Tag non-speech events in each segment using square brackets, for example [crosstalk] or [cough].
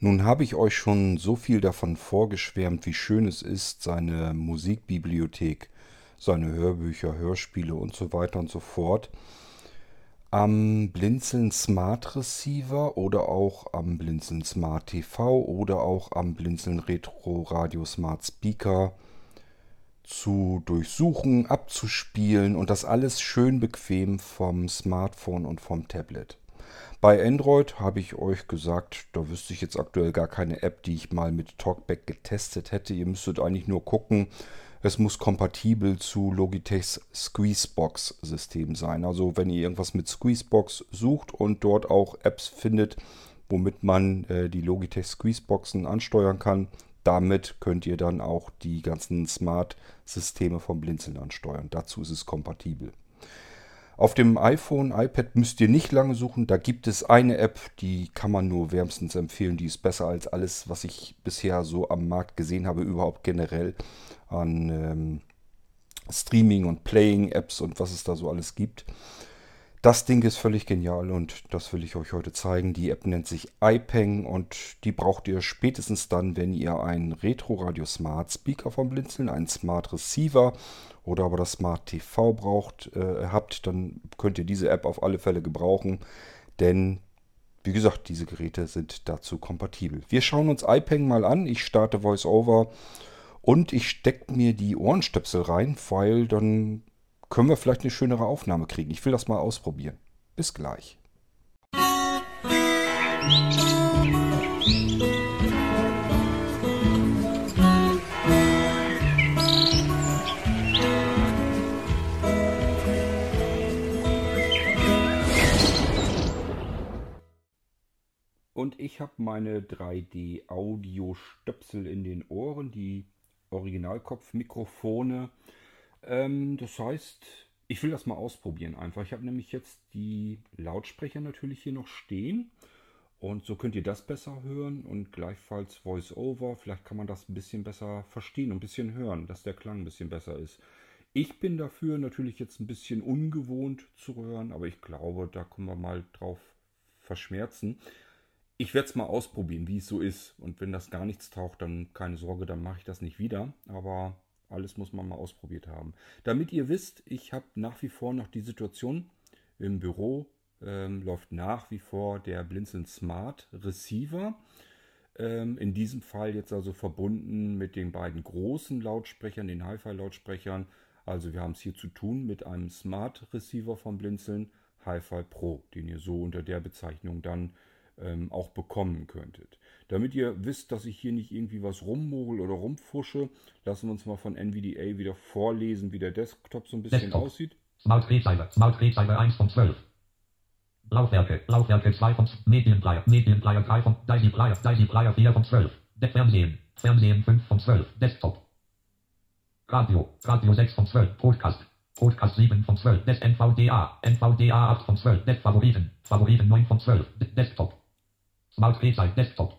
Nun habe ich euch schon so viel davon vorgeschwärmt, wie schön es ist, seine Musikbibliothek, seine Hörbücher, Hörspiele und so weiter und so fort am Blinzeln Smart Receiver oder auch am Blinzeln Smart TV oder auch am Blinzeln Retro Radio Smart Speaker zu durchsuchen, abzuspielen und das alles schön bequem vom Smartphone und vom Tablet. Bei Android habe ich euch gesagt, da wüsste ich jetzt aktuell gar keine App, die ich mal mit Talkback getestet hätte. Ihr müsstet eigentlich nur gucken. Es muss kompatibel zu Logitechs Squeezebox-System sein. Also wenn ihr irgendwas mit Squeezebox sucht und dort auch Apps findet, womit man äh, die Logitech Squeezeboxen ansteuern kann, damit könnt ihr dann auch die ganzen Smart-Systeme vom Blinzeln ansteuern. Dazu ist es kompatibel. Auf dem iPhone, iPad müsst ihr nicht lange suchen. Da gibt es eine App, die kann man nur wärmstens empfehlen. Die ist besser als alles, was ich bisher so am Markt gesehen habe, überhaupt generell an ähm, Streaming- und Playing-Apps und was es da so alles gibt. Das Ding ist völlig genial und das will ich euch heute zeigen. Die App nennt sich iPeng und die braucht ihr spätestens dann, wenn ihr einen Retro Radio Smart Speaker vom Blinzeln, einen Smart Receiver oder aber das Smart TV braucht, äh, habt, dann könnt ihr diese App auf alle Fälle gebrauchen, denn wie gesagt, diese Geräte sind dazu kompatibel. Wir schauen uns iPeng mal an. Ich starte VoiceOver und ich stecke mir die Ohrenstöpsel rein, weil dann können wir vielleicht eine schönere Aufnahme kriegen. Ich will das mal ausprobieren. Bis gleich. Und ich habe meine 3D-Audio-Stöpsel in den Ohren, die Originalkopfmikrofone. Ähm, das heißt, ich will das mal ausprobieren einfach. Ich habe nämlich jetzt die Lautsprecher natürlich hier noch stehen. Und so könnt ihr das besser hören und gleichfalls Voice-Over. Vielleicht kann man das ein bisschen besser verstehen und ein bisschen hören, dass der Klang ein bisschen besser ist. Ich bin dafür natürlich jetzt ein bisschen ungewohnt zu hören, aber ich glaube, da können wir mal drauf verschmerzen ich werde es mal ausprobieren, wie es so ist. Und wenn das gar nichts taucht, dann keine Sorge, dann mache ich das nicht wieder. Aber alles muss man mal ausprobiert haben. Damit ihr wisst, ich habe nach wie vor noch die Situation im Büro, ähm, läuft nach wie vor der Blinzeln Smart Receiver. Ähm, in diesem Fall jetzt also verbunden mit den beiden großen Lautsprechern, den Hi-Fi-Lautsprechern. Also wir haben es hier zu tun mit einem Smart Receiver von Blinzeln Hi-Fi Pro, den ihr so unter der Bezeichnung dann ähm, auch bekommen könntet. Damit ihr wisst, dass ich hier nicht irgendwie was rummogel oder rumfusche, lassen wir uns mal von NVDA wieder vorlesen, wie der Desktop so ein bisschen Desktop. aussieht. Smart Recyber, Smart Recyber 1 von 12. Laufwerke, Laufwerke 2 von Medienplayer, Medienplayer 3 von Daisy Player, Daisy Player 4 von 12. De Fernsehen, Fernsehen 5 von 12. Desktop. Radio, Radio 6 von 12. Podcast, Podcast 7 von 12. Des NVDA, NVDA 8 von 12. Des Favoriten, Favoriten 9 von 12. Desktop. Smart Recyber Desktop.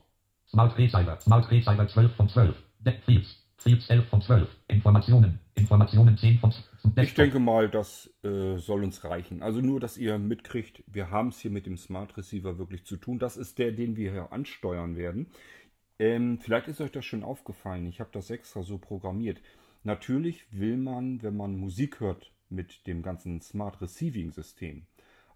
Smart Recyber, Smart Recyber 12 von 12. De Fields, Fields 11 von 12. Informationen, Informationen 10 von 12. Ich denke mal, das äh, soll uns reichen. Also nur, dass ihr mitkriegt, wir haben es hier mit dem Smart Receiver wirklich zu tun. Das ist der, den wir hier ansteuern werden. Ähm, vielleicht ist euch das schon aufgefallen. Ich habe das extra so programmiert. Natürlich will man, wenn man Musik hört mit dem ganzen Smart Receiving System,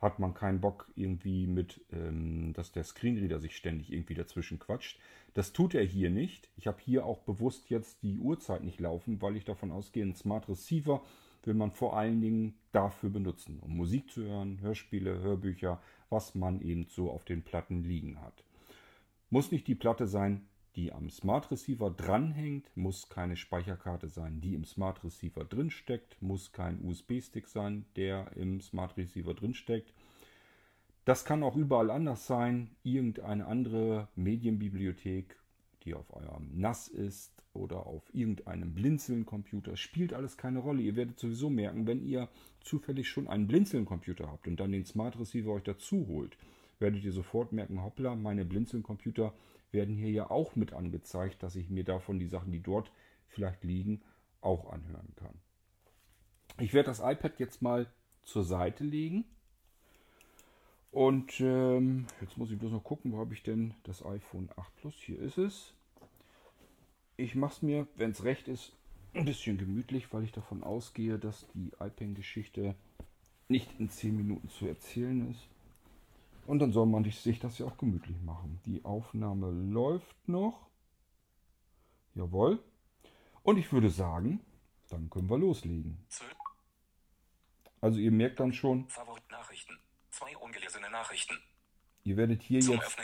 hat man keinen Bock irgendwie mit, ähm, dass der Screenreader sich ständig irgendwie dazwischen quatscht. Das tut er hier nicht. Ich habe hier auch bewusst jetzt die Uhrzeit nicht laufen, weil ich davon ausgehe, ein Smart Receiver will man vor allen Dingen dafür benutzen, um Musik zu hören, Hörspiele, Hörbücher, was man eben so auf den Platten liegen hat. Muss nicht die Platte sein, die am Smart Receiver dranhängt, muss keine Speicherkarte sein, die im Smart Receiver drinsteckt, muss kein USB-Stick sein, der im Smart Receiver drinsteckt. Das kann auch überall anders sein, irgendeine andere Medienbibliothek, die auf eurem NAS ist oder auf irgendeinem Blinzeln-Computer, spielt alles keine Rolle. Ihr werdet sowieso merken, wenn ihr zufällig schon einen Blinzeln-Computer habt und dann den Smart Receiver euch dazu holt, werdet ihr sofort merken, hoppla, meine Blinzeln-Computer werden hier ja auch mit angezeigt, dass ich mir davon die Sachen, die dort vielleicht liegen, auch anhören kann. Ich werde das iPad jetzt mal zur Seite legen Und ähm, jetzt muss ich bloß noch gucken, wo habe ich denn das iPhone 8 Plus? Hier ist es. Ich mache es mir, wenn es recht ist, ein bisschen gemütlich, weil ich davon ausgehe, dass die iPeng-Geschichte nicht in 10 Minuten zu erzählen ist. Und dann soll man sich das ja auch gemütlich machen. Die Aufnahme läuft noch. Jawohl. Und ich würde sagen, dann können wir loslegen. Also ihr merkt dann schon, Favorit-Nachrichten. Zwei ungelesene Nachrichten. ihr werdet hier Zum jetzt.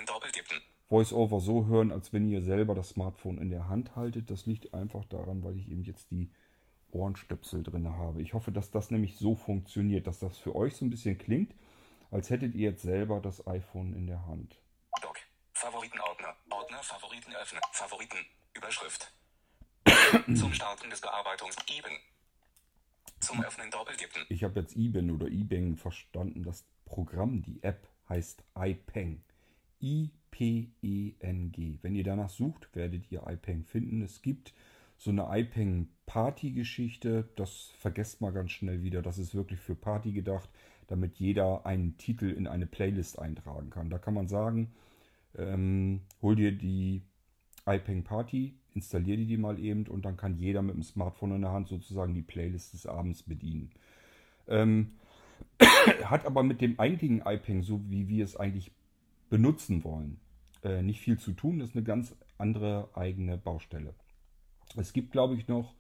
VoiceOver so hören, als wenn ihr selber das Smartphone in der Hand haltet. Das liegt einfach daran, weil ich eben jetzt die Ohrenstöpsel drin habe. Ich hoffe, dass das nämlich so funktioniert, dass das für euch so ein bisschen klingt, als hättet ihr jetzt selber das iPhone in der Hand. Doc. Favoritenordner. Ordner Favoriten öffnen. Favoriten. Überschrift. Zum Starten des Bearbeitungs. Eben. Zum Öffnen doppeltippen. Ich habe jetzt IBAN oder IBAN verstanden. Das Programm, die App heißt iPeng. I-P-E-N-G. Wenn ihr danach sucht, werdet ihr iPeng finden. Es gibt so eine iPeng-Party-Geschichte. Das vergesst mal ganz schnell wieder. Das ist wirklich für Party gedacht, damit jeder einen Titel in eine Playlist eintragen kann. Da kann man sagen, ähm, hol dir die iPeng Party, installier die, die mal eben und dann kann jeder mit dem Smartphone in der Hand sozusagen die Playlist des Abends bedienen. Ähm, [coughs] hat aber mit dem eigentlichen iPeng, so wie wir es eigentlich benutzen wollen, äh, nicht viel zu tun. Das ist eine ganz andere eigene Baustelle. Es gibt, glaube ich, noch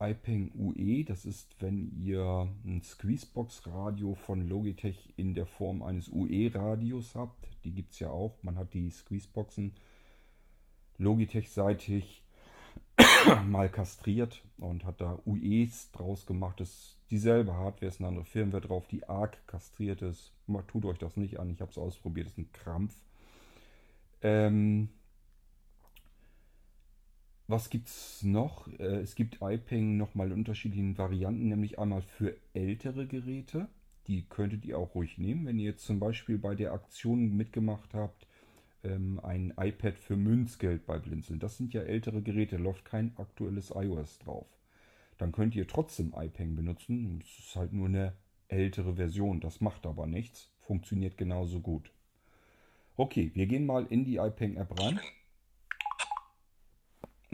iPeng UE. Das ist, wenn ihr ein Squeezebox-Radio von Logitech in der Form eines UE-Radios habt. Die gibt es ja auch. Man hat die Squeezeboxen Logitech-seitig [coughs] mal kastriert und hat da UEs draus gemacht. Das ist dieselbe Hardware, ist eine andere Firmware drauf, die arg kastriert ist. Tut euch das nicht an, ich habe es ausprobiert, das ist ein Krampf. Ähm, was gibt es noch? Äh, es gibt iPeng nochmal in unterschiedlichen Varianten, nämlich einmal für ältere Geräte. Die könntet ihr auch ruhig nehmen, wenn ihr jetzt zum Beispiel bei der Aktion mitgemacht habt, ähm, ein iPad für Münzgeld bei Blinzeln. Das sind ja ältere Geräte, läuft kein aktuelles iOS drauf. Dann könnt ihr trotzdem iPeng benutzen. Es ist halt nur eine ältere Version. Das macht aber nichts. Funktioniert genauso gut. Okay, wir gehen mal in die iPeng-App rein.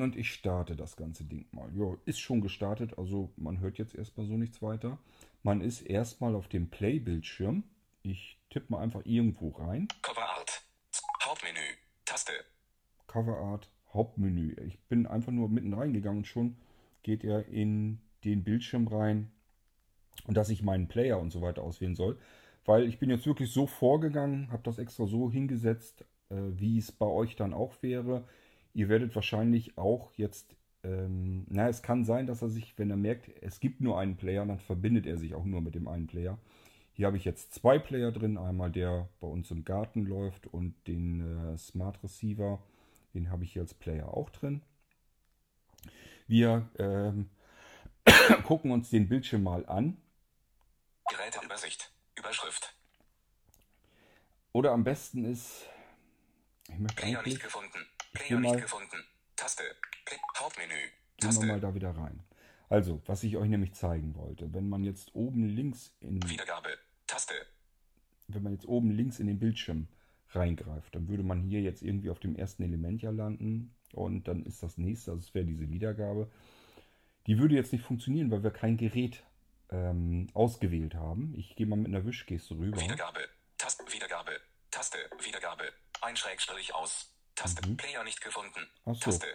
Und ich starte das ganze Ding mal. Ja, ist schon gestartet, also man hört jetzt erstmal so nichts weiter. Man ist erstmal auf dem Play-Bildschirm. Ich tippe mal einfach irgendwo rein. Cover Art. Hauptmenü. Taste. Cover Art, Hauptmenü. Ich bin einfach nur mitten reingegangen und schon geht er in den Bildschirm rein und dass ich meinen Player und so weiter auswählen soll. Weil ich bin jetzt wirklich so vorgegangen, habe das extra so hingesetzt, äh, wie es bei euch dann auch wäre. Ihr werdet wahrscheinlich auch jetzt, ähm, na, es kann sein, dass er sich, wenn er merkt, es gibt nur einen Player, dann verbindet er sich auch nur mit dem einen Player. Hier habe ich jetzt zwei Player drin, einmal der bei uns im Garten läuft und den äh, Smart Receiver, den habe ich hier als Player auch drin. Wir ähm, [coughs] gucken uns den Bildschirm mal an. Geräteübersicht. Überschrift. Oder am besten ist, ich möchte Player nicht gefunden. Player nicht mal- gefunden. Taste. Play Hauptmenü. gehen wir Taste. mal da wieder rein. Also, was ich euch nämlich zeigen wollte, wenn man jetzt oben links in, Wiedergabe. Taste. wenn man jetzt oben links in den Bildschirm reingreift, dann würde man hier jetzt irgendwie auf dem ersten Element ja landen und dann ist das nächste, also es wäre diese Wiedergabe. Die würde jetzt nicht funktionieren, weil wir kein Gerät ähm, ausgewählt haben. Ich gehe mal mit einer Wischgeste rüber. Wiedergabe. Taste. Wiedergabe. Taste. Wiedergabe. Ein Schrägstrich aus. Taste. Player nicht gefunden. Mhm. Ach so. Taste.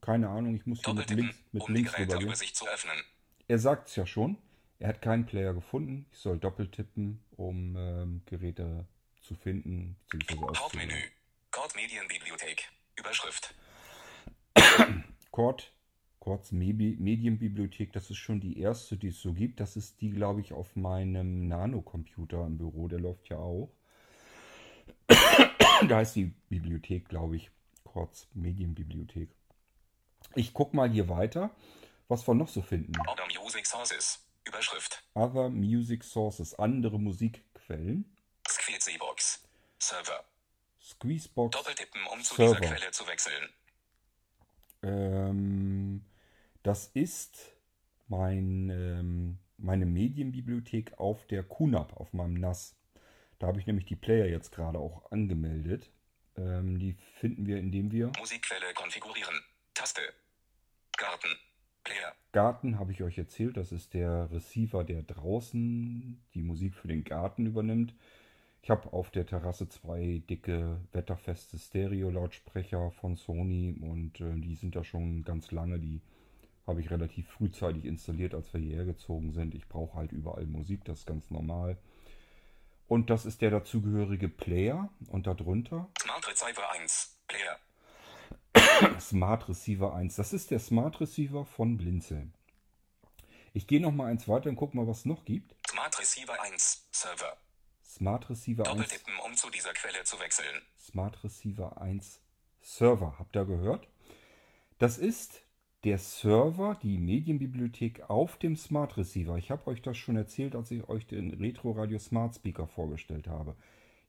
Keine Ahnung, ich muss hier mit links, mit um die links. Geräteübersicht zu öffnen. Er sagt es ja schon. Er hat keinen Player gefunden. Ich soll doppeltippen, um ähm, Geräte zu finden. Hauptmenü. Cord Medienbibliothek. Überschrift. Cord, Cords Medi- Medienbibliothek, das ist schon die erste, die es so gibt. Das ist die, glaube ich, auf meinem Nano-Computer im Büro. Der läuft ja auch. Da heißt die Bibliothek, glaube ich, Cords Medienbibliothek. Ich gucke mal hier weiter, was wir noch so finden. Order Music Sources. Überschrift. Other Music Sources, andere Musikquellen. Squeezebox. Server. Squeezebox. Doppeltippen, um zu Server. dieser Quelle zu wechseln. Ähm, das ist mein, ähm, meine Medienbibliothek auf der QNAP, auf meinem NAS. Da habe ich nämlich die Player jetzt gerade auch angemeldet. Ähm, die finden wir, indem wir Musikquelle konfigurieren. Taste. Garten. Player. Garten habe ich euch erzählt, das ist der Receiver, der draußen die Musik für den Garten übernimmt. Ich habe auf der Terrasse zwei dicke, wetterfeste Stereo-Lautsprecher von Sony und äh, die sind da schon ganz lange. Die habe ich relativ frühzeitig installiert, als wir hierher gezogen sind. Ich brauche halt überall Musik, das ist ganz normal. Und das ist der dazugehörige Player und darunter Smart Receiver 1. Player. [coughs] Smart Receiver 1. Das ist der Smart Receiver von Blinzeln. Ich gehe noch mal eins weiter und gucke mal, was es noch gibt. Smart Receiver 1. Server. Smart Receiver 1. Doppeltippen, um zu dieser Quelle zu wechseln. Smart Receiver 1 Server. Habt ihr gehört? Das ist der Server, die Medienbibliothek auf dem Smart Receiver. Ich habe euch das schon erzählt, als ich euch den Retro Radio Smart Speaker vorgestellt habe.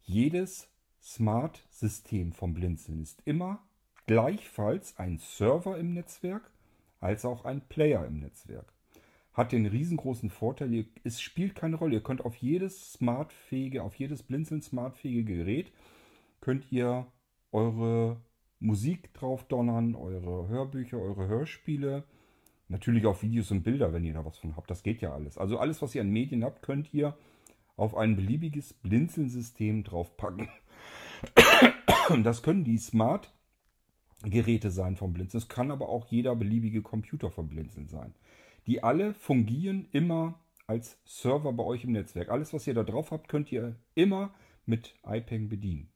Jedes Smart System vom Blinzeln ist immer gleichfalls ein Server im Netzwerk als auch ein Player im Netzwerk. Hat den riesengroßen Vorteil, es spielt keine Rolle. Ihr könnt auf jedes smartfähige, auf jedes Blinzeln smartfähige Gerät könnt ihr eure Musik drauf donnern, eure Hörbücher, eure Hörspiele, natürlich auch Videos und Bilder, wenn ihr da was von habt. Das geht ja alles. Also alles, was ihr an Medien habt, könnt ihr auf ein beliebiges Blinzeln-System draufpacken. [coughs] Das können die Smart Geräte sein vom Blinzeln. Es kann aber auch jeder beliebige Computer vom Blinzeln sein. Die alle fungieren immer als Server bei euch im Netzwerk. Alles, was ihr da drauf habt, könnt ihr immer mit iPeng bedienen.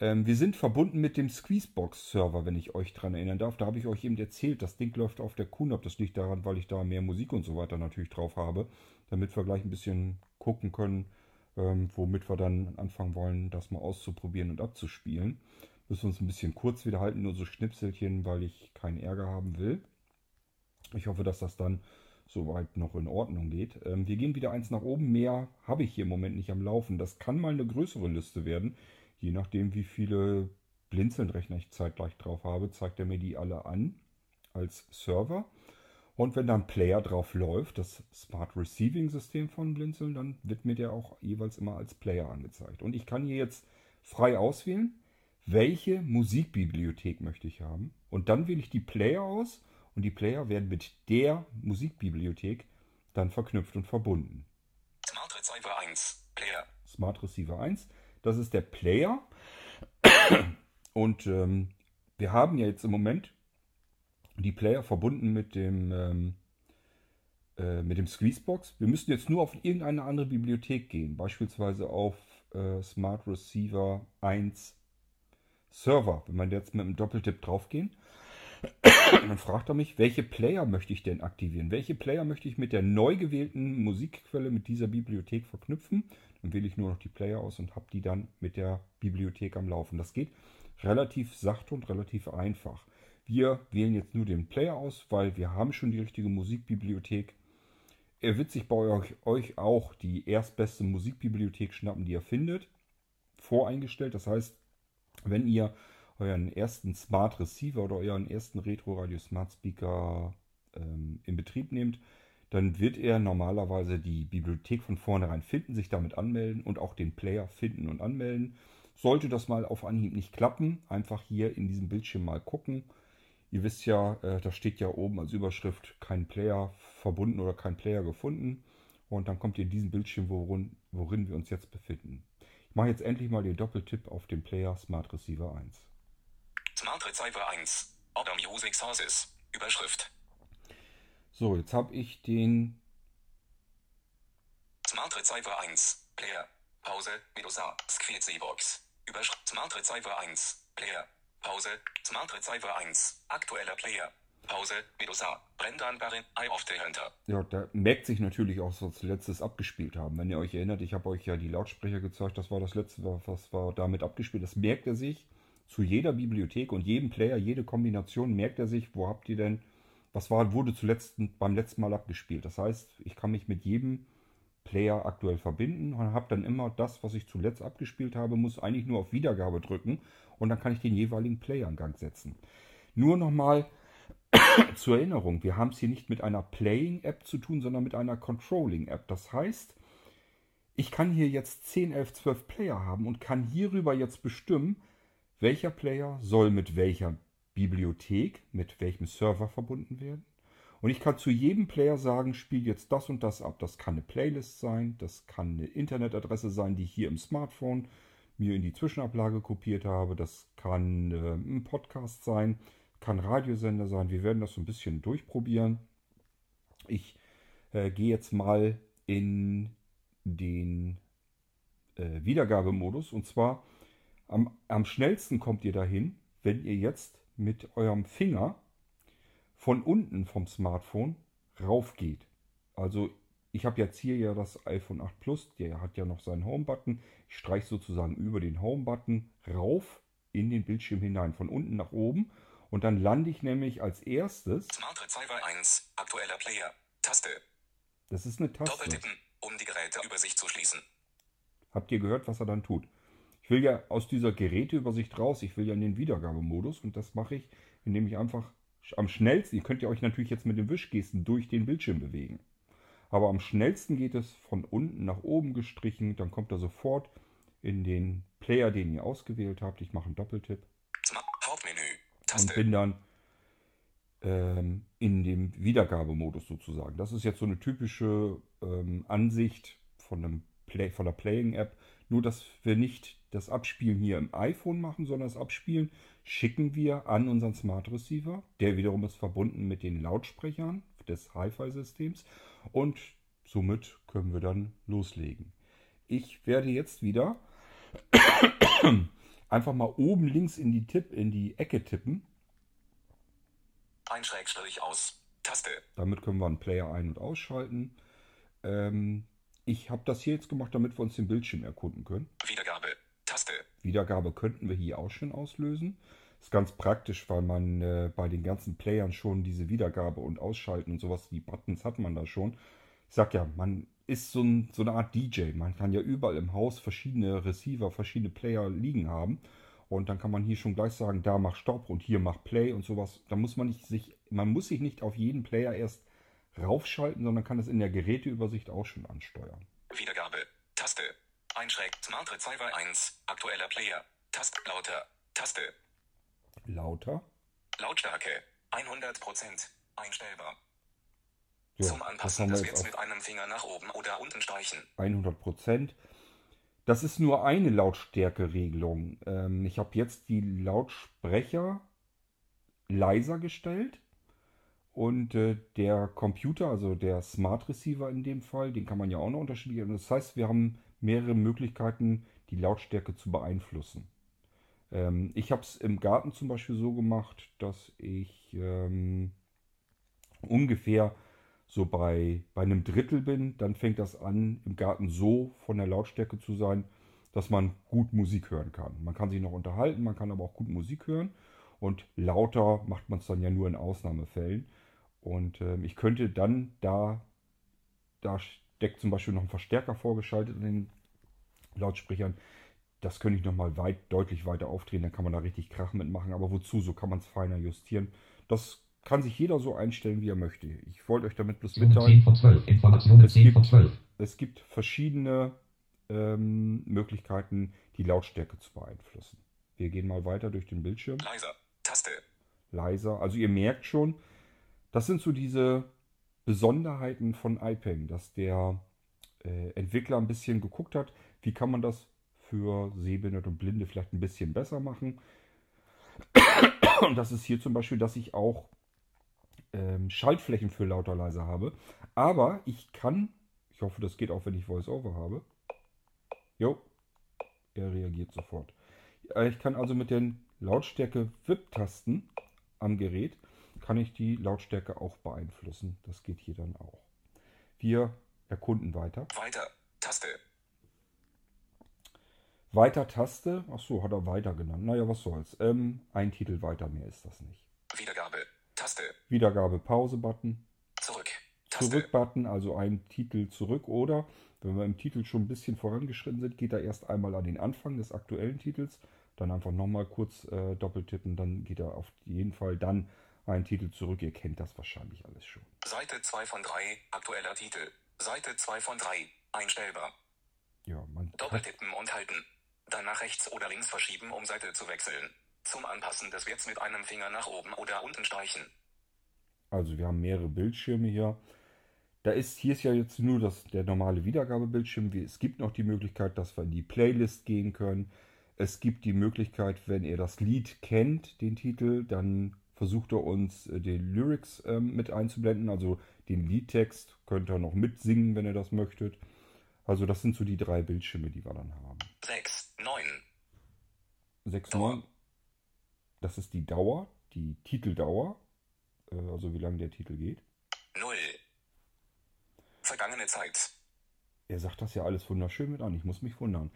Ähm, wir sind verbunden mit dem Squeezebox-Server, wenn ich euch dran erinnern darf. Da habe ich euch eben erzählt, das Ding läuft auf der QNAP. Das liegt daran, weil ich da mehr Musik und so weiter natürlich drauf habe, damit wir gleich ein bisschen gucken können, ähm, womit wir dann anfangen wollen, das mal auszuprobieren und abzuspielen. Müssen uns ein bisschen kurz wieder halten, nur so Schnipselchen, weil ich keinen Ärger haben will. Ich hoffe, dass das dann soweit noch in Ordnung geht. Ähm, wir gehen wieder eins nach oben. Mehr habe ich hier im Moment nicht am Laufen. Das kann mal eine größere Liste werden. Je nachdem, wie viele Blinzeln-Rechner ich zeitgleich drauf habe, zeigt er mir die alle an als Server. Und wenn da ein Player drauf läuft, das Smart Receiving System von Blinzeln, dann wird mir der auch jeweils immer als Player angezeigt. Und ich kann hier jetzt frei auswählen, welche Musikbibliothek möchte ich haben. Und dann wähle ich die Player aus und die Player werden mit der Musikbibliothek dann verknüpft und verbunden. Smart Receiver 1. Player. Smart Receiver 1. Das ist der Player. Und ähm, wir haben ja jetzt im Moment die Player verbunden mit dem, ähm, äh, mit dem Squeezebox. Wir müssen jetzt nur auf irgendeine andere Bibliothek gehen. Beispielsweise auf äh, Smart Receiver 1 Server. Wenn wir jetzt mit einem Doppeltipp draufgehen, dann fragt er mich, welche Player möchte ich denn aktivieren? Welche Player möchte ich mit der neu gewählten Musikquelle mit dieser Bibliothek verknüpfen? Dann wähle ich nur noch die Player aus und habe die dann mit der Bibliothek am Laufen. Das geht relativ sachte und relativ einfach. Wir wählen jetzt nur den Player aus, weil wir haben schon die richtige Musikbibliothek. Er wird sich bei euch, euch auch die erstbeste Musikbibliothek schnappen, die ihr findet. Voreingestellt. Das heißt, wenn ihr euren ersten Smart Receiver oder euren ersten Retro Radio Smart Speaker ähm, in Betrieb nehmt, dann wird er normalerweise die Bibliothek von vornherein finden, sich damit anmelden und auch den Player finden und anmelden. Sollte das mal auf Anhieb nicht klappen, einfach hier in diesem Bildschirm mal gucken. Ihr wisst ja, äh, da steht ja oben als Überschrift kein Player verbunden oder kein Player gefunden. Und dann kommt ihr in diesen Bildschirm, worin, worin wir uns jetzt befinden. Ich mache jetzt endlich mal den Doppeltipp auf den Player Smart Receiver 1. Smart Receiver 1. Order Music Sources. Überschrift. So, jetzt habe ich den Smart Receiver 1. Player. Pause. Medusa. Box. Überschrift. Smart Receiver 1. Player. Pause. Smart Receiver 1. Aktueller Player. Pause. Medusa. Brendan Barren. Eye of the Hunter. Ja, da merkt sich natürlich auch, was wir letztes abgespielt haben. Wenn ihr euch erinnert, ich habe euch ja die Lautsprecher gezeigt, das war das letzte, was wir damit abgespielt Das merkt er sich zu jeder Bibliothek und jedem Player, jede Kombination merkt er sich, wo habt ihr denn, was war, wurde zuletzt beim letzten Mal abgespielt. Das heißt, ich kann mich mit jedem Player aktuell verbinden und habe dann immer das, was ich zuletzt abgespielt habe, muss eigentlich nur auf Wiedergabe drücken und dann kann ich den jeweiligen Player in Gang setzen. Nur nochmal [coughs] zur Erinnerung, wir haben es hier nicht mit einer Playing-App zu tun, sondern mit einer Controlling-App. Das heißt, Ich kann hier jetzt 10, 11, 12 Player haben und kann hierüber jetzt bestimmen, welcher Player soll mit welcher Bibliothek, mit welchem Server verbunden werden. Und ich kann zu jedem Player sagen, spiel jetzt das und das ab. Das kann eine Playlist sein, das kann eine Internetadresse sein, die ich hier im Smartphone mir in die Zwischenablage kopiert habe. Das kann äh, ein Podcast sein, kann Radiosender sein. Wir werden das so ein bisschen durchprobieren. Ich äh, gehe jetzt mal in den äh, Wiedergabemodus. Und zwar am, am schnellsten kommt ihr dahin, wenn ihr jetzt mit eurem Finger von unten vom Smartphone rauf geht. Also ich habe jetzt hier ja das iPhone 8 Plus, der hat ja noch seinen Home-Button. Ich streiche sozusagen über den Home-Button rauf in den Bildschirm hinein, von unten nach oben. Und dann lande ich nämlich als erstes. Smart Receiver 1, aktueller Player, Taste. Das ist eine Taste. Doppeltippen, um die Geräteübersicht zu schließen. Habt ihr gehört, was er dann tut? Ich will ja aus dieser Geräteübersicht raus, ich will ja in den Wiedergabemodus und das mache ich, indem ich einfach am schnellsten, ihr könnt ja euch natürlich jetzt mit den Wischgesten durch den Bildschirm bewegen. Aber am schnellsten geht es von unten nach oben gestrichen, dann kommt er sofort in den Player, den ihr ausgewählt habt. Ich mache einen Doppeltipp und bin dann ähm, in dem Wiedergabemodus sozusagen. Das ist jetzt so eine typische ähm, Ansicht von, einem Play, von der Playing-App. Nur, dass wir nicht das Abspielen hier im iPhone machen, sondern das Abspielen schicken wir an unseren Smart Receiver. Der wiederum ist verbunden mit den Lautsprechern des Hi-Fi-Systems und somit können wir dann loslegen. Ich werde jetzt wieder [coughs] einfach mal oben links in die Tipp in die Ecke tippen. Ein Schrägstrich aus. Taste. Damit können wir einen Player ein- und ausschalten. Ähm, ich habe das hier jetzt gemacht, damit wir uns den Bildschirm erkunden können. Wiedergabe. Taste. Wiedergabe könnten wir hier auch schon auslösen. Ist ganz praktisch, weil man äh, bei den ganzen Playern schon diese Wiedergabe und Ausschalten und sowas, die Buttons hat man da schon. Ich sag ja, man ist so, ein, so eine Art DJ. Man kann ja überall im Haus verschiedene Receiver, verschiedene Player liegen haben. Und dann kann man hier schon gleich sagen, da mach Stopp und hier mach Play und sowas. Da muss man nicht sich, man muss sich nicht auf jeden Player erst raufschalten, sondern kann es in der Geräteübersicht auch schon ansteuern. Wiedergabe. Taste. Ein Schräg. Smart Receiver 1, aktueller Player. Taste. Lauter. Taste. Lauter. Lautstärke. 100%. Einstellbar. Ja, Zum das Anpassen des jetzt mit einem Finger nach oben oder unten streichen. 100 Prozent. Das ist nur eine Lautstärkeregelung. Ähm, ich habe jetzt die Lautsprecher leiser gestellt und äh, der Computer, also der Smart Receiver in dem Fall, den kann man ja auch noch unterschiedlich. Das heißt, wir haben mehrere Möglichkeiten, die Lautstärke zu beeinflussen. Ähm, ich habe es im Garten zum Beispiel so gemacht, dass ich ähm, ungefähr so bei, bei einem Drittel bin, dann fängt das an, im Garten so von der Lautstärke zu sein, dass man gut Musik hören kann. Man kann sich noch unterhalten, man kann aber auch gut Musik hören. Und lauter macht man es dann ja nur in Ausnahmefällen. Und ähm, ich könnte dann da, da steckt zum Beispiel noch ein Verstärker vorgeschaltet in den Lautsprechern. Das könnte ich nochmal weit, deutlich weiter aufdrehen, dann kann man da richtig Krach mitmachen. Aber wozu? So kann man es feiner justieren. Das kann sich jeder so einstellen, wie er möchte. Ich wollte euch damit bloß 10 mitteilen. von 12. Informationen Es 10 von gibt- 12. Es gibt verschiedene ähm, Möglichkeiten, die Lautstärke zu beeinflussen. Wir gehen mal weiter durch den Bildschirm. Leiser. Taste. Leiser. Also ihr merkt schon, das sind so diese Besonderheiten von iPeng, dass der äh, Entwickler ein bisschen geguckt hat, wie kann man das für Sehbehinderte und Blinde vielleicht ein bisschen besser machen. Und das ist hier zum Beispiel, dass ich auch ähm, Schaltflächen für lauter leiser habe. Aber ich kann, ich hoffe, das geht auch, wenn ich VoiceOver habe. Jo, er reagiert sofort. Äh, Ich kann also mit den Lautstärke-VIP-Tasten am Gerät, kann ich die Lautstärke auch beeinflussen. Das geht hier dann auch. Wir erkunden weiter. Weiter. Taste. Weiter Taste. Ach so, hat er weiter genannt. Naja, was soll's. Ähm, ein Titel weiter, mehr ist das nicht. Wiedergabe. Taste. Wiedergabe Pause-Button. Zurück. Taste. Zurück-Button, also ein Titel zurück. Oder wenn wir im Titel schon ein bisschen vorangeschritten sind, geht er erst einmal an den Anfang des aktuellen Titels. Dann einfach nochmal kurz äh, doppeltippen. Dann geht er auf jeden Fall dann einen Titel zurück. Ihr kennt das wahrscheinlich alles schon. Seite 2 von 3. Aktueller Titel. Seite 2 von 3. Einstellbar. Ja, man Doppeltippen und halten. Dann nach rechts oder links verschieben, um Seite zu wechseln. Zum Anpassen des Werts mit einem Finger nach oben oder unten streichen. also wir haben mehrere Bildschirme hier. Da ist, hier ist ja jetzt nur das, der normale Wiedergabebildschirm. Es gibt noch die Möglichkeit, dass wir in die Playlist gehen können. Es gibt die Möglichkeit, wenn ihr das Lied kennt, den Titel, dann versucht er uns äh, den Lyrics ähm, mit einzublenden, also den Liedtext könnt ihr noch mitsingen, wenn ihr das möchtet. Also das sind so die drei Bildschirme, die wir dann haben. 6, 9, 6, Dauer. 9, das ist die Dauer, die Titeldauer, äh, also wie lange der Titel geht. 0. Vergangene Zeit. Er sagt das ja alles wunderschön mit an. Ich muss mich wundern.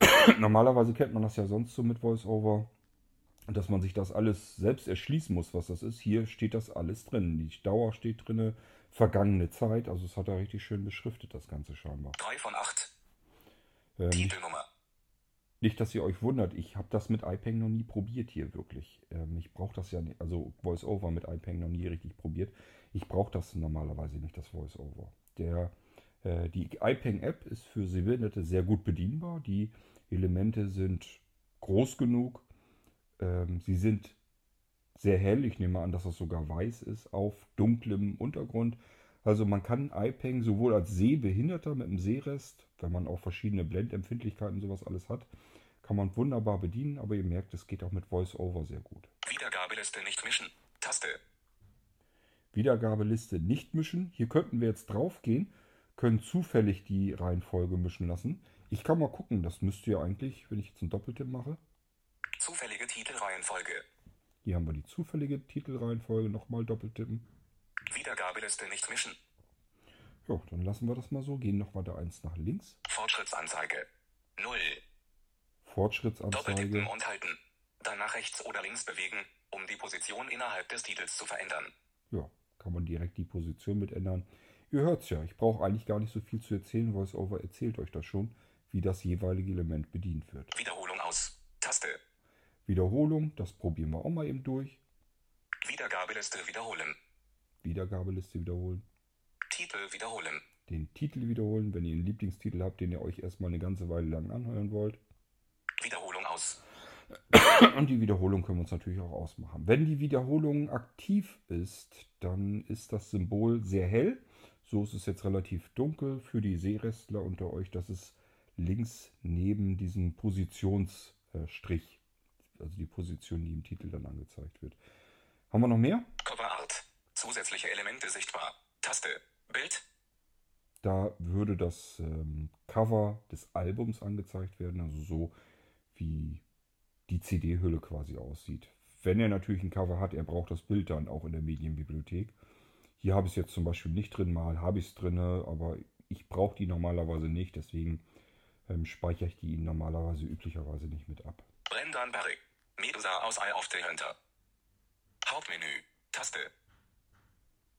[coughs] Normalerweise kennt man das ja sonst so mit VoiceOver, dass man sich das alles selbst erschließen muss, was das ist. Hier steht das alles drin. Die Dauer steht drin, vergangene Zeit. Also es hat er richtig schön beschriftet, das Ganze scheinbar. 3 von 8. Ähm, nicht, Titelnummer. nicht, dass ihr euch wundert. Ich habe das mit iPeng noch nie probiert hier wirklich. Ähm, ich brauche das ja nicht, also VoiceOver mit iPeng noch nie richtig probiert. Ich brauche das normalerweise nicht, das VoiceOver. Der äh, Die iPeng-App ist für Sehbehinderte sehr gut bedienbar. Die Elemente sind groß genug. Ähm, sie sind sehr hell. Ich nehme an, dass das sogar weiß ist auf dunklem Untergrund. Also man kann iPeng sowohl als Sehbehinderter mit einem Sehrest, wenn man auch verschiedene Blendempfindlichkeiten und sowas alles hat, kann man wunderbar bedienen. Aber ihr merkt, es geht auch mit VoiceOver sehr gut. Wiedergabeliste nicht mischen. Taste. Wiedergabeliste nicht mischen. Hier könnten wir jetzt drauf gehen, können zufällig die Reihenfolge mischen lassen. Ich kann mal gucken, das müsste ja eigentlich, wenn ich jetzt einen Doppeltipp mache, Zufällige Titelreihenfolge. hier haben wir die zufällige Titelreihenfolge, nochmal doppeltippen. Wiedergabeliste nicht mischen. Ja, dann lassen wir das mal so, gehen noch weiter eins nach links. Fortschrittsanzeige. 0. Fortschrittsanzeige. Doppeltippen und halten. Dann nach rechts oder links bewegen, um die Position innerhalb des Titels zu verändern. Ja, kann man direkt die Position mit ändern. Ihr hört's ja, ich brauche eigentlich gar nicht so viel zu erzählen. VoiceOver erzählt euch das schon, wie das jeweilige Element bedient wird. Wiederholung aus. Taste. Wiederholung, das probieren wir auch mal eben durch. Wiedergabeliste wiederholen. Wiedergabeliste wiederholen. Titel wiederholen. Den Titel wiederholen, wenn ihr einen Lieblingstitel habt, den ihr euch erstmal eine ganze Weile lang anhören wollt. Wiederholung aus. Und die Wiederholung können wir uns natürlich auch ausmachen. Wenn die Wiederholung aktiv ist, dann ist das Symbol sehr hell. So ist es jetzt relativ dunkel für die Seerestler unter euch. Das ist links neben diesem Positionsstrich. Also die Position, die im Titel dann angezeigt wird. Haben wir noch mehr? Cover Art. Zusätzliche Elemente sichtbar. Taste. Bild. Da würde das ähm, Cover des Albums angezeigt werden, also so wie die CD-Hülle quasi aussieht. Wenn er natürlich ein Cover hat, er braucht das Bild dann auch in der Medienbibliothek. Hier habe ich es jetzt zum Beispiel nicht drin, mal habe ich es drin, aber ich brauche die normalerweise nicht, deswegen ähm, speichere ich die normalerweise üblicherweise nicht mit ab. Brendan Barrick. Medusa aus Eye of the Hunter. Hauptmenü. Taste.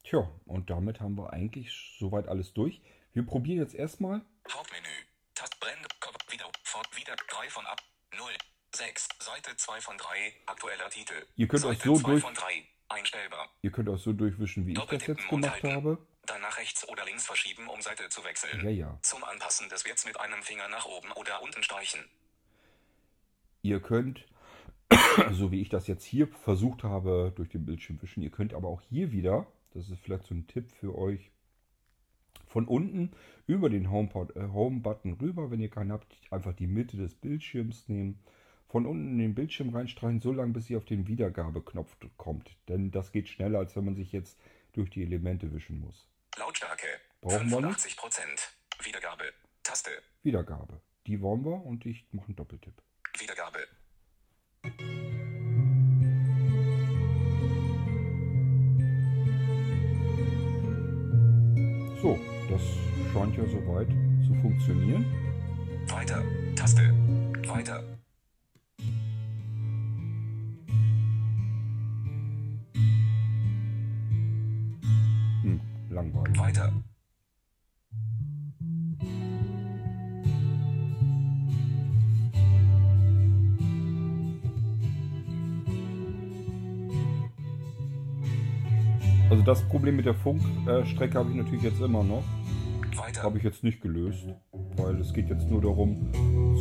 Tja, und damit haben wir eigentlich soweit alles durch. Wir probieren jetzt erstmal. Hauptmenü. Taste. Brand. Wieder. Fort. Wieder. 3 von ab. 0. 6. Seite 2 von 3. Aktueller Titel. Ihr könnt Seite euch so 2 durch- von 3. Einstellbar. Ihr könnt euch so durchwischen, wie ich das jetzt gemacht habe. Dann nach rechts oder links verschieben, um Seite zu wechseln. Ja, ja. Zum Anpassen des Werts mit einem Finger nach oben oder unten streichen. Ihr könnt, [coughs] so wie ich das jetzt hier versucht habe, durch den Bildschirm wischen, ihr könnt aber auch hier wieder, das ist vielleicht so ein Tipp für euch, von unten über den äh, Home-Button rüber, wenn ihr keinen habt, einfach die Mitte des Bildschirms nehmen, von unten in den Bildschirm reinstreichen, so lange bis ihr auf den Wiedergabeknopf kommt. Denn das geht schneller, als wenn man sich jetzt durch die Elemente wischen muss. Lautstärke. Brauchen wir nicht? 85%. Wiedergabe. Taste. Wiedergabe. Die wollen wir und ich mache einen Doppeltipp. Wiedergabe. So, das scheint ja soweit zu funktionieren. Weiter. Taste. Weiter. Hm, langweilig. Also das Problem mit der Funkstrecke habe ich natürlich jetzt immer noch. Weiter. Habe ich jetzt nicht gelöst, weil es geht jetzt nur darum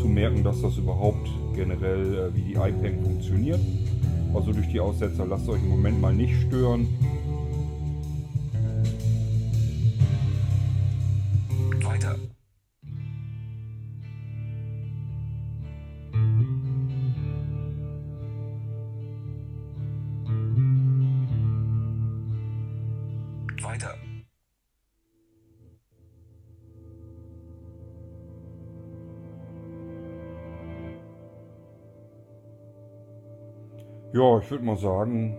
zu merken, dass das überhaupt generell, äh, wie die iPeng funktioniert. Also durch die Aussetzer lasst euch im Moment mal nicht stören. Ja, ich würde mal sagen,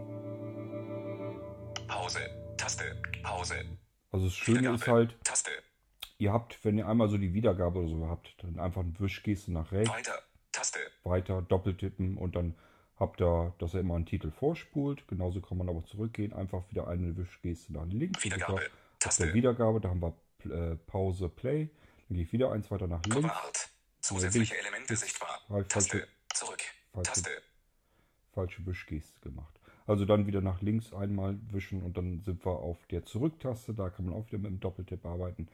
Pause. Taste. Pause. also das Schöne Wiedergabe. ist halt, Taste. ihr habt, wenn ihr einmal so die Wiedergabe oder so habt, dann einfach eine Wischgeste nach rechts. Weiter. Taste. weiter doppeltippen und dann habt ihr, dass er immer einen Titel vorspult. Genauso kann man aber zurückgehen, einfach wieder eine Wischgeste nach links. Wiedergabe. Taste. Wiedergabe, da haben wir äh, Pause, Play. Dann gehe ich wieder eins weiter nach links. Zusätzliche. Elemente sichtbar. Ich Taste. Zurück. Taste. Falsche Wischgeste gemacht. Also dann wieder nach links einmal wischen und dann sind wir auf der Zurücktaste. Da kann man auch wieder mit dem Doppeltipp arbeiten.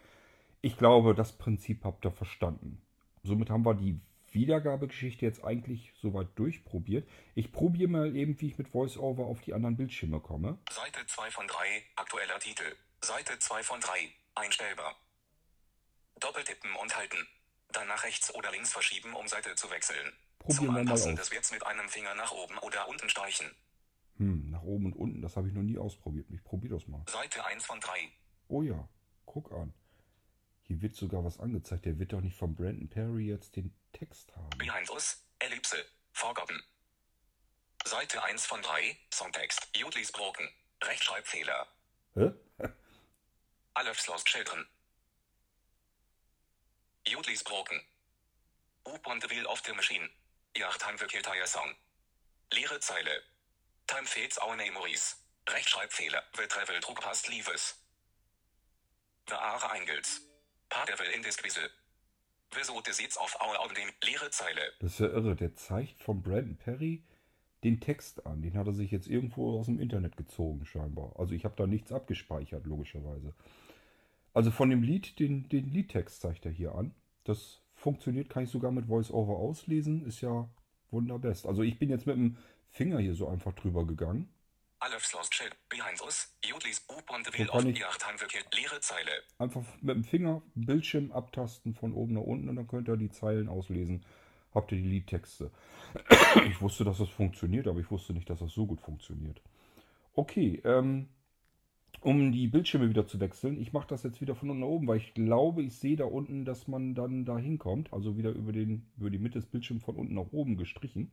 Ich glaube, das Prinzip habt ihr verstanden. Somit haben wir die Wiedergabegeschichte jetzt eigentlich soweit durchprobiert. Ich probiere mal eben, wie ich mit VoiceOver auf die anderen Bildschirme komme. Seite 2 von 3. Aktueller Titel. Seite 2 von 3. Einstellbar. Doppeltippen und halten. Dann nach rechts oder links verschieben, um Seite zu wechseln. Probieren wir mal aus. Werts mit einem Finger nach oben oder unten streichen. Hm, nach oben und unten, das habe ich noch nie ausprobiert. Ich probiere das mal. Seite 1 von 3. Oh ja, guck an. Hier wird sogar was angezeigt. Der wird doch nicht von Brandon Perry jetzt den Text haben. Behind us. Ellipse. Forgotten. Seite 1 von 3. Songtext. Jodlis Broken. Rechtschreibfehler. Hä? [laughs] Alefs Lost Children. Jodlis Broken. U-Bond the Wheel of the Machine. Yacht Time tire song. Leere Zeile. Time fades our memories. Rechtschreibfehler. The travel trug past leaves. The are Engels. Part devil in this quizzle. The so the seats of our on dem leere Zeile. Das ist ja irre. Der zeigt von Brandon Perry den Text an. Den hat er sich jetzt irgendwo aus dem Internet gezogen, scheinbar. Also ich habe da nichts abgespeichert, logischerweise. Also von dem Lied, den, den Liedtext zeigt er hier an. Das funktioniert, kann ich sogar mit VoiceOver auslesen. Ist ja wunderbest. Also ich bin jetzt mit dem Finger hier so einfach drüber gegangen. Einfach mit dem Finger Bildschirm abtasten von oben nach unten und dann könnt ihr die Zeilen auslesen. Habt ihr die Liedtexte. Ich wusste, dass das funktioniert, aber ich wusste nicht, dass das so gut funktioniert. Okay, ähm, um die Bildschirme wieder zu wechseln, ich mache das jetzt wieder von unten nach oben, weil ich glaube, ich sehe da unten, dass man dann da hinkommt. Also wieder über, den, über die Mitte des Bildschirms von unten nach oben gestrichen.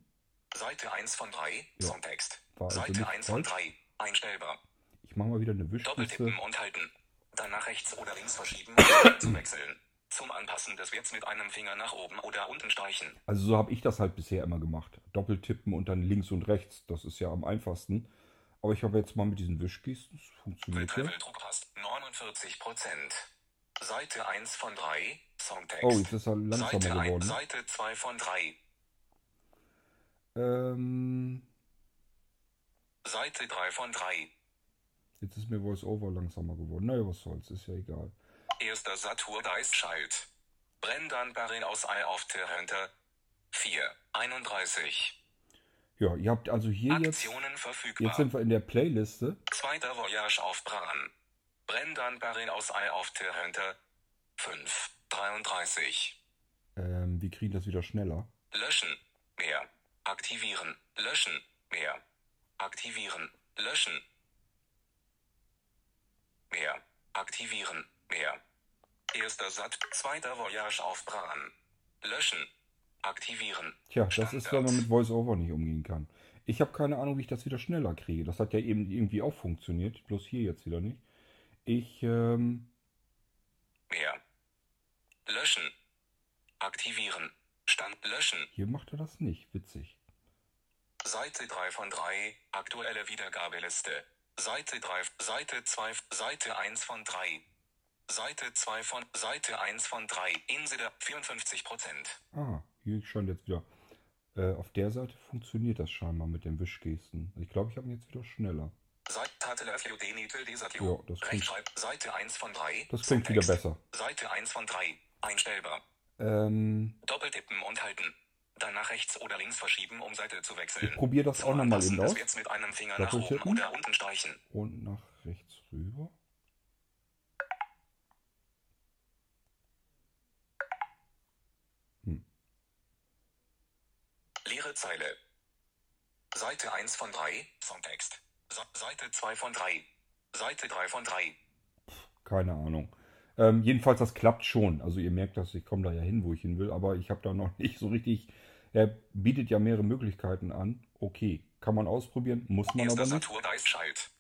Seite 1 von 3. Ja. Songtext. War also Seite nicht 1 von falsch. 3. Einstellbar. Ich mache mal wieder eine Wischgeste. Doppeltippen und halten. Dann nach rechts oder links verschieben, um [coughs] zu wechseln. Zum Anpassen des Werts mit einem Finger nach oben oder unten streichen. Also so habe ich das halt bisher immer gemacht. Doppeltippen und dann links und rechts. Das ist ja am einfachsten. Aber ich habe jetzt mal mit diesen Wischgesten. Das funktioniert ja. Druck passt 49%. Seite 1 von 3. Songtext. Oh, jetzt ist er langsamer Seite, ein, geworden. Seite 2 von 3. Ähm, Seite 3 von 3. jetzt ist mir VoiceOver langsamer geworden. Naja, was soll's, ist ja egal. Erster Satur Dice Child. Brendan Barren aus Eye of the Hunter. 4. 31. Ja, ihr habt also hier jetzt. Aktionen verfügbar. Jetzt sind wir in der Playliste. Zweiter Voyage auf Bran. Brendan Barren aus Eye of the Hunter. 5. 33. Ähm, wir kriegen das wieder schneller. Löschen. Mehr. Aktivieren. Löschen. Mehr. Aktivieren. Löschen. Mehr. Aktivieren. Mehr. Erster Satz. Zweiter Voyage auf Bran. Löschen. Aktivieren. Tja, das ist, wenn man mit VoiceOver nicht umgehen kann. Ich habe keine Ahnung, wie ich das wieder schneller kriege. Das hat ja eben irgendwie auch funktioniert, bloß hier jetzt wieder nicht. Ich, ähm, Mehr. Löschen. Aktivieren. Stand löschen. hier macht er das nicht. Witzig. Seite 3 von 3. Aktuelle Wiedergabeliste. Seite 3. Seite 2. Seite 1 von 3. Seite 2 von Seite 1 von 3. Insel 54 Prozent. Ah, hier scheint jetzt wieder. Äh, auf der Seite funktioniert das scheinbar mit den Wischgesten. Ich glaube, ich habe ihn jetzt wieder schneller. Ja, das klingt- Seite 1 von 3. Das klingt wieder besser. Seite 1 von 3. Einstellbar. Ähm, Doppeltippen und halten. Dann nach rechts oder links verschieben, um Seite zu wechseln. Ich probier das Zum auch noch mal Anpassen eben aus. Werts mit einem Finger nach oben oder unten streichen. und nach rechts rüber. Leere Zeile. Seite 1 von 3. Songtext. Se Seite 2 von 3. Seite 3 von 3. Keine Ahnung. Ähm, jedenfalls, das klappt schon. Also ihr merkt das, ich komme da ja hin, wo ich hin will, aber ich habe da noch [laughs] nicht so richtig. Er bietet ja mehrere Möglichkeiten an. Okay, kann man ausprobieren, muss man Erster aber nicht.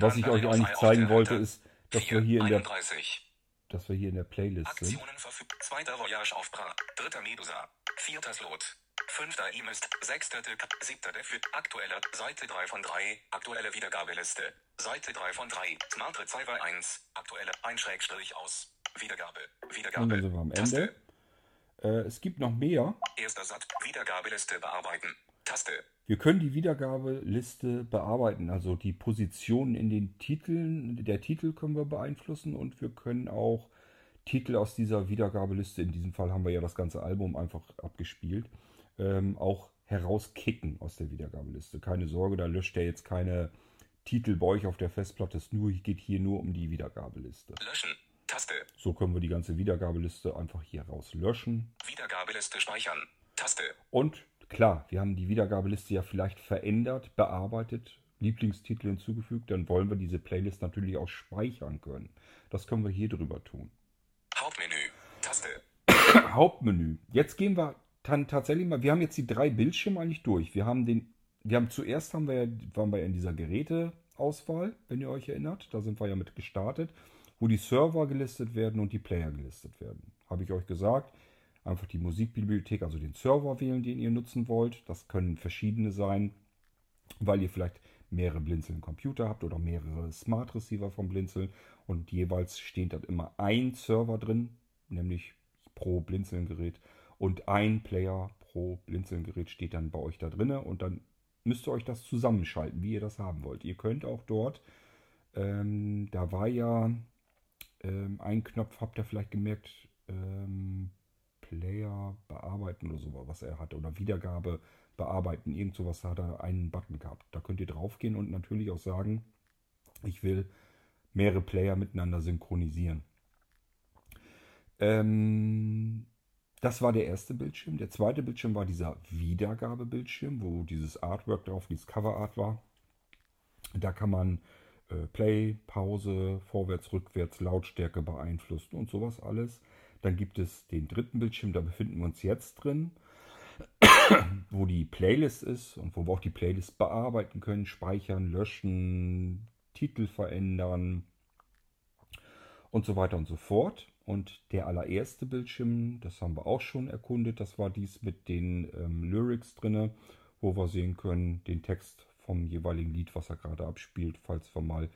Was ich euch eigentlich zeigen wollte, ist, dass wir hier in der, 31. dass wir hier in der Playlist sind. Aktionen verfügbar. Zweiter Voyage auf Bra. Dritter Medusa. Vierter Slot. Fünfter E-Mist. Sechster Tilka. Siebter Defy. Aktueller. Seite 3 von 3. Aktuelle Wiedergabeliste. Seite 3 von 3. Smart Receiver 1. Aktuelle. Ein Schrägstrich aus. Wiedergabe. Wiedergabe. Und dann sind wir am Taste. Ende. Äh, es gibt noch mehr. Erster Satz. Wiedergabeliste bearbeiten. Taste. Wir können die Wiedergabeliste bearbeiten, also die Positionen in den Titeln, der Titel können wir beeinflussen und wir können auch Titel aus dieser Wiedergabeliste, in diesem Fall haben wir ja das ganze Album einfach abgespielt, ähm, auch herauskicken aus der Wiedergabeliste. Keine Sorge, da löscht er jetzt keine Titel bei euch auf der Festplatte, es nur, geht hier nur um die Wiedergabeliste. Löschen. Taste. So können wir die ganze Wiedergabeliste einfach hier raus löschen. Wiedergabeliste speichern. Taste. Und klar, wir haben die Wiedergabeliste ja vielleicht verändert, bearbeitet, Lieblingstitel hinzugefügt. Dann wollen wir diese Playlist natürlich auch speichern können. Das können wir hier drüber tun. Hauptmenü. Taste. [coughs] Hauptmenü. Jetzt gehen wir dann tatsächlich mal. Wir haben jetzt die drei Bildschirme eigentlich durch. Wir haben den. Wir haben zuerst haben wir waren wir in dieser Geräteauswahl, wenn ihr euch erinnert. Da sind wir ja mit gestartet, wo die Server gelistet werden und die Player gelistet werden. Habe ich euch gesagt. Einfach die Musikbibliothek, also den Server wählen, den ihr nutzen wollt. Das können verschiedene sein, weil ihr vielleicht mehrere Blinzeln Computer habt oder mehrere Smart Receiver vom Blinzeln und jeweils steht dort immer ein Server drin, nämlich pro Blinzeln-Gerät und ein Player pro Blinzeln-Gerät steht dann bei euch da drinne und dann müsst ihr euch das zusammenschalten, wie ihr das haben wollt. Ihr könnt auch dort, ähm, da war ja ähm, ein Knopf, habt ihr vielleicht gemerkt, ähm, Player bearbeiten oder so, was er hatte, oder Wiedergabe bearbeiten, irgend sowas hat er einen Button gehabt. Da könnt ihr draufgehen und natürlich auch sagen, ich will mehrere Player miteinander synchronisieren. Ähm, das war der erste Bildschirm. Der zweite Bildschirm war dieser Wiedergabebildschirm, wo dieses Artwork drauf, dieses Coverart war. Da kann man äh, Play, Pause, vorwärts, rückwärts, Lautstärke beeinflussen und sowas alles. Dann gibt es den dritten Bildschirm, da befinden wir uns jetzt drin, [clears throat] wo die Playlist ist und wo wir auch die Playlist bearbeiten können, speichern, löschen, Titel verändern und so weiter und so fort. Und der allererste Bildschirm, das haben wir auch schon erkundet, das war dies mit den ähm, Lyrics drinne, wo wir sehen können, den Text vom jeweiligen Lied, was er gerade abspielt. Falls wir mal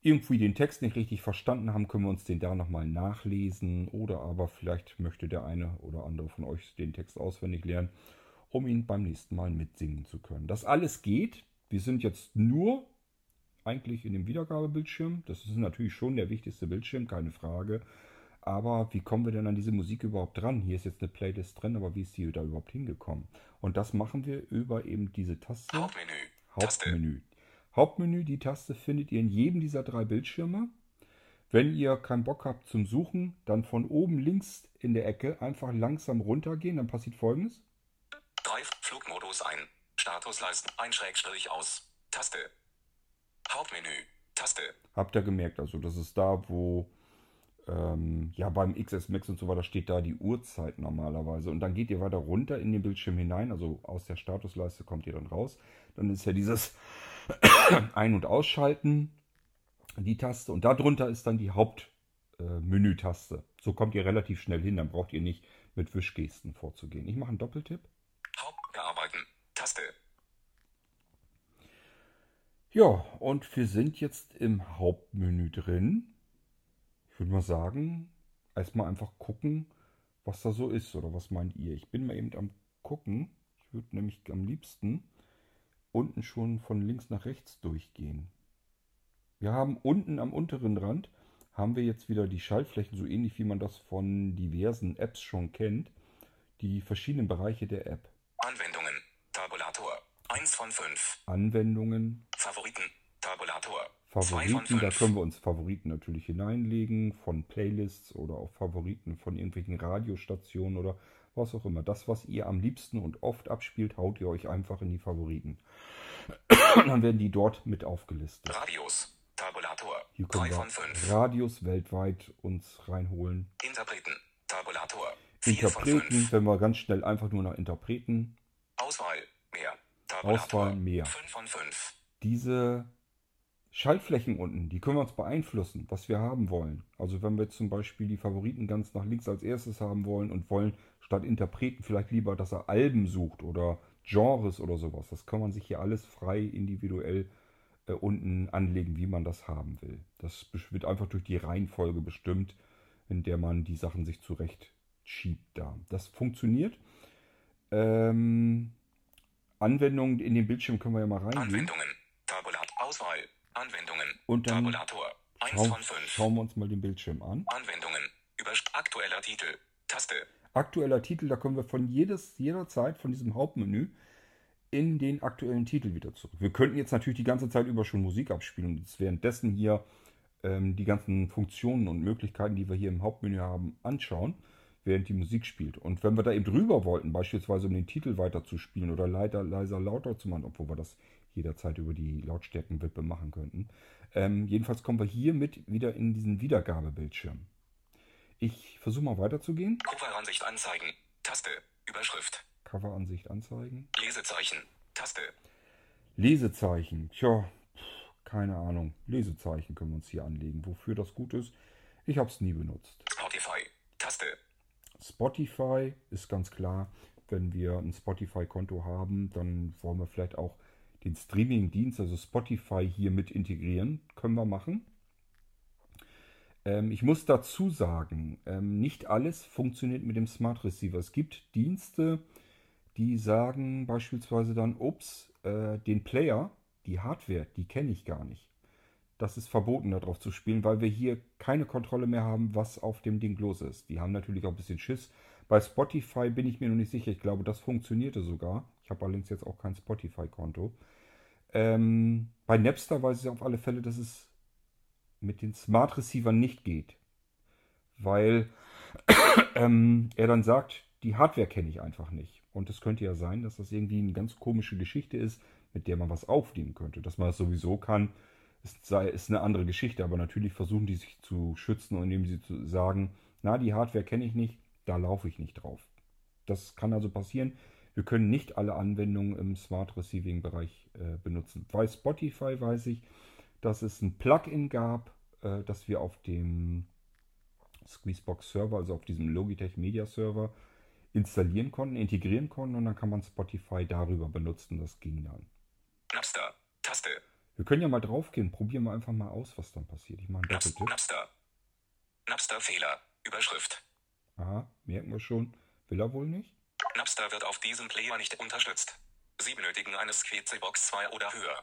irgendwie den Text nicht richtig verstanden haben, können wir uns den da nochmal nachlesen. Oder aber vielleicht möchte der eine oder andere von euch den Text auswendig lernen, um ihn beim nächsten Mal mitsingen zu können. Das alles geht. Wir sind jetzt nur eigentlich in dem Wiedergabebildschirm. Das ist natürlich schon der wichtigste Bildschirm, keine Frage. Aber wie kommen wir denn an diese Musik überhaupt dran? Hier ist jetzt eine Playlist drin, aber wie ist die da überhaupt hingekommen? Und das machen wir über eben diese Taste. Hauptmenü. Taste. Hauptmenü. Hauptmenü, die Taste findet ihr in jedem dieser drei Bildschirme. Wenn ihr keinen Bock habt zum Suchen, dann von oben links in der Ecke einfach langsam runtergehen. Dann passiert folgendes. 3. Flugmodus ein. Statusleisten. Ein Schrägstrich aus. Taste. Hauptmenü. Taste. Habt ihr gemerkt, also das ist da, wo ähm, ja beim XS Max und so weiter steht da die Uhrzeit normalerweise. Und dann geht ihr weiter runter in den Bildschirm hinein, also aus der Statusleiste kommt ihr dann raus. Dann ist ja dieses [coughs] Ein- und Ausschalten, die Taste. Und darunter ist dann die Hauptmenü-Taste. so kommt ihr relativ schnell hin, dann braucht ihr nicht mit Wischgesten vorzugehen. Ich mache einen Doppeltipp. Haupt. Bearbeiten. Taste. Ja, und wir sind jetzt im Hauptmenü drin. Ich würde mal sagen, erstmal einfach gucken, was da so ist oder was meint ihr. Ich bin mal eben am gucken. Ich würde nämlich am liebsten unten schon von links nach rechts durchgehen. Wir haben unten am unteren Rand haben wir jetzt wieder die Schaltflächen, so ähnlich wie man das von diversen Apps schon kennt, die verschiedenen Bereiche der App. Anwendungen. Tabulator. 1 von 5. Anwendungen, Favoriten. Tabulator. 2 von Favoriten, da 5. können wir uns Favoriten natürlich hineinlegen, von Playlists oder auch Favoriten von irgendwelchen Radiostationen oder was auch immer. Das, was ihr am liebsten und oft abspielt, haut ihr euch einfach in die Favoriten. [coughs] Dann werden die dort mit aufgelistet. Radios. Tabulator. Hier 3 können wir von 5. Radios weltweit uns reinholen. Interpreten. Tabulator. 4 von Interpreten, 5. wenn wir ganz schnell einfach nur nach Interpreten. Auswahl. Mehr. Tabulator. Auswahl, mehr. 5 von 5. Diese Schaltflächen unten, die können wir uns beeinflussen, was wir haben wollen. Also wenn wir zum Beispiel die Favoriten ganz nach links als erstes haben wollen und wollen statt Interpreten vielleicht lieber, dass er Alben sucht oder Genres oder sowas. Das kann man sich hier alles frei individuell äh, unten anlegen, wie man das haben will. Das wird einfach durch die Reihenfolge bestimmt, in der man die Sachen sich zurecht schiebt da. Das funktioniert. Ähm, Anwendungen in den Bildschirm können wir ja mal reingehen. Anwendungen. Anwendungen. Und dann Tabulator. 1 Schau, von 5. schauen wir uns mal den Bildschirm an. Anwendungen. Über aktueller Titel. Taste. Aktueller Titel, da können wir von jedes, jeder Zeit von diesem Hauptmenü in den aktuellen Titel wieder zurück. Wir könnten jetzt natürlich die ganze Zeit über schon Musik abspielen und uns währenddessen hier ähm, die ganzen Funktionen und Möglichkeiten, die wir hier im Hauptmenü haben, anschauen, während die Musik spielt. Und wenn wir da eben drüber wollten, beispielsweise um den Titel weiter zu spielen oder leider, leiser, lauter zu machen, obwohl wir das jederzeit über die Lautstärkenwippe machen könnten, ähm, jedenfalls kommen wir hiermit wieder in diesen Wiedergabebildschirm. Ich versuche mal weiterzugehen. Coveransicht anzeigen. Taste. Überschrift. Coveransicht anzeigen. Lesezeichen. Taste. Lesezeichen. Tja, keine Ahnung. Lesezeichen können wir uns hier anlegen. Wofür das gut ist, ich habe es nie benutzt. Spotify. Taste. Spotify ist ganz klar, wenn wir ein Spotify-Konto haben, dann wollen wir vielleicht auch den Streaming-Dienst, also Spotify, hier mit integrieren. Können wir machen. Ähm, ich muss dazu sagen, ähm, nicht alles funktioniert mit dem Smart Receiver. Es gibt Dienste, die sagen beispielsweise dann, ups, äh, den Player, die Hardware, die kenne ich gar nicht. Das ist verboten, darauf zu spielen, weil wir hier keine Kontrolle mehr haben, was auf dem Ding los ist. Die haben natürlich auch ein bisschen Schiss. Bei Spotify bin ich mir noch nicht sicher. Ich glaube, das funktionierte sogar. Ich habe allerdings jetzt auch kein Spotify-Konto. Ähm, bei Napster weiß ich auf alle Fälle, dass es mit den Smart Receivern nicht geht. Weil [coughs] ähm, er dann sagt, die Hardware kenne ich einfach nicht. Und es könnte ja sein, dass das irgendwie eine ganz komische Geschichte ist, mit der man was aufnehmen könnte. Dass man das sowieso kann, ist, sei, ist eine andere Geschichte. Aber natürlich versuchen die sich zu schützen, indem sie zu sagen, na, die Hardware kenne ich nicht, da laufe ich nicht drauf. Das kann also passieren. Wir können nicht alle Anwendungen im Smart Receiving Bereich äh, benutzen. Bei Spotify weiß ich, dass es ein Plugin gab, äh, das wir auf dem Squeezebox Server, also auf diesem Logitech Media Server, installieren konnten, integrieren konnten und dann kann man Spotify darüber benutzen. Das ging dann. Napster. Taste. Wir können ja mal draufgehen, probieren wir einfach mal aus, was dann passiert. Ich mache einen Doppeltipp. Napster. Napster Fehler. Überschrift. Aha, merken wir schon. Will er wohl nicht? Napster wird auf diesem Player nicht unterstützt. Sie benötigen eine Squeezebox 2 oder höher.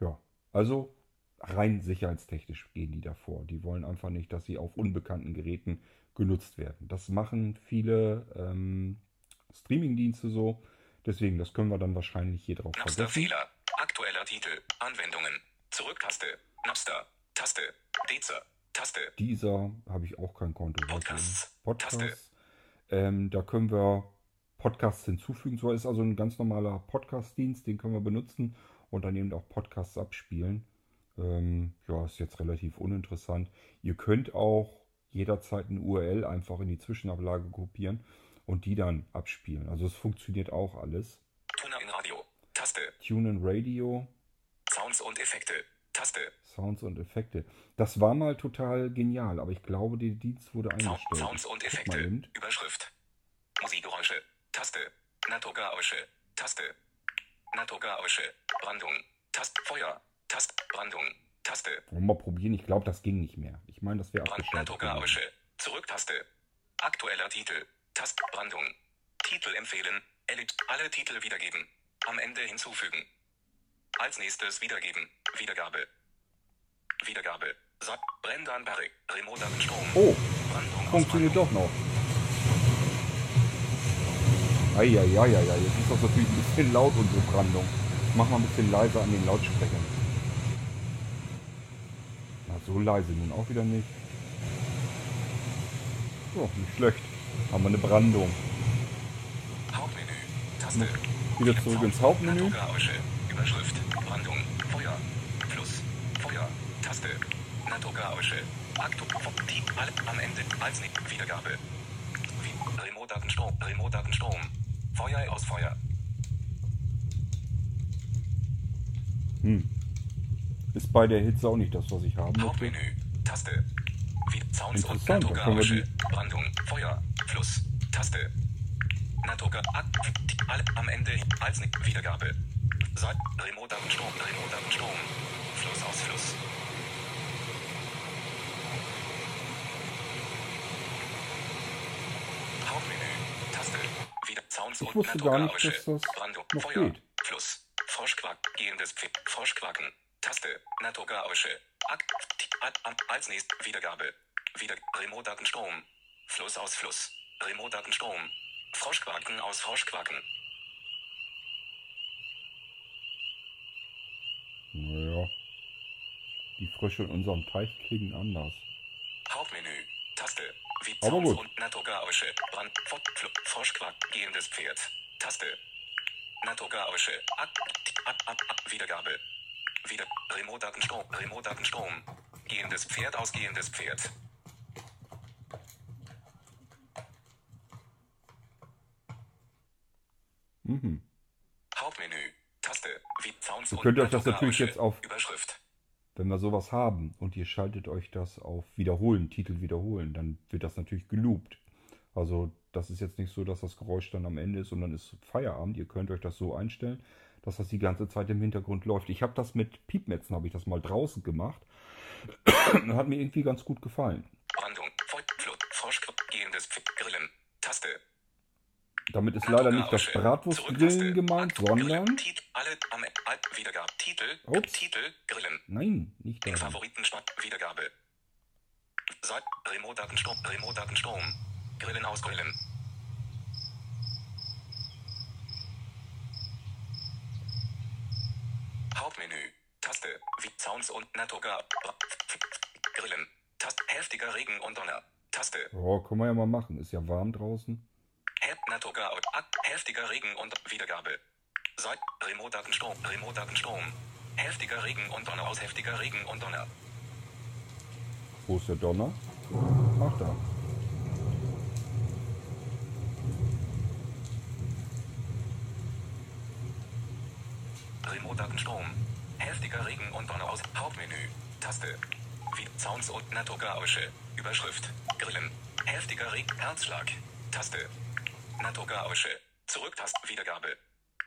Ja, also rein sicherheitstechnisch gehen die davor. Die wollen einfach nicht, dass sie auf unbekannten Geräten genutzt werden. Das machen viele ähm, Streamingdienste so. Deswegen, das können wir dann wahrscheinlich hier drauf Napster. Fehler. Aktueller Titel. Anwendungen. Zurücktaste. Napster. Taste. Deezer. Taste. Dieser habe ich auch kein Konto. Podcasts. Podcasts. Taste. Ähm, da können wir Podcasts hinzufügen. So ist also ein ganz normaler Podcast-Dienst, den können wir benutzen und dann eben auch Podcasts abspielen. Ähm, ja, ist jetzt relativ uninteressant. Ihr könnt auch jederzeit eine URL einfach in die Zwischenablage kopieren und die dann abspielen. Also es funktioniert auch alles. Tuner in Radio. Taste. Tune in Radio, Sounds und Effekte. Taste. Sounds und Effekte. Das war mal total genial, aber ich glaube, der Dienst wurde eingestellt. Sounds und Effekte. Überschrift. Musikgeräusche. Taste. Naturgeräusche. Taste. Naturgeräusche. Brandung. Tast. Feuer. Tast. Brandung. Taste. Wollen wir mal probieren? Ich glaube, das ging nicht mehr. Ich meine, das wäre gewesen. Naturgeräusche. Zurücktaste. Aktueller Titel. Tast. Brandung. Titel empfehlen. Edit. Alle Titel wiedergeben. Am Ende hinzufügen. Als nächstes wiedergeben. Wiedergabe. Wiedergabe. So Brendan Barrick. Remote-Datenstrom. Oh, Brandung funktioniert doch noch. Eieieiei, jetzt ist das natürlich ein bisschen laut, unsere Brandung. Mach mal ein bisschen leiser an den Lautsprechern. Na, so leise nun auch wieder nicht. So, nicht schlecht. Haben wir eine Brandung. Hauptmenü. Taste. Wieder zurück ins Hauptmenü. Naturgeräusche. Überschrift. Brandung. Feuer. Fluss. Feuer. Taste. Naturgeräusche. Aktu. Am Ende. Als nicht. Wiedergabe. Wie. Remote-Datenstrom. Remote-Datenstrom. Feuer aus Feuer. Ist bei der Hitze auch nicht das, was ich haben möchte. Hauptmenü. Taste. Wie Sounds und Naturgeräusche. Brandung. Feuer. Fluss. Taste. Naturge. Ak- die- Alle. Am Ende. Als nicht. Wiedergabe. Seit. Remote-Datenstrom. Remote-Datenstrom. Fluss aus Fluss. Hauptmenü. Taste. Wieder Sounds Ich und wusste gar nicht, Naturgeräusche. dass das Brandung. noch Feuer. geht. Fluss. Froschquack. Gehendes Pfiff. Froschquaken. Taste. Naturgeräusche. Akt. Als nächst. Wiedergabe. Wieder. Remote-Datenstrom. Fluss aus Fluss. Remote-Datenstrom. Froschquaken aus Froschquaken. Die Frösche in unserem Teich klingen anders. Hauptmenü. Taste. Wie Aber gut. und Naturgeräusche. Brand. Froschquack. Gehendes Pferd. Taste. Naturgeräusche. Akt. die- ab- ab- ab- Wiedergabe. Wieder. Remote-Datenstrom. Remote-Datenstrom. Gehendes Pferd. Ausgehendes Pferd. Mhm. Hauptmenü. Taste. Wie Sounds Ihr könnt euch das natürlich jetzt auf- Überschrift. Wenn wir sowas haben und ihr schaltet euch das auf Wiederholen, Titel wiederholen, dann wird das natürlich geloopt. Also das ist jetzt nicht so, dass das Geräusch dann am Ende ist und dann ist Feierabend. Ihr könnt euch das so einstellen, dass das die ganze Zeit im Hintergrund läuft. Ich habe das mit Piepmetzen, habe ich das mal draußen gemacht. [clears throat] Hat mir irgendwie ganz gut gefallen. Brandung. Feu- Flut. Froschquack. Gehendes. Grillen. Taste. Damit ist leider nicht das. Bratwurstgrillen gemeint, sondern... Alle am Wiedergabe. Titel. Ups. Titel. Grillen. Nein, nicht In da. Favoriten statt Wiedergabe. Seit Remote-Datenstrom. Remote-Datenstrom. Grillen ausgrillen. Hauptmenü. Taste. Wie Sounds und Naturga. Grillen. Taste. Heftiger Regen und Donner. Taste. Oh, können wir ja mal machen. Ist ja warm draußen. Ak- Heftiger Regen und Wiedergabe. Seit Remote-Datenstrom. Remote-Datenstrom. Heftiger Regen und Donner aus heftiger Regen und Donner. Wo ist der Donner? Ach da. Remote-Datenstrom. Heftiger Regen und Donner aus Hauptmenü. Taste. Wie Sounds und Naturgeräusche. Überschrift. Grillen. Heftiger Regen. Herzschlag. Taste. Naturgeräusche. Zurücktaste. Wiedergabe.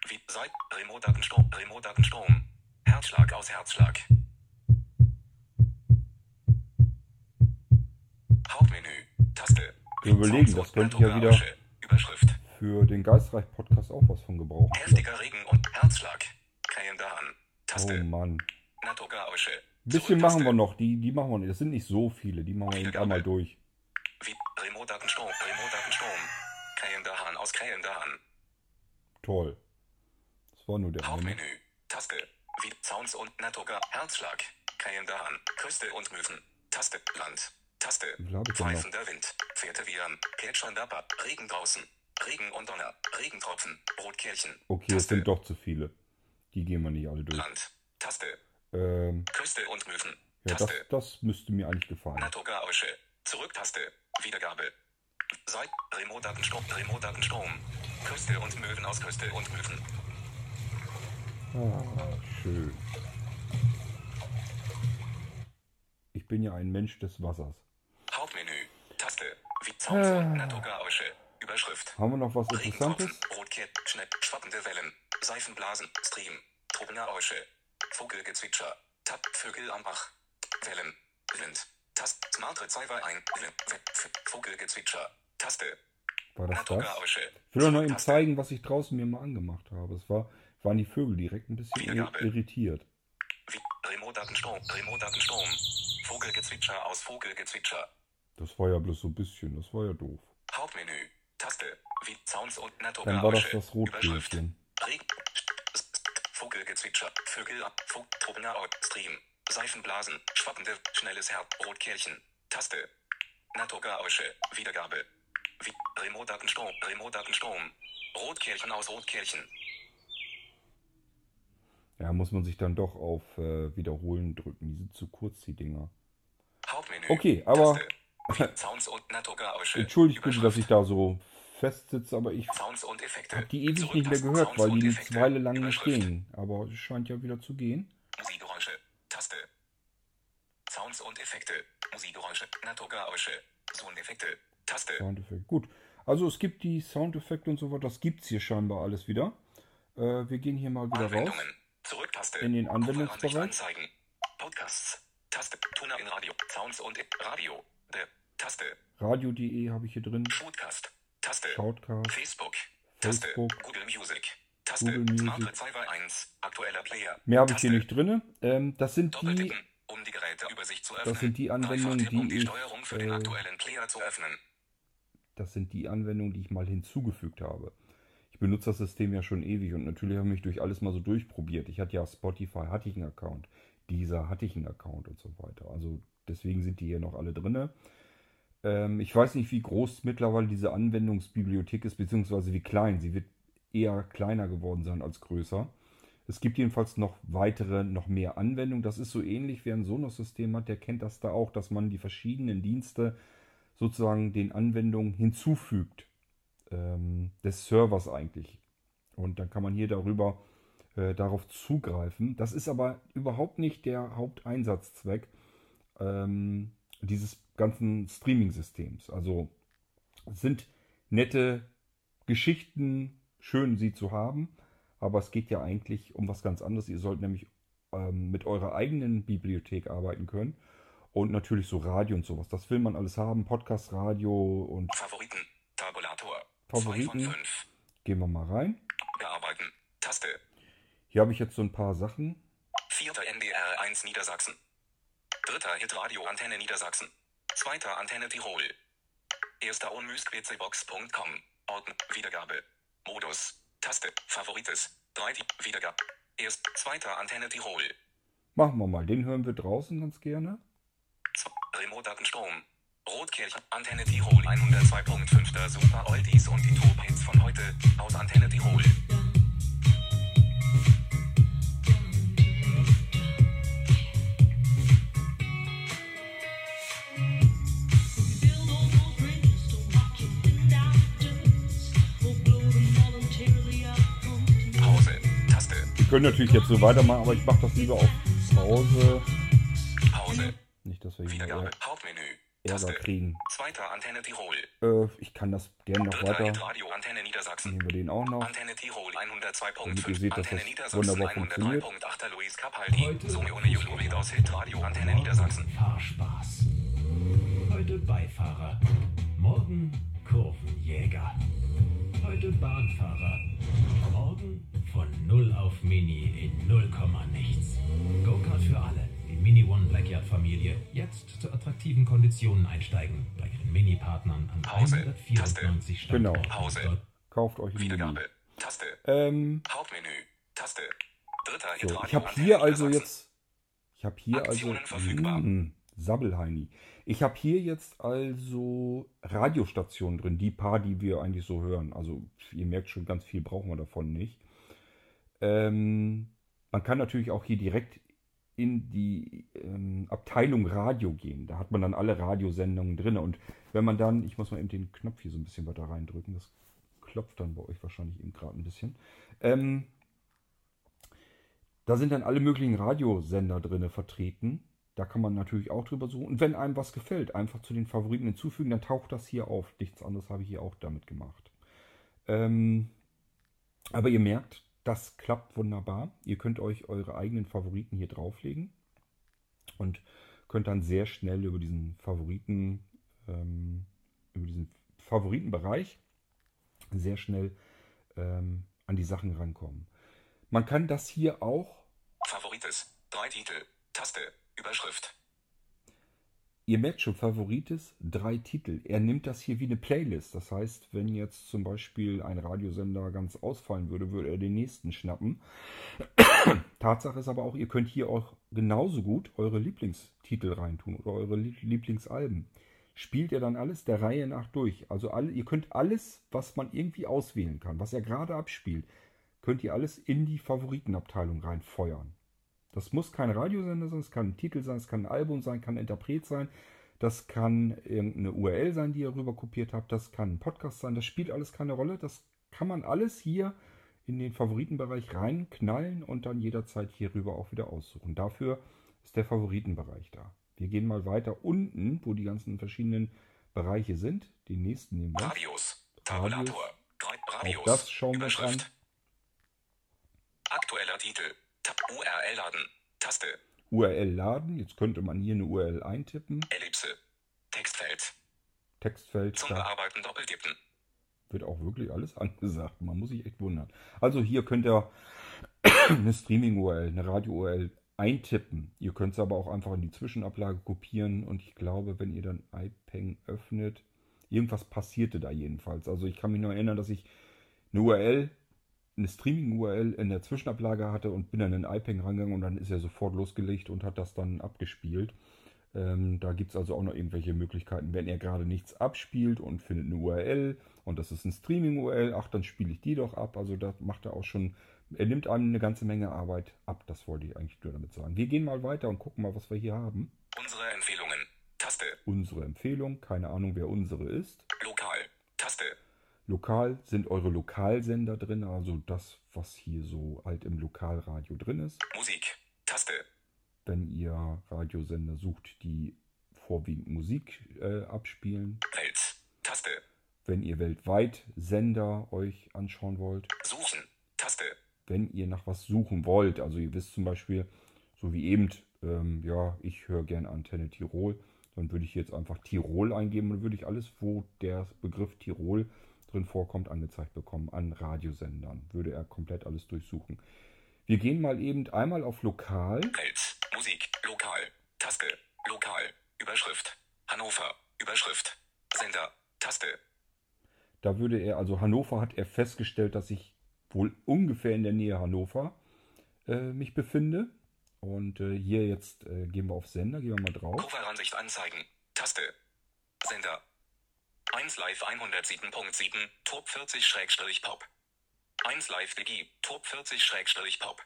Wie seit Remote-Datenstrom. Remote-Datenstrom. Herzschlag aus Herzschlag. Hauptmenü. Taste. Wir überlegen, das könnte ja wieder-. Überschrift. Für den Geistreich-Podcast auch was von gebrauchen. Heftiger Regen und Herzschlag. Krähender Hahn. Oh Taste. Mann. Naturgeräusche. Ein bisschen machen wir noch. Die, die machen wir nicht. Das sind nicht so viele. Die machen wir eben einmal durch. Wie. Remote-Datenstrom. Aus Krähender Hahn. Toll. Das war nur der eine. Hauptmenü. Taste. Wie Sounds und Naturga. Herzschlag. Krähender Hahn. Küste und Möwen. Taste. Land. Taste. Wie? Pfeifender Wind. Pferde Viren. Plätschernder Bad. Regen draußen. Regen und Donner. Regentropfen. Rotkehlchen. Okay, es Taste. sind doch zu viele. Die gehen wir nicht alle durch. Land. Taste. Ähm, Küste und Möwen. ja, das, Taste. das müsste mir eigentlich gefallen. Naturgeräusche. Zurücktaste. Wiedergabe. Seit Remote-Datenstrom. Remote-Datenstrom. Küste und Möwen aus Küste und Möwen. Ah, schön. Ich bin ja ein Mensch des Wassers. Hauptmenü. Taste. Wie Sounds Ah. Naturgeräusche. Überschrift. Haben wir noch was Interessantes? Rotkehl, Schnitt, schwappende Wellen, Seifenblasen, Stream, Tropengeräusche, Vogelgezwitscher, Tap, Vögel am Bach, Wellen, Wind, Tast, Smart Receiver ein, Vogelgezwitscher, Taste, War das das? Naturgeräusche. Ich will doch noch ihm Taste. zeigen, was ich draußen mir mal angemacht habe. Es war, waren die Vögel direkt ein bisschen Wiedergabe. irritiert. Remote-Datenstrom. Remote-Datenstrom. Vogelgezwitscher aus Vogelgezwitscher. Das war ja bloß so ein bisschen, das war ja doof. Hauptmenü. Taste. Wie Sounds und Dann war das Naturgeräusche. das. Rotbildchen. Vogelgezwitscher. Vögel. Fug, Trubner, Stream. Seifenblasen. Schwappende. Schnelles Herz. Rotkehlchen. Taste. Naturgeräusche. Wiedergabe. Wie Remote-Datenstrom. Remote-Datenstrom. Rotkehlchen aus Rotkehlchen. Ja, muss man sich dann doch auf äh, Wiederholen drücken. Die sind zu kurz, die Dinger. Hauptmenü. Okay, aber- [laughs] Sounds und. Entschuldigt bitte, dass ich da so festsitze, aber ich habe die ewig nicht mehr gehört, weil die eine. Weile lang nicht gingen. Aber es scheint ja wieder zu gehen. Musikgeräusche. Taste. Sounds und Effekte. Musikgeräusche. Naturgeräusche. Soundeffekte. Taste. Soundeffekte. Gut. Also es gibt die Soundeffekte und so weiter. Das gibt es hier scheinbar alles wieder. Äh, wir gehen hier mal wieder raus. Zurücktaste. In den Anwendungsbereich. Podcasts. Taste. Tuner in Radio. Sounds und Radio. Der. Taste. Radio.de habe ich hier drin. Shootcast. Taste. Shoutcast. Facebook. Taste. Facebook. Google Music. Taste. Google Music. Smart Receiver 1. Aktueller Player. Mehr habe ich hier nicht drin. Ähm, das sind die um die öffnen. sind die Anwendungen, Dreifach-Tipp, um die die ich, äh. Das sind die Anwendungen, die ich mal hinzugefügt habe. Ich benutze das System ja schon ewig und natürlich habe ich mich durch alles mal so durchprobiert. Ich hatte ja Spotify, hatte ich einen Account. Dieser hatte ich einen Account und so weiter. Also deswegen sind die hier noch alle drinne. Ähm, ich weiß nicht, wie groß mittlerweile diese Anwendungsbibliothek ist, beziehungsweise wie klein. Sie wird eher kleiner geworden sein als größer. Es gibt jedenfalls noch weitere, noch mehr Anwendungen. Das ist so ähnlich, wer ein Sonos-System hat, der kennt das da auch, dass man die verschiedenen Dienste sozusagen den Anwendungen hinzufügt. Ähm, des Servers eigentlich. Und dann kann man hier darüber äh, darauf zugreifen. Das ist aber überhaupt nicht der Haupteinsatzzweck ähm, dieses ganzen Streaming-Systems. Also sind nette Geschichten, schön sie zu haben, aber es geht ja eigentlich um was ganz anderes. Ihr sollt nämlich ähm, mit eurer eigenen Bibliothek arbeiten können und natürlich so Radio und sowas. Das will man alles haben, Podcast, Radio und Favoriten. Tabulator. Favoriten. 2 von 5. gehen wir mal rein. Bearbeiten. Taste. Hier habe ich jetzt so ein paar Sachen. Vierter NDR 1 Niedersachsen. Dritter Hitradio Antenne Niedersachsen. Zweiter Antenne Tirol. Erster unmüskwcbox.com. Ordnen. Wiedergabe. Modus. Taste. Favorites. 3 Wiedergabe. Erst. Zweiter Antenne Tirol. Machen wir mal. Den hören wir draußen ganz gerne. Remote-Datenstrom. Rotkirchen, Antenne Tirol 102.5. Super Oldies und die Top-Hits von heute aus Antenne Tirol. Wir können natürlich jetzt so weitermachen, aber ich mache das lieber auf Pause. Pause. Nicht, dass wir hier Wiedergabe. Hauptmenü. Ärger kriegen. Zweiter Antenne Tirol. Äh, ich kann das gerne noch weiter. Hitradio Antenne Niedersachsen. Nehmen wir den auch noch. Antenne Tirol Damit ihr 102.5. seht, dass Antenne das Niedersachsen wunderbar funktioniert. 103.8. Luis Capaldi. Somione Juliet aus Hitradio Antenne Niedersachsen. Fahrspaß. Heute Beifahrer. Morgen Kurvenjäger. Heute Bahnfahrer. Morgen von 0 auf Mini in 0, nichts. Go-Kart für alle. Die Mini One Backyard Familie. Jetzt zu attraktiven Konditionen einsteigen. Bei ihren Mini-Partnern an Pause. 194 Genau. Standorten. Pause. Kauft euch. Wiedergabe. Taste. Ähm, Hauptmenü. Taste. Dritter so, ich habe hier also jetzt. Ich habe hier also. Aktionen verfügbar. Hm, Sabbelheini. Ich habe hier jetzt also Radiostationen drin, die paar, die wir eigentlich so hören. Also ihr merkt schon, ganz viel brauchen wir davon nicht. Ähm, man kann natürlich auch hier direkt in die ähm, Abteilung Radio gehen. Da hat man dann alle Radiosendungen drin. Und wenn man dann, ich muss mal eben den Knopf hier so ein bisschen weiter reindrücken, das klopft dann bei euch wahrscheinlich eben gerade ein bisschen. Ähm, da sind dann alle möglichen Radiosender drin vertreten. Da kann man natürlich auch drüber suchen. Und wenn einem was gefällt, einfach zu den Favoriten hinzufügen, dann taucht das hier auf. Nichts anderes habe ich hier auch damit gemacht. Ähm, aber ihr merkt, das klappt wunderbar. Ihr könnt euch eure eigenen Favoriten hier drauflegen und könnt dann sehr schnell über diesen Favoriten, ähm, über diesen Favoritenbereich sehr schnell ähm, an die Sachen rankommen. Man kann das hier auch Favorites. Drei Titel. Taste. Überschrift. Ihr merkt schon, Favorites, drei Titel. Er nimmt das hier wie eine Playlist. Das heißt, wenn jetzt zum Beispiel ein Radiosender ganz ausfallen würde, würde er den nächsten schnappen. [coughs] Tatsache ist aber auch, ihr könnt hier auch genauso gut eure Lieblingstitel reintun oder eure Lie- Lieblingsalben. Spielt er dann alles der Reihe nach durch. Also alle, ihr könnt alles, was man irgendwie auswählen kann, was er gerade abspielt, könnt ihr alles in die Favoritenabteilung reinfeuern. Das muss kein Radiosender sein, es kann ein Titel sein, es kann ein Album sein, kann ein Interpret sein, das kann irgendeine URL sein, die ihr rüber kopiert habt, das kann ein Podcast sein, das spielt alles keine Rolle. Das kann man alles hier in den Favoritenbereich reinknallen und dann jederzeit hier rüber auch wieder aussuchen. Dafür ist der Favoritenbereich da. Wir gehen mal weiter unten, wo die ganzen verschiedenen Bereiche sind. Den nächsten nehmen wir. Radios. Tabulator. Radios. Auch das schauen wir uns an. Aktueller Titel. URL laden. Taste. URL laden. Jetzt könnte man hier eine URL eintippen. Ellipse. Textfeld. Textfeld. Zum Bearbeiten doppeltippen. wird auch wirklich alles [laughs] angesagt. Man muss sich echt wundern. Also hier könnt ihr [coughs] eine Streaming-URL, eine Radio-URL eintippen. Ihr könnt es aber auch einfach in die Zwischenablage kopieren und ich glaube, wenn ihr dann iPeng öffnet, irgendwas passierte da jedenfalls. Also ich kann mich nur erinnern, dass ich eine URL, eine Streaming-URL in der Zwischenablage hatte und bin dann in iPeng rangegangen und dann ist er sofort losgelegt und hat das dann abgespielt. Ähm, da gibt es also auch noch irgendwelche Möglichkeiten. Wenn er gerade nichts abspielt und findet eine URL und das ist ein Streaming-URL, ach, dann spiele ich die doch ab. Also da macht er auch schon, er nimmt einem eine ganze Menge Arbeit ab. Das wollte ich eigentlich nur damit sagen. Wir gehen mal weiter und gucken mal, was wir hier haben. Unsere Empfehlungen. Taste. Unsere Empfehlung, keine Ahnung, wer unsere ist. Lokal. Lokal sind eure Lokalsender drin, also das, was hier so halt im Lokalradio drin ist. Musik. Taste. Wenn ihr Radiosender sucht, die vorwiegend Musik äh, abspielen. Welt. Taste. Wenn ihr weltweit Sender euch anschauen wollt. Suchen. Taste. Wenn ihr nach was suchen wollt, also ihr wisst zum Beispiel, so wie eben, ähm, ja, ich höre gerne Antenne Tirol, dann würde ich jetzt einfach Tirol eingeben und würde ich alles, wo der Begriff Tirol drin vorkommt, angezeigt bekommen an Radiosendern. Würde er komplett alles durchsuchen. Wir gehen mal eben einmal auf Lokal. Welt. Musik. Lokal. Taste. Lokal. Überschrift. Hannover. Überschrift. Sender. Taste. Da würde er, also Hannover hat er festgestellt, dass ich wohl ungefähr in der Nähe Hannover äh, mich befinde. Und äh, hier jetzt äh, gehen wir auf Sender, gehen wir mal drauf. Coveransicht anzeigen. Taste. Sender. 1 Live 107.7, Top 40-Pop. 1 Live Digi, Top 40-Pop.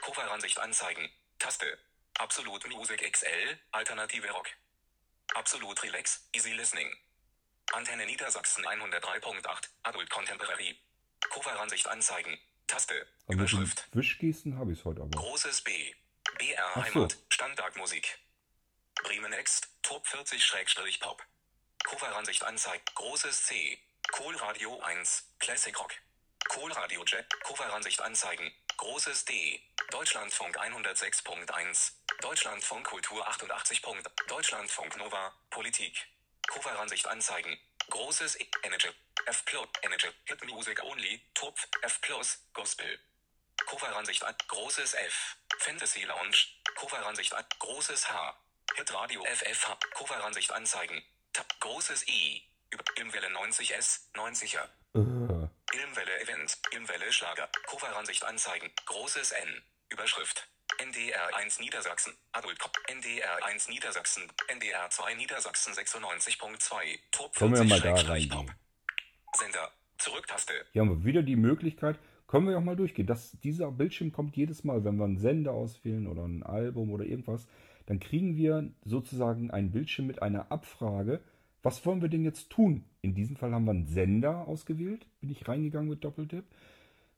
Coveransicht anzeigen. Taste. Absolut Music XL, Alternative Rock. Absolut Relax, Easy Listening. Antenne Niedersachsen 103.8, Adult Contemporary. Coveransicht anzeigen. Taste. Aber den Überschrift. Wischgesten habe ich es heute aber. Großes B. BR Ach so. Heimat. Standardmusik. Bremen Next. Top 40-Pop. Coveransicht anzeigen. Großes C. Kohlradio 1. Classic Rock. Kohlradio Jet. Coveransicht anzeigen. Großes D. Deutschlandfunk 106.1. Deutschlandfunk Kultur 88. Deutschlandfunk Nova. Politik. Coveransicht anzeigen. Großes E. Energy. F Plus. Energy. Hit Music Only. Top F Plus. Gospel. Coveransicht an. Großes F. Fantasy Lounge. Coveransicht an. Großes H. Hitradio FFH. Coveransicht anzeigen. Tab. Großes I. Ilmwelle 90S. 90er. Äh, Ilmwelle Event. Ilmwelle Schlager. Coveransicht anzeigen. Großes N. Überschrift. NDR 1 Niedersachsen. Adult Cop. NDR 1 Niedersachsen. NDR 2 Niedersachsen 96.2. Top Können wir mal da 40. Pop. Sender. Zurücktaste. hier haben wir wieder die Möglichkeit, können wir auch mal durchgehen. Das, dieser Bildschirm kommt jedes Mal, wenn wir einen Sender auswählen oder ein Album oder irgendwas, dann kriegen wir sozusagen einen Bildschirm mit einer Abfrage. Was wollen wir denn jetzt tun? In diesem Fall haben wir einen Sender ausgewählt. Bin ich reingegangen mit Doppeltipp.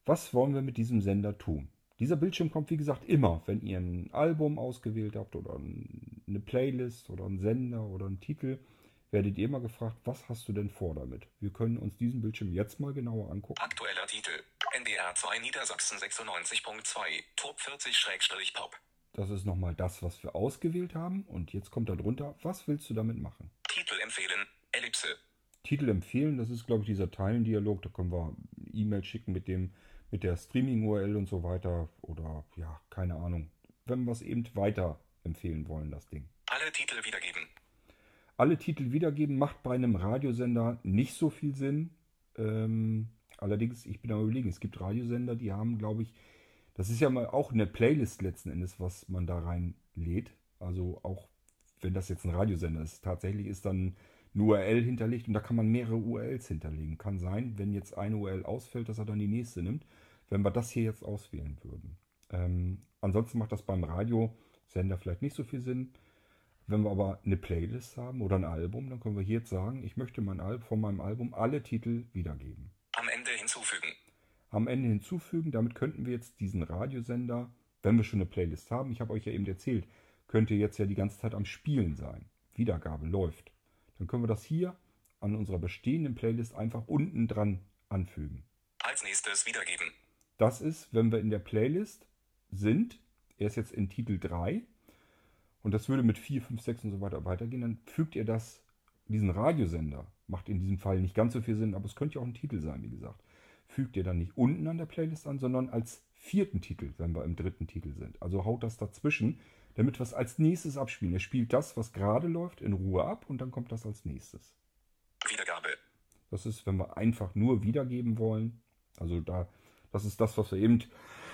Was wollen wir mit diesem Sender tun? Dieser Bildschirm kommt, wie gesagt, immer, wenn ihr ein Album ausgewählt habt oder ein- eine Playlist oder einen Sender oder einen Titel, werdet ihr immer gefragt, was hast du denn vor damit? Wir können uns diesen Bildschirm jetzt mal genauer angucken. Aktueller Titel. NDR 2 Niedersachsen 96.2. Top 40-Pop. Das ist nochmal das, was wir ausgewählt haben. Und jetzt kommt da drunter, was willst du damit machen? Titel empfehlen. Ellipse. Titel empfehlen, das ist, glaube ich, dieser Teilendialog. Da können wir E-Mail schicken mit dem, mit der Streaming-URL und so weiter. Oder ja, keine Ahnung. Wenn wir es eben weiter empfehlen wollen, das Ding. Alle Titel wiedergeben. Alle Titel wiedergeben macht bei einem Radiosender nicht so viel Sinn. Ähm, allerdings, ich bin am überlegen, es gibt Radiosender, die haben, glaube ich, das ist ja mal auch eine Playlist letzten Endes, was man da reinlädt. Also auch wenn das jetzt ein Radiosender ist, tatsächlich ist dann eine URL hinterlegt und da kann man mehrere URLs hinterlegen. Kann sein, wenn jetzt eine URL ausfällt, dass er dann die nächste nimmt, wenn wir das hier jetzt auswählen würden. Ähm, ansonsten macht das beim Radiosender vielleicht nicht so viel Sinn. Wenn wir aber eine Playlist haben oder ein Album, dann können wir hier jetzt sagen, ich möchte mein Al von meinem Album alle Titel wiedergeben. Am Ende hinzufügen. Damit könnten wir jetzt diesen Radiosender, wenn wir schon eine Playlist haben, ich habe euch ja eben erzählt, könnte jetzt ja die ganze Zeit am Spielen sein. Wiedergabe läuft. Dann können wir das hier an unserer bestehenden Playlist einfach unten dran anfügen. Als nächstes wiedergeben. Das ist, wenn wir in der Playlist sind, er ist jetzt in Titel 3 und das würde mit 4, 5, 6 und so weiter weitergehen, dann fügt ihr das, diesen Radiosender, macht in diesem Fall nicht ganz so viel Sinn, aber es könnte ja auch ein Titel sein, wie gesagt, fügt ihr dann nicht unten an der Playlist an, sondern als vierten Titel, wenn wir im dritten Titel sind. Also haut das dazwischen, damit wir es als nächstes abspielen. Er spielt das, was gerade läuft, in Ruhe ab und dann kommt das als nächstes. Wiedergabe. Das ist, wenn wir einfach nur wiedergeben wollen. Also da, das ist das, was wir eben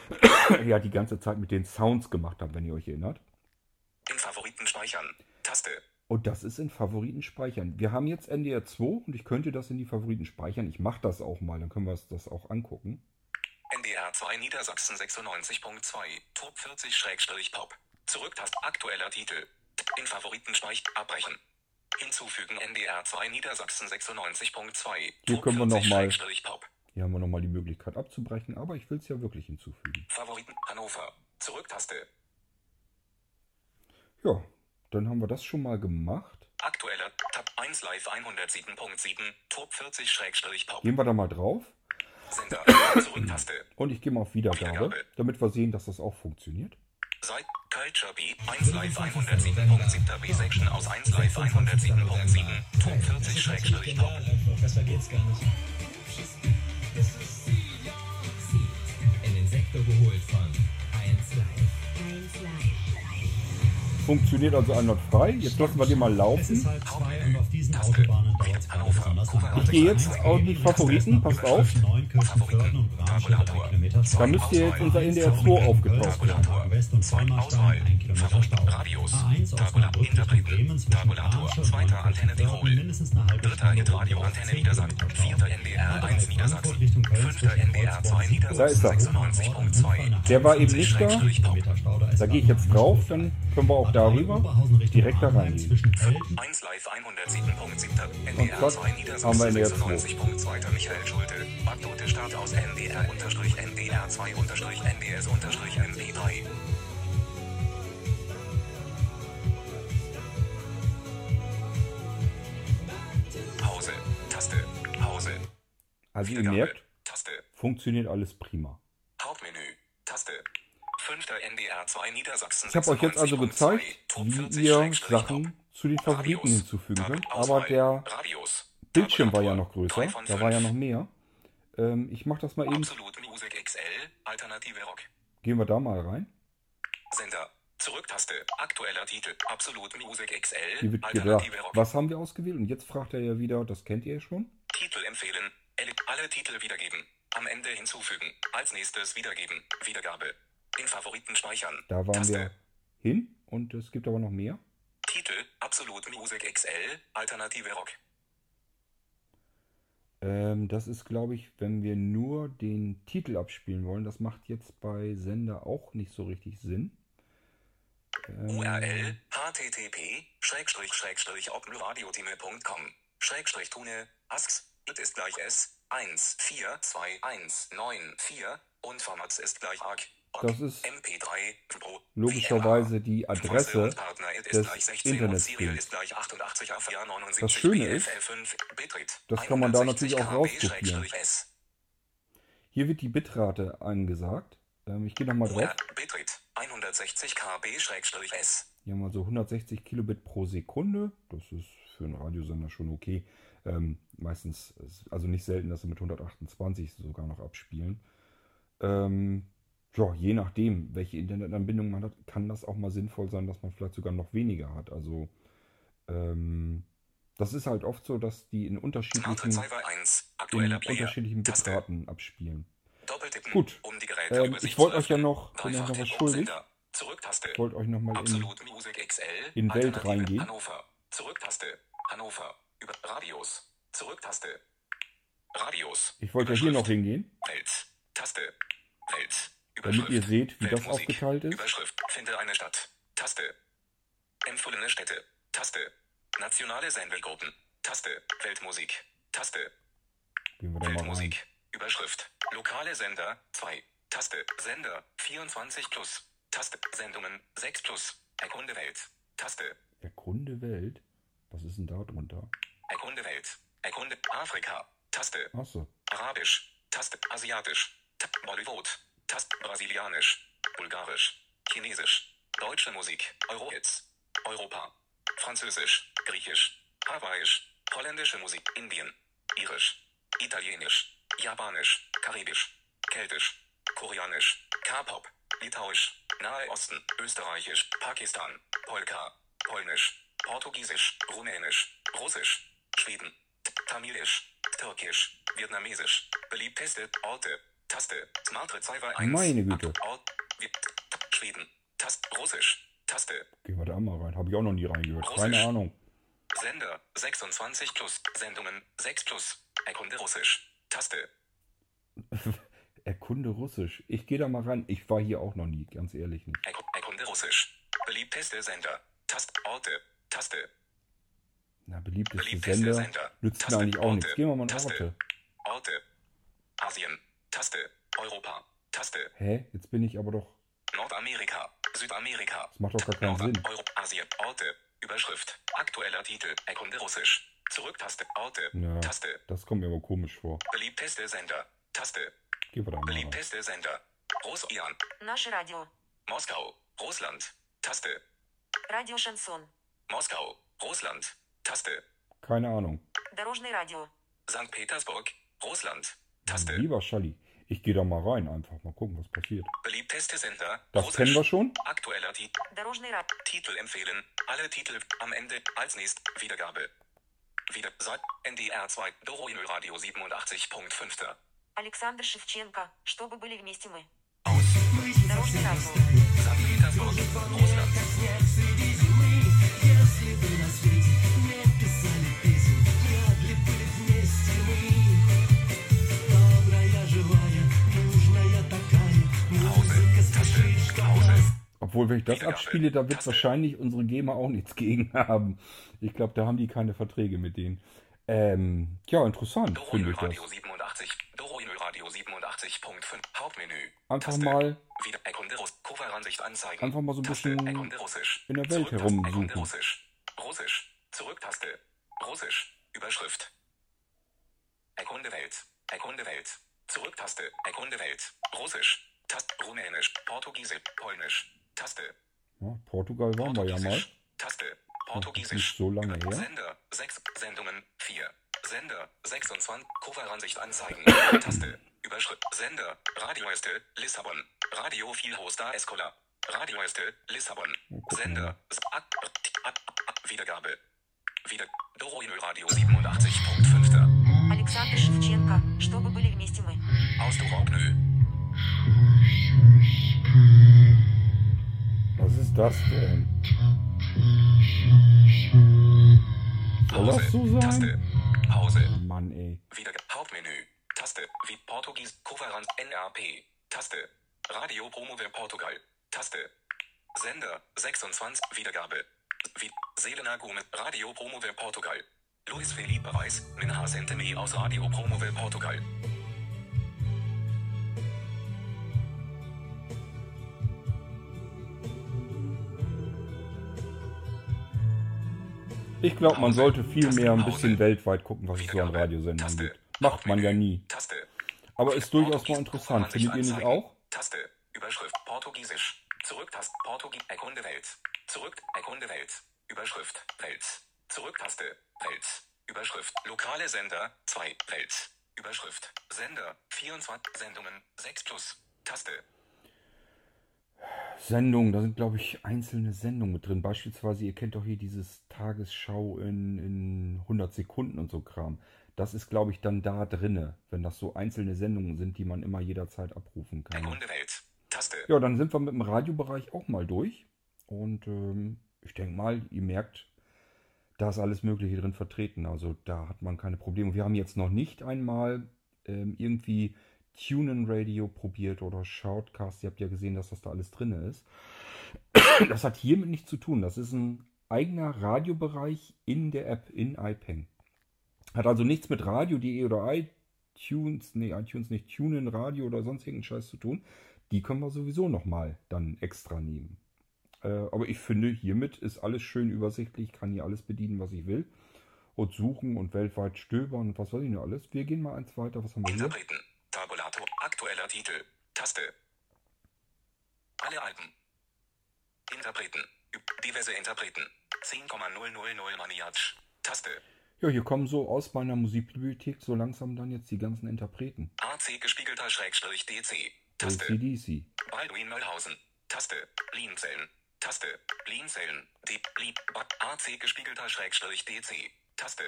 [coughs] ja die ganze Zeit mit den Sounds gemacht haben, wenn ihr euch erinnert. In Favoriten speichern. Taste. Und das ist in Favoriten speichern. Wir haben jetzt NDR 2 und ich könnte das in die Favoriten speichern. Ich mache das auch mal, dann können wir uns das auch angucken. NDR 2 Niedersachsen 96.2. Top 40-Pop. Zurücktast aktueller Titel. In Favoriten speichern. Abbrechen. Hinzufügen NDR 2 Niedersachsen 96.2. Hier Top können wir noch mal- 40-Pop. Hier haben wir nochmal die Möglichkeit abzubrechen, aber ich will es ja wirklich hinzufügen. Favoriten Hannover. Zurücktaste. Ja, dann haben wir das schon mal gemacht. Aktueller Tab 1 Live 107.7. Top 40-Pop. Gehen wir da mal drauf Sender. Zurücktaste. [clears throat] und ich gehe mal auf Wiedergabe, Wiedergabe. damit wir sehen, dass das auch funktioniert. Seit Culture Beat 1 Live 107.7 B-Section aus 1 Live 107.7. Top 40-Pop. Einfach besser geht's gar nicht. In den Sektor geholt von Funktioniert also einwandfrei. Jetzt lassen wir den mal laufen. lang. Ich gehe jetzt auf die Favoriten, passt auf. Da Stau. müsste jetzt unser NDR 2 aufgetaucht werden. Tabulator. West- und Zwei Vollmarstein, Auswahl. ein Kilometer Favoriten Stau. Radios. A1 aus Tabulator. Osnabrück Richtung Interpreter. Bremen zwischen Tabulator. Bramstedt, Zweiter Antenne Tirol. Dritter Hitradio Antenne 10 Niedersachsen. Vierter NDR 1 Niedersachsen. Fünfter NDR 2 Wolfsburg, Niedersachsen. Da ist er. 96.2. Der war eben nicht da. Da gehe ich jetzt drauf, dann können wir auch darüber direkt da reingehen. Zwischen Elten 1 Live 107.7. Und zack, 2 haben wir NDR 96.2. Michael Schulte. Aktote Start aus NDR unterstrich NDR 2 unterstrich NDS unterstrich MP3. Pause. Taste. Pause. Also ihr merkt, Taste. funktioniert alles prima. Hauptmenü. Taste. Fünfter NDR 2 Niedersachsen. Ich habe euch jetzt also 96.2. gezeigt, wie 40 ihr Sachen zu den Favoriten hinzufügen könnt. Aber der. Bildschirm war ja noch größer. Da war ja noch mehr. Ähm, ich mache das mal eben. Absolut Music XL. Alternative Rock. Gehen wir da mal rein. Sender. Zurücktaste. Aktueller Titel. Absolut Music XL. Hier wird gedacht, was haben wir ausgewählt? Und jetzt fragt er ja wieder, das kennt ihr ja schon. Titel empfehlen. Alle Titel wiedergeben. Am Ende hinzufügen. Als nächstes wiedergeben. Wiedergabe. In Favoriten speichern. Da waren Taste. wir hin und es gibt aber noch mehr. Titel. Absolut Music XL. Alternative Rock. Ähm, das ist, glaube ich, wenn wir nur den Titel abspielen wollen. Das macht jetzt bei Sender auch nicht so richtig Sinn. Ähm, URL http schrägstrich schrägstrich opnradiotime.com schrägstrich tune asks it ist gleich s 1 4 2 1 9 4 und Formats ist gleich arg Das ist mp3 Pro logischerweise die Adresse des gleich 16 und Internetstreams. Serial ist gleich 88 auf Jahr 79 Das Schöne ist, BFL5 Bitrate das kann man da natürlich auch 160 rauskopieren. Hier wird die Bitrate angesagt. Ähm, ich gehe nochmal drauf. UR Bitrate 160 KB S. Hier haben wir so 160 Kilobit pro Sekunde. Das ist für einen Radiosender schon okay. Ähm, meistens, ist- also nicht selten, dass sie mit 128 sogar noch abspielen. Ähm, ja, je nachdem, welche Internetanbindung man hat, kann das auch mal sinnvoll sein, dass man vielleicht sogar noch weniger hat. Also ähm, das ist halt oft so, dass die in unterschiedlichen, Receiver 1. in unterschiedlichen. Bitraten abspielen. Gut. um die Geräte Ähm, ich wollte euch ja noch, bin euch noch was schuldig. Ich wollte euch noch mal in, in Welt reingehen. Hannover. Zurücktaste. Hannover. Über Radios. Zurücktaste. Radios. ich wollte ja hier noch hingehen, Welt. Taste. Welt. Damit ihr seht, wie das aufgeteilt ist. Überschrift. Finde eine Stadt. Taste. Empfohlene Städte. Taste. Nationale Sendergruppen. Taste. Weltmusik. Taste. Weltmusik. Überschrift. Lokale Sender 2. Taste. Sender 24 plus. Taste. Sendungen 6 plus. Erkunde Welt. Taste. Erkunde Welt. Was ist denn da drunter? Erkunde Welt. Erkunde Afrika. Taste. Achso. Arabisch. Taste. Asiatisch. Ta Bollywood. Taste. Brasilianisch. Bulgarisch. Chinesisch. Deutsche Musik. Eurohits. Europa. Französisch. Griechisch. Hawaiisch. Holländische Musik. Indien. Irisch. Italienisch. Japanisch. Karibisch. Keltisch. Koreanisch. K-Pop. Litauisch. Nahe Osten. Österreichisch. Pakistan. Polka. Polnisch. Portugiesisch. Rumänisch. Russisch. Schweden. Tamilisch. Türkisch. Vietnamesisch. Beliebteste Orte. Taste. Smart Receiver 1. Meine Güte. Schweden. Taste. Russisch. Taste. Gehen wir da mal rein. Habe ich auch noch nie reingehört. Russisch. Keine Ahnung. Sender 26 plus. Sendungen 6 plus. Erkunde Russisch. Taste. [laughs] Erkunde Russisch. Ich gehe da mal rein. Ich war hier auch noch nie, ganz ehrlich nicht. Erku- Erkunde Russisch. Beliebteste Sender. Taste. Orte. Taste. Na, beliebteste Beliebteste Sender Sender. nützt mir eigentlich auch nichts. Orte. Gehen wir mal in Taste. Orte. Orte. Asien. Taste. Europa. Taste. Hä? Jetzt bin ich aber doch. Nordamerika. Südamerika. Das macht doch gar keinen Nord Sinn. Euro Asien. Orte. Überschrift. Aktueller Titel. Erkunde Russisch. Zurücktaste. Orte. Ja, Taste. das kommt mir aber komisch vor. Beliebteste Sender. Taste. Gehen wir da mal rein. Beliebteste Sender. Russland. Наше радио. Moskau. Russland. Taste. Радио Шансон. Moskau. Russland. Taste. Keine Ahnung. Дорожное радио. St. Petersburg. Russland. Taste. Lieber Schalli, ich gehe da mal rein. Einfach mal gucken, was passiert. Beliebteste Sender. Das Russisch. kennen wir schon. Aktueller Titel. Дорожный рад. Titel empfehlen. Alle Titel am Ende als nächst Wiedergabe. Wieder seit NDR 2 Doroinö Radio 87.5. Александр Шевченко. Чтобы были вместе мы. Aus. Дорожный радио. St. Petersburg. Russland. Obwohl, wenn ich das abspiele, da wird wahrscheinlich unsere GEMA auch nichts gegen [laughs] haben. Ich glaube, da haben die keine Verträge mit denen. Ähm, ja, interessant finde ich das. Radio 87. Doroinö Radio 87.5. Hauptmenü. Einfach Taste. mal Wieder Erkunde Russ. Coveransicht anzeigen. Einfach mal so ein Taste. bisschen Erkunde Russisch. in der Welt Zurücktaste. herumsuchen. Russisch. Russisch. Zurücktaste. Russisch. Überschrift. Erkunde Welt. Erkunde Welt. Zurücktaste. Erkunde Welt. Russisch. Taste. Rumänisch. Portugiesisch. Polnisch. Taste. ja, Portugal waren wir ja mal. Portugiesisch. Taste. Nicht Portugiesisch. so lange her. Sender 6. Sendungen 4. Sender 26. Coveransicht anzeigen. [coughs] Taste. Überschrift. Sender. Radioeste. Lissabon. Radio Vielhoster Escola. Radioeste. Lissabon. gucken Sender. S- Ak- Ak- Ak- Wiedergabe. Wieder. Doroinö Radio 87.5. Александр Шевченко. Чтобы были вместе мы. Aus Dorobnö. was ist das denn? Soll das so sein? Taste. Pause. Mann, ey. Wieder Hauptmenü. Taste. Wie Portugies. Coverant NRP. Taste. Radio Promover Portugal. Taste. Sender 26. Wiedergabe. Wie Selena Gomez. Radio Promover Portugal. Luis Felipe Reis. Minha Senteme aus Radio Promover Portugal. Ich glaube, man sollte viel mehr ein bisschen weltweit gucken, was es so an. Radiosendern gibt. Macht man ja nie. Taste. Aber ist durchaus mal interessant. Findet ihr nicht auch? Taste. Überschrift. Portugiesisch. Zurücktaste. Portugies. Erkunde Welt. Zurück. Erkunde Welt. Überschrift. Welt. Zurücktaste. Welt. Überschrift. Lokale Sender. 2. Welt. Überschrift. Sender. 24. Sendungen. 6 plus. Taste. Sendungen, da sind, glaube ich, einzelne Sendungen mit drin. Beispielsweise, ihr kennt doch hier dieses Tagesschau in, in 100 Sekunden und so Kram. Das ist, glaube ich, dann da drinne, wenn das so einzelne Sendungen sind, die man immer jederzeit abrufen kann. Ja, dann sind wir mit dem Radiobereich auch mal durch. Und ähm, ich denke mal, ihr merkt, da ist alles Mögliche drin vertreten. Also da hat man keine Probleme. Wir haben jetzt noch nicht einmal ähm, irgendwie TuneIn Radio probiert oder Shoutcast. Ihr habt ja gesehen, dass das da alles drin ist. Das hat hiermit nichts zu tun. Das ist ein eigener Radiobereich in der App in iPeng. Hat also nichts mit Radio.de oder iTunes, nee, iTunes nicht, TuneIn Radio oder sonst irgendeinen Scheiß zu tun. Die können wir sowieso nochmal dann extra nehmen. Äh, aber ich finde, hiermit ist alles schön übersichtlich. Ich kann hier alles bedienen, was ich will. Und suchen und weltweit stöbern und was weiß ich noch alles. Wir gehen mal eins weiter. Was haben wir hier? Interpreten. Titel. Taste. Alle Alben. Interpreten. Diverse Interpreten. 10,000 Maniatsch. Taste. Ja, hier kommen so aus meiner Musikbibliothek so langsam dann jetzt die ganzen Interpreten. AC gespiegelter Schrägstrich DC. Taste. ACDC. Baldwin Möllhausen. Taste. Linzellen. Taste. Linzellen. D. Li. Ba- AC gespiegelter Schrägstrich DC. Taste.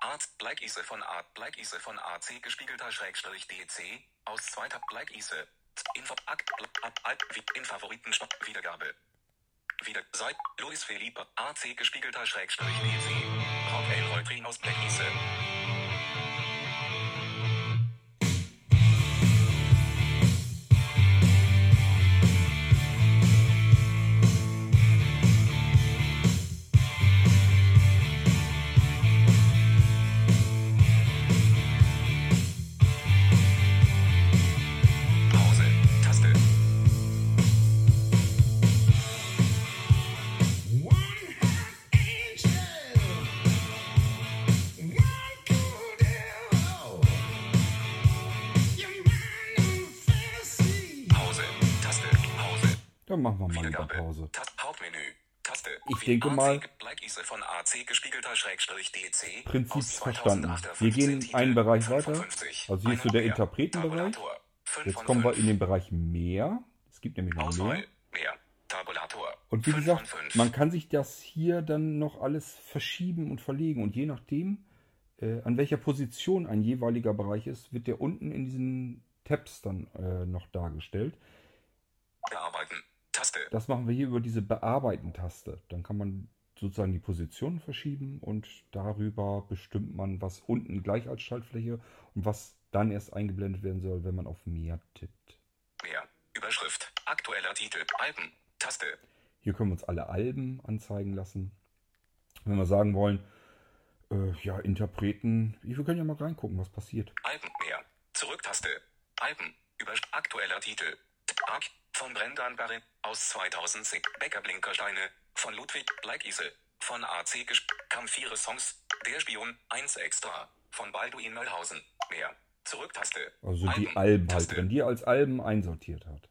Arzt Black Ise von Art Black Ise von AC gespiegelter Schrägstrich DC. Aus zweiter Black Ise. Info Akt in Favoriten Wiedergabe. Wieder seit Luis Felipe AC gespiegelter Schrägstrich DC. Rock Elroy aus Black machen wir mal eine. Pause. Hauptmenü. Taste. Ich denke mal-. Prinzip verstanden. 2008er Wir gehen 15 einen Bereich weiter. 55. Also hier ist so der. Interpretenbereich. Jetzt kommen wir in den Bereich mehr. Es gibt nämlich noch mehr. Und wie gesagt, man kann sich das hier dann noch alles verschieben und verlegen. Und je nachdem, äh, an welcher Position ein jeweiliger Bereich ist, wird der unten in diesen Tabs dann äh, noch dargestellt. Bearbeiten. Taste. Das machen wir hier über diese Bearbeiten-Taste. Dann kann man sozusagen die Positionen verschieben und darüber bestimmt man, was unten gleich als Schaltfläche und was dann erst eingeblendet werden soll, wenn man auf mehr tippt. Mehr. Überschrift. Aktueller Titel. Alben. Taste. Hier können wir uns alle Alben anzeigen lassen. Wenn wir sagen wollen, äh, ja, Interpreten, wir können ja mal reingucken, was passiert. Alben. Mehr. Zurücktaste. Alben. Über aktueller Titel. Von Brendan Barry aus 2010. Becker Blinkersteine von Ludwig Bleikise von AC gesp Kam vier Songs. Der Spion 1 extra von Balduin Möllhausen. Mehr. Zurücktaste. Also die Alben halt drin, die er als Alben einsortiert hat.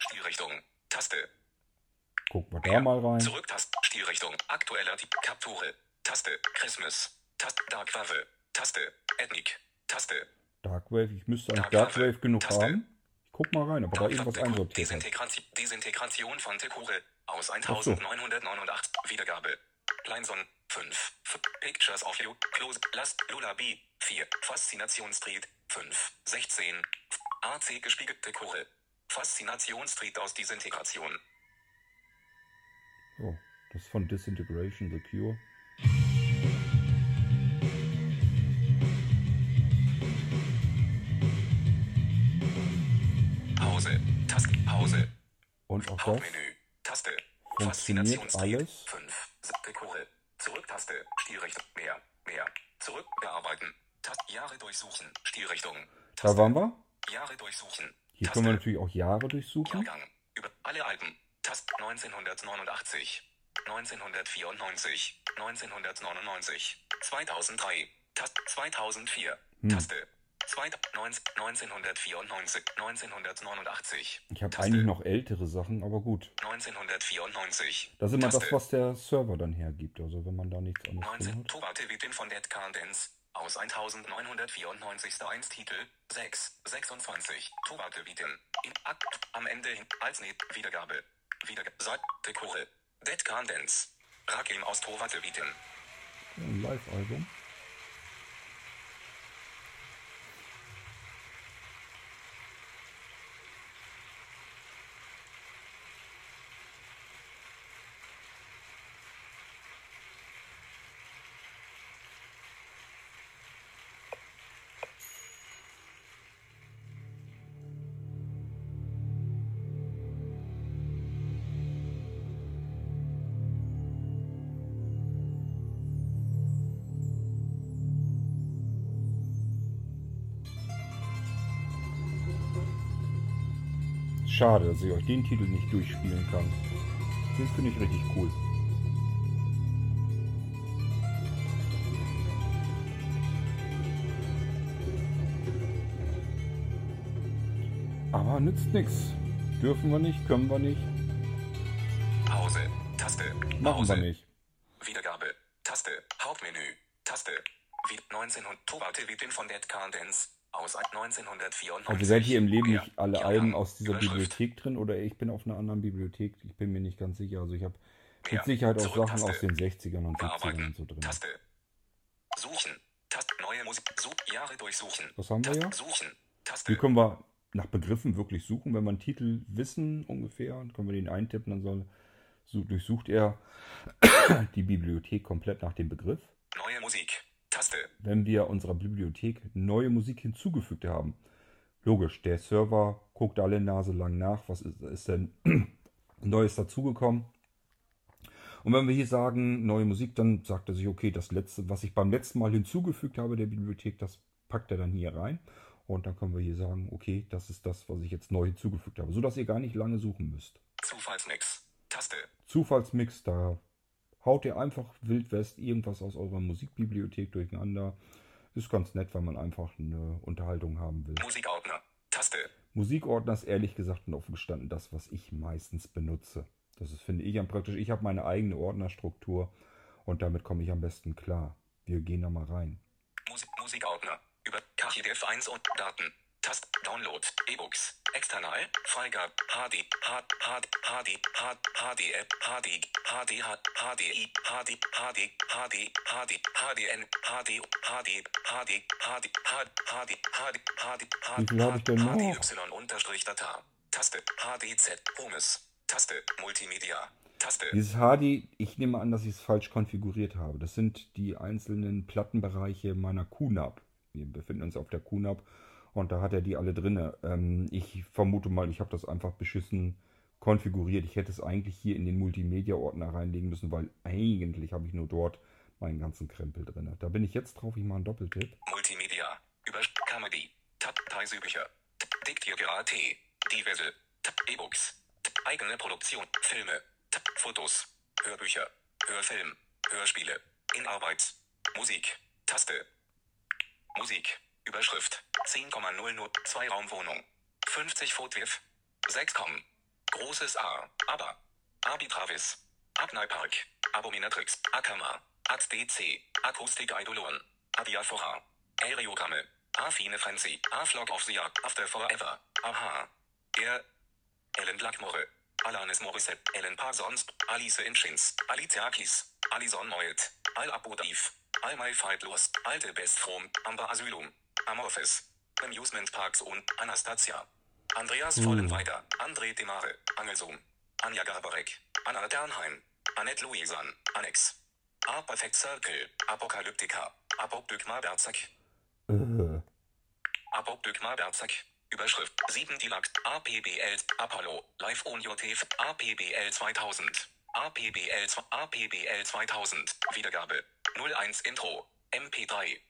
Stilrichtung. Taste. Gucken wir da mal rein. Zurücktaste. Stilrichtung. Aktueller Tipp. Kapture. Taste. Christmas. Taste. Darkwave. Taste. Ethnik. Taste. Darkwave, ich müsste eigentlich Darkwave. Darkwave genug Taste. haben. Guck mal rein, ob er da irgendwas einsortiert. Desintegration, Desintegration von Tekure aus 1989. Wiedergabe. Kleinson 5. F Pictures of You. Close. Last. Lullaby 4. Faszination Street 5. 16. F AC gespiegelte Dekore. Faszination Street aus Desintegration. So, das ist von Disintegration, The Cure. Pause. Und auch das Hauptmenü. Taste. funktioniert alles. 5. Dekore. Zurücktaste. Stilrichtung. Mehr. Mehr. Zurück. Bearbeiten. Taste. Jahre durchsuchen. Stilrichtung. Da waren wir. Jahre durchsuchen. Hier Taste. können wir natürlich auch Jahre durchsuchen. Jahrgang. Über alle Alben. Tast 1989. 1994. 1999. 2003. Tast 2004. Hm. Taste. 2000 1994. 1989. Ich habe eigentlich noch ältere Sachen, aber gut. 1994. Das ist immer das, Taste. was der Server dann hergibt. Also wenn man da nichts anderes 19. drin hat. Tobate Vitin von Dead Can Dance. Aus 1994. 1 Titel. 6. 26. Tobate Vitin. In Akt. Am Ende hin. Als Net. Wiedergabe. Wieder Seit Dekore. Dead Can Dance. Rakim aus Tovate Vitin. Ein Live-Album. Schade, dass ich euch den Titel nicht durchspielen kann. Den finde ich richtig cool. Aber nützt nichts. Dürfen wir nicht, können wir nicht, Pause. Taste. machen Pause. wir nicht. Wiedergabe. Taste. Hauptmenü. Taste. Wie 1900 Tovate Vitin von Dead Can Dance. Aus 1994. Also seid ihr im Leben nicht alle Ja. Alben aus dieser. Bibliothek drin oder ich bin auf einer anderen Bibliothek? Ich bin mir nicht ganz sicher. Also ich habe mit Sicherheit auch Sachen aus den 60ern und 70ern Bearbeiten. und so drin. Taste. Suchen. Taste. Neue Musik. Such. Jahre durchsuchen. Das haben wir ja. Suchen. Taste. Hier können wir nach Begriffen wirklich suchen. Wenn wir einen Titel wissen ungefähr, dann können wir den eintippen, dann soll, so, durchsucht er [coughs] die Bibliothek komplett nach dem Begriff. Neue Musik. Taste. Wenn wir unserer Bibliothek neue Musik hinzugefügt haben, logisch, der Server guckt alle Nase lang nach, was ist, ist denn [clears throat] Neues dazugekommen. Und wenn wir hier sagen, neue Musik, dann sagt er sich, okay, das letzte, was ich beim letzten Mal hinzugefügt habe der Bibliothek, das packt er dann hier rein. Und dann können wir hier sagen, okay, das ist das, was ich jetzt neu hinzugefügt habe, sodass ihr gar nicht lange suchen müsst. Zufallsmix. Taste. Zufallsmix, da haut ihr einfach Wild West irgendwas aus eurer Musikbibliothek durcheinander. Ist ganz nett, wenn man einfach eine Unterhaltung haben will. Musikordner. Taste. Musikordner ist ehrlich gesagt und offen gestanden das, was ich meistens benutze. Das ist, finde ich, am praktisch. Ich habe meine eigene Ordnerstruktur und damit komme ich am besten klar. Wir gehen da mal rein. Musik Musikordner. Über KDF 1 und Daten. Tast. Download. E-Books. External. Freigabe. HD. HD. HD. HD. HDF. HD. HD. HDI. HD. HD. HD. HD. HDN. HD. HD. HD. HD. HD. HD. HD. Noch? HDY unterstrich Data. Taste. HDZ. Homes. Taste. Multimedia. Taste. Dieses HD, ich nehme an, dass ich es falsch konfiguriert habe. Das sind die einzelnen Plattenbereiche meiner QNAP. Wir befinden uns auf der QNAP und da hat er die alle drin. Ähm, ich vermute mal, ich habe das einfach beschissen konfiguriert. Ich hätte es eigentlich hier in den Multimedia-Ordner reinlegen müssen, weil eigentlich habe ich nur dort meinen ganzen Krempel drin. Da bin ich jetzt drauf. Ich mache einen Doppeltipp. Multimedia. Über Comedy. Dateisübücher. Diktiergerät. Diverse. E-Books. Eigene Produktion. Filme. Fotos. Hörbücher. Hörfilm. Hörspiele. In Arbeit. Musik. Taste. Musik. Überschrift. 10,00. Zweiraumwohnung. 50 Fotwirf. 6 komm. Großes A. Aber. Arbitravis. Abneipark. Abominatrix. Akama. AXDC. Akustik Eidolon. Adiaphora. Aereogramme. Affine Frenzy. A-Flock of the Year. After Forever. Aha. Er. Ellen Blackmore. Alanis Morissette. Ellen Parsons. Alice Inchins. Alitiakis. Alison Moyet. Al Abudif. All My Fight Los. Alte Bestfrom. Amber Asylum. Amorphis. Amusement Parks und Anastasia. Andreas Vollenweider. André Demare. Angelsohn. Anja Gabarek. Anna Dernheim. Annette Louisan. Annex. A Perfect Circle. Apokalyptika. Apokdygma Berzak. Äh, Apokdygma Berzak. Überschrift 7 Dilakt. APBL. Apollo. Live on your TV. APBL 2000. APBL, APBL 2000. Wiedergabe. 01 Intro. MP3.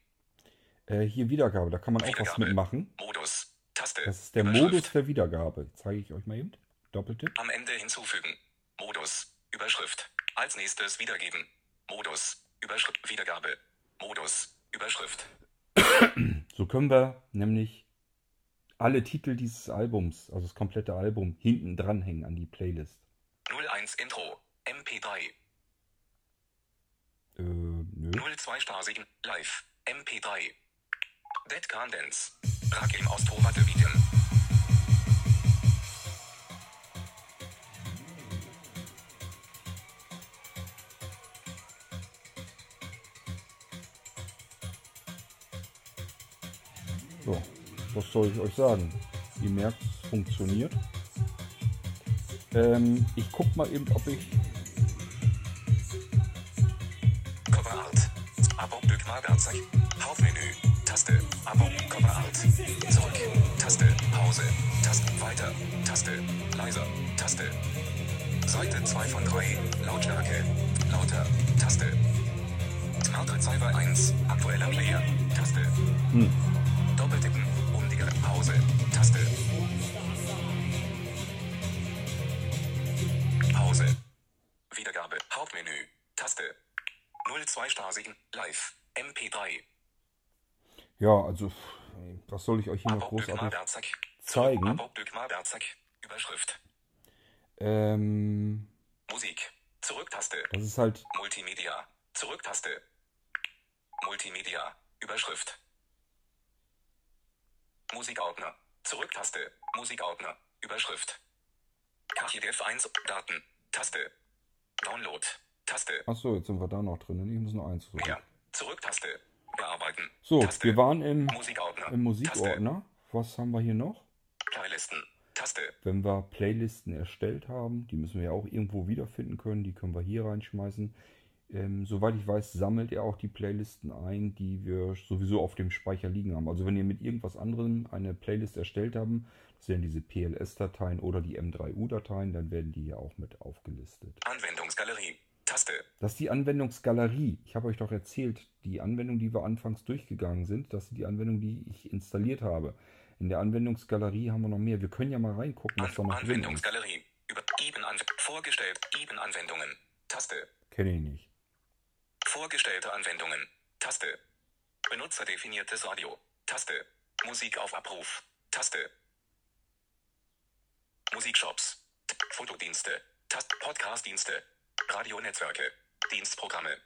Äh, hier Wiedergabe, da kann man auch was Wiedergabe. mitmachen. Modus. Taste. Das ist der. Modus der Wiedergabe. Zeige ich euch mal eben. Doppeltipp. Am Ende hinzufügen. Modus. Überschrift. Als nächstes wiedergeben. Modus. Überschrift. Wiedergabe. Modus. Überschrift. So können wir nämlich alle Titel dieses Albums, also das komplette Album, hinten dranhängen an die Playlist. 01 Intro. MP3. Äh, nö. 02 Stasigen. Live. MP3. Dead Dance. Rakim aus Tovate Wiedem. So, was soll ich euch sagen? Ihr merkt, es funktioniert. Ähm, ich guck mal eben, ob ich. Cover Art. Coverart. Abonnement Magazin. Hauptmenü. Taste. Abo Cover Art. Zurück. Taste. Pause. Taste. Weiter. Taste. Leiser. Taste. Seite 2 von 3. Lautstärke. Lauter. Taste. Smart Receiver 1. Aktueller Player. Taste. Doppeltippen. Um die Pause. Taste. Pause. Wiedergabe. Hauptmenü. Taste. 02 Stasigen. Live. MP3. Ja, also, was soll ich euch hier noch großartig zeigen? Überschrift. Ähm, Musik. Zurücktaste. das ist halt. Multimedia. Zurücktaste. Multimedia. Überschrift. Musikordner. Zurücktaste. Musikordner. Überschrift. KDF 1. Daten. Taste. Download. Taste. Achso, jetzt sind wir da noch drin. Ich muss nur eins suchen. Mehr. Zurücktaste. Bearbeiten. So, Taste. wir waren im, Musikordner. im Musikordner. Was haben wir hier noch? Playlisten. Taste. Wenn wir Playlisten erstellt haben, die müssen wir ja auch irgendwo wiederfinden können, die können wir hier reinschmeißen. Ähm, soweit ich weiß, sammelt er auch die Playlisten ein, die wir sowieso auf dem Speicher liegen haben. Also wenn ihr mit irgendwas anderem eine Playlist erstellt haben, das wären diese PLS-Dateien oder die M3U-Dateien, dann werden die hier auch mit aufgelistet. Anwendungsgalerie. Taste. Das ist die Anwendungsgalerie. Ich habe euch doch erzählt, die Anwendung, die wir anfangs durchgegangen sind, das ist die Anwendung, die ich installiert habe. In der Anwendungsgalerie haben wir noch mehr. Wir können ja mal reingucken, was da noch. Anwendungsgalerie. Über Eben an Vorgestellt. Eben Anwendungen. Taste. Kenne ich nicht. Vorgestellte Anwendungen. Taste. Benutzerdefiniertes Radio. Taste. Musik auf Abruf. Taste. Musikshops. Fotodienste. Tast Podcastdienste. Radionetzwerke. Dienstprogramme.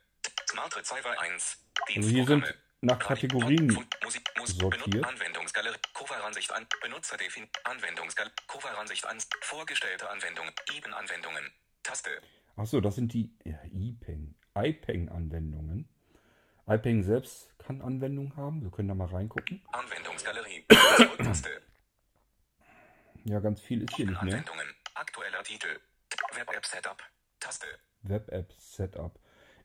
Smart Receiver 1. Also hier sind Dienstprogramme. nach Kategorien Musik, Musik, sortiert. Anwendungsgalerie. Coveransicht an. Benutzerdefin. Anwendungsgalerie. Coveransicht an. Vorgestellte Anwendungen. Eben Anwendungen. Taste. Achso, das sind die ja, IPENG. IPENG-Anwendungen. IPENG selbst kann Anwendungen haben. Wir können da mal reingucken. Anwendungsgalerie. Zurücktaste. Ja, ganz viel ist hier nicht mehr. Anwendungen. Aktueller Titel. Web-App Setup. Taste. Web-App Setup.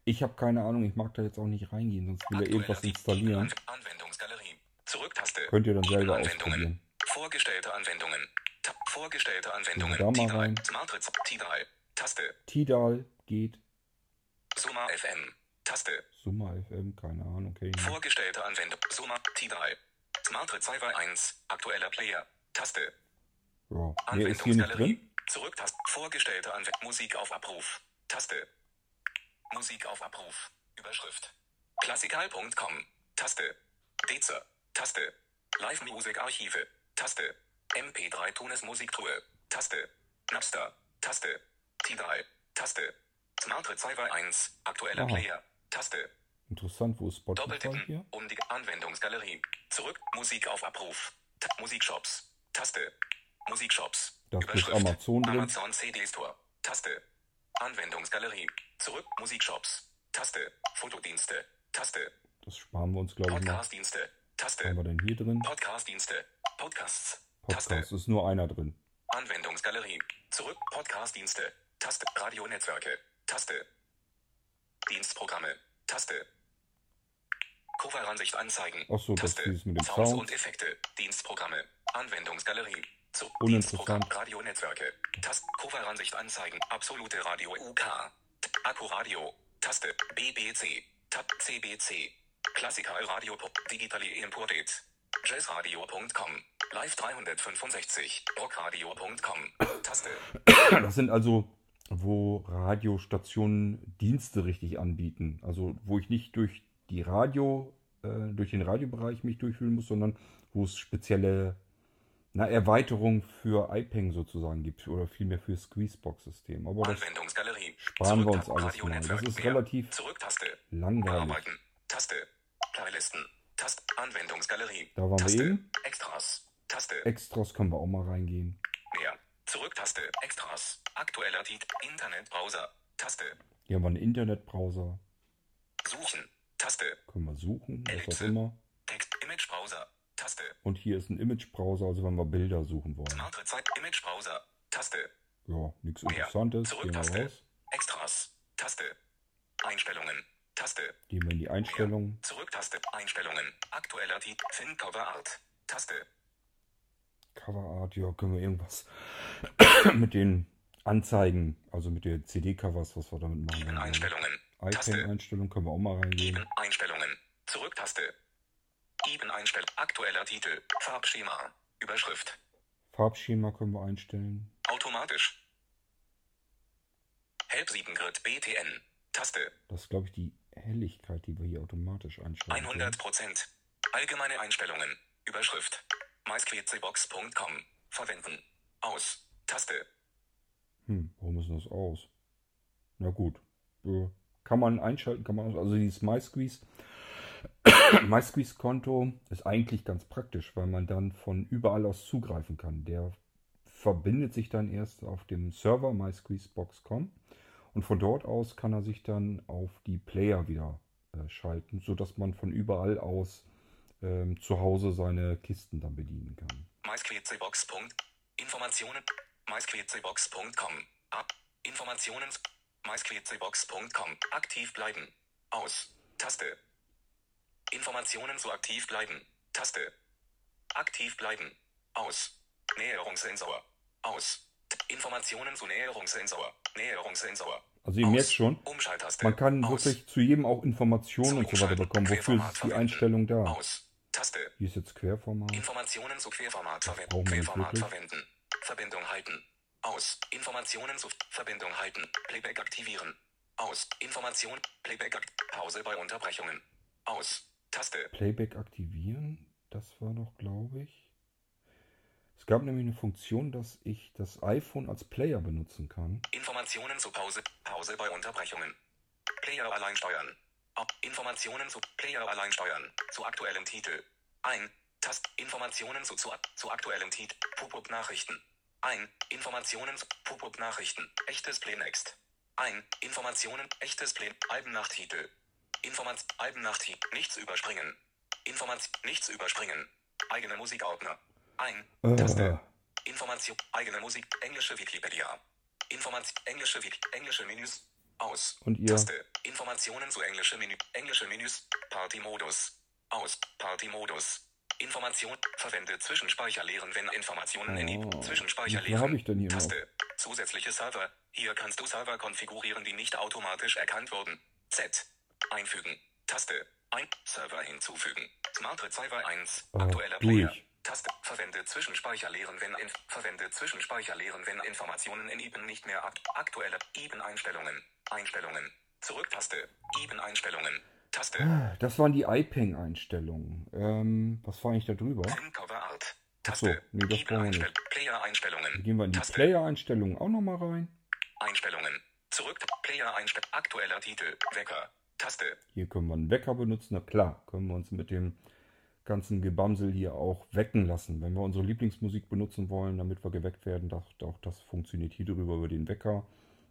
Ich habe keine Ahnung, ich mag da jetzt auch nicht reingehen, sonst will er irgendwas installieren. Anw- Anwendungsgalerie. Zurücktaste. Könnt ihr dann selber ausprobieren. Vorgestellte Anwendungen. Ta vorgestellte Anwendungen. da mal Tidal. rein. Smart. Tidal. Taste. Tidal geht. Summa FM. Taste. Summa FM, keine Ahnung, okay. Vorgestellte Anwendung. Summa. Tidal. Smart Receiver 1. Aktueller Player. Taste. Ja, mehr ist hier nicht Anwendungsgalerie. drin. Zurücktaste. Vorgestellte Anwendung. Musik auf Abruf. Taste. Musik auf Abruf. Überschrift. Klassikal.com. Taste. Dezer. Taste. Live Music Archive. Taste. MP3 Tunes Musiktruhe. Taste. Napster. Taste. Tidal. Taste. Smart Receiver 1. Aktueller Aha. Player. Taste. Interessant, wo ist Spotify Doppeltippen. hier? Um die Anwendungsgalerie. Zurück. Musik auf Abruf. Ta Musikshops. Taste. Musikshops. Da ist Amazon drin. Amazon CD Store. Taste. Anwendungsgalerie. Zurück. Musikshops. Taste. Fotodienste. Taste. Das sparen wir uns, glaube ich. Podcastdienste. Was Taste. haben wir denn hier drin? Podcastdienste. Podcasts. Taste. Podcast, ist nur einer drin. Anwendungsgalerie. Zurück. Podcastdienste. Taste. Radionetzwerke. Taste. Dienstprogramme. Taste. Coveransicht anzeigen. Ach so, das Taste. ist mit dem Sounds Sound. und Effekte. Dienstprogramme. Anwendungsgalerie. Zu Uninteressant. Dienstprogramm. Radionetzwerke. Taste. Coveransicht anzeigen. Absolute Radio UK. Akku-Radio. Taste. BBC. Tab CBC. Klassiker Radio Pop. Digitally imported. Jazzradio.com. Live 365. Rockradio.com. Taste. Das sind also, wo Radiostationen Dienste richtig anbieten. Also, wo ich nicht durch die Radio, äh, durch den Radiobereich mich durchfühlen muss, sondern wo es spezielle na, Erweiterungen für iPeng sozusagen gibt oder vielmehr für Squeezebox-System. Aber das Anwendungsgalerie. sparen wir uns alles mal. Das ist relativ Zurücktaste. langweilig. Taste. Playlisten. Taste. Anwendungsgalerie. Da waren wir Taste. eben. Extras. Taste. Extras können wir auch mal reingehen. Mehr. Zurücktaste. Extras. Aktueller Titel. Internetbrowser. Taste. Hier haben wir einen Internetbrowser. Suchen. Taste. Können wir suchen, was auch Ellipse. immer. Text. Imagebrowser. Taste. Taste. Und hier ist ein Image-Browser, also wenn wir Bilder suchen wollen. Smart Zeit. Image Browser. Taste. Ja, nichts Mehr. Interessantes. Gehen wir Zurück-Taste. raus. Extras. Taste. Einstellungen. Taste. Gehen wir in die Einstellungen. Zurück-Taste. Einstellungen. Aktueller Titel. Fin Cover Art. Taste. Coverart, ja, können wir irgendwas [coughs] mit den Anzeigen, also mit den CD-Covers, was wir damit machen. Einstellungen. Taste. Icon-Einstellungen können wir auch mal reingehen. Einstellungen. Zurück-Taste. Eben Einstellung. Aktueller Titel. Farbschema. Überschrift. Farbschema können wir einstellen. Automatisch. Help 7 Grid BTN. Taste. Das ist, glaube ich, die Helligkeit, die wir hier automatisch einstellen. können. 100%. Allgemeine Einstellungen. Überschrift. mysqcbox.com. Verwenden. Aus. Taste. Hm, warum ist das aus? Na gut. Äh, Kann man einschalten, kann man aus. Also dieses MySqueeze. [coughs] MySqueeze-Konto ist eigentlich ganz praktisch, weil man dann von überall aus zugreifen kann. Der verbindet sich dann erst auf dem Server mysqueezebox.com und von dort aus kann er sich dann auf die Player wieder äh, schalten, sodass man von überall aus ähm, zu Hause seine Kisten dann bedienen kann. mysqcbox. Informationen. mysqcbox.com. Ab. Informationen. mysqcbox.com. Aktiv bleiben. Aus. Taste. Informationen zu aktiv bleiben. Taste. Aktiv bleiben. Aus. Näherungssensor. Aus. Informationen zu Näherungssensor. Näherungssensor. Also ihr Aus. merkt schon, man kann Aus. wirklich zu jedem auch Informationen und so weiter bekommen. Wofür ist die. Einstellung da? Aus. Taste. Hier ist jetzt Querformat. Informationen zu Querformat nicht Querformat verwenden. Verbindung halten. Aus. Informationen zu Verbindung halten. Playback aktivieren. Aus. Information. Playback Pause bei Unterbrechungen. Aus. Taste. Playback aktivieren, das war doch, glaube ich. Es gab nämlich eine Funktion, dass ich das iPhone als Player benutzen kann. Informationen zu Pause. Pause bei Unterbrechungen. Player allein steuern. Informationen zu Player allein steuern. Zu aktuellem Titel. Ein. Tast. Informationen zu, zu, zu aktuellem Titel. Pop-up Nachrichten. Ein. Informationen zu Pop-up Nachrichten. Echtes Playnext. Ein. Informationen. Echtes Play. Alben nach Titel. Informat. Alben nach Titel. Nichts überspringen. Informat. Nichts überspringen. Eigene Musikordner. Ein. Äh, Taste. Information, eigene Musik, englische Wikipedia. Information, englische Wiki, englische Menüs, aus. Und ihr? Taste, Informationen zu englische Menü, englische Menüs, Partymodus, aus, Partymodus. Information, verwende Zwischenspeicher leeren, wenn Informationen in Oh. die Zwischenspeicher Wie viel habe ich denn hier noch? Taste, zusätzliche Server, hier kannst du Server konfigurieren, die nicht automatisch erkannt wurden. Z, einfügen, Taste, ein, Server hinzufügen. Smart Receiver 1, Ah, aktueller durch. Player. Taste. Verwende Zwischenspeicher leeren, wenn Inf verwende Zwischenspeicher leeren, wenn Informationen in IBAN nicht mehr akt aktuelle IBAN Einstellungen. Einstellungen. Zurücktaste. IBAN Einstellungen. Taste. Das waren die iPeng-Einstellungen. Ähm, was war eigentlich da drüber? Art. Taste. nee, das brauchen wir nicht. Player Einstellungen. Gehen wir in die Taste. Player-Einstellungen auch nochmal rein. Einstellungen. Zurück. Player Einstell aktueller Titel. Wecker. Taste. Hier können wir einen Wecker benutzen. Na klar, können wir uns mit dem ganzen Gebamsel hier auch wecken lassen. Wenn wir unsere Lieblingsmusik benutzen wollen, damit wir geweckt werden, doch, doch das funktioniert hier drüber über den Wecker.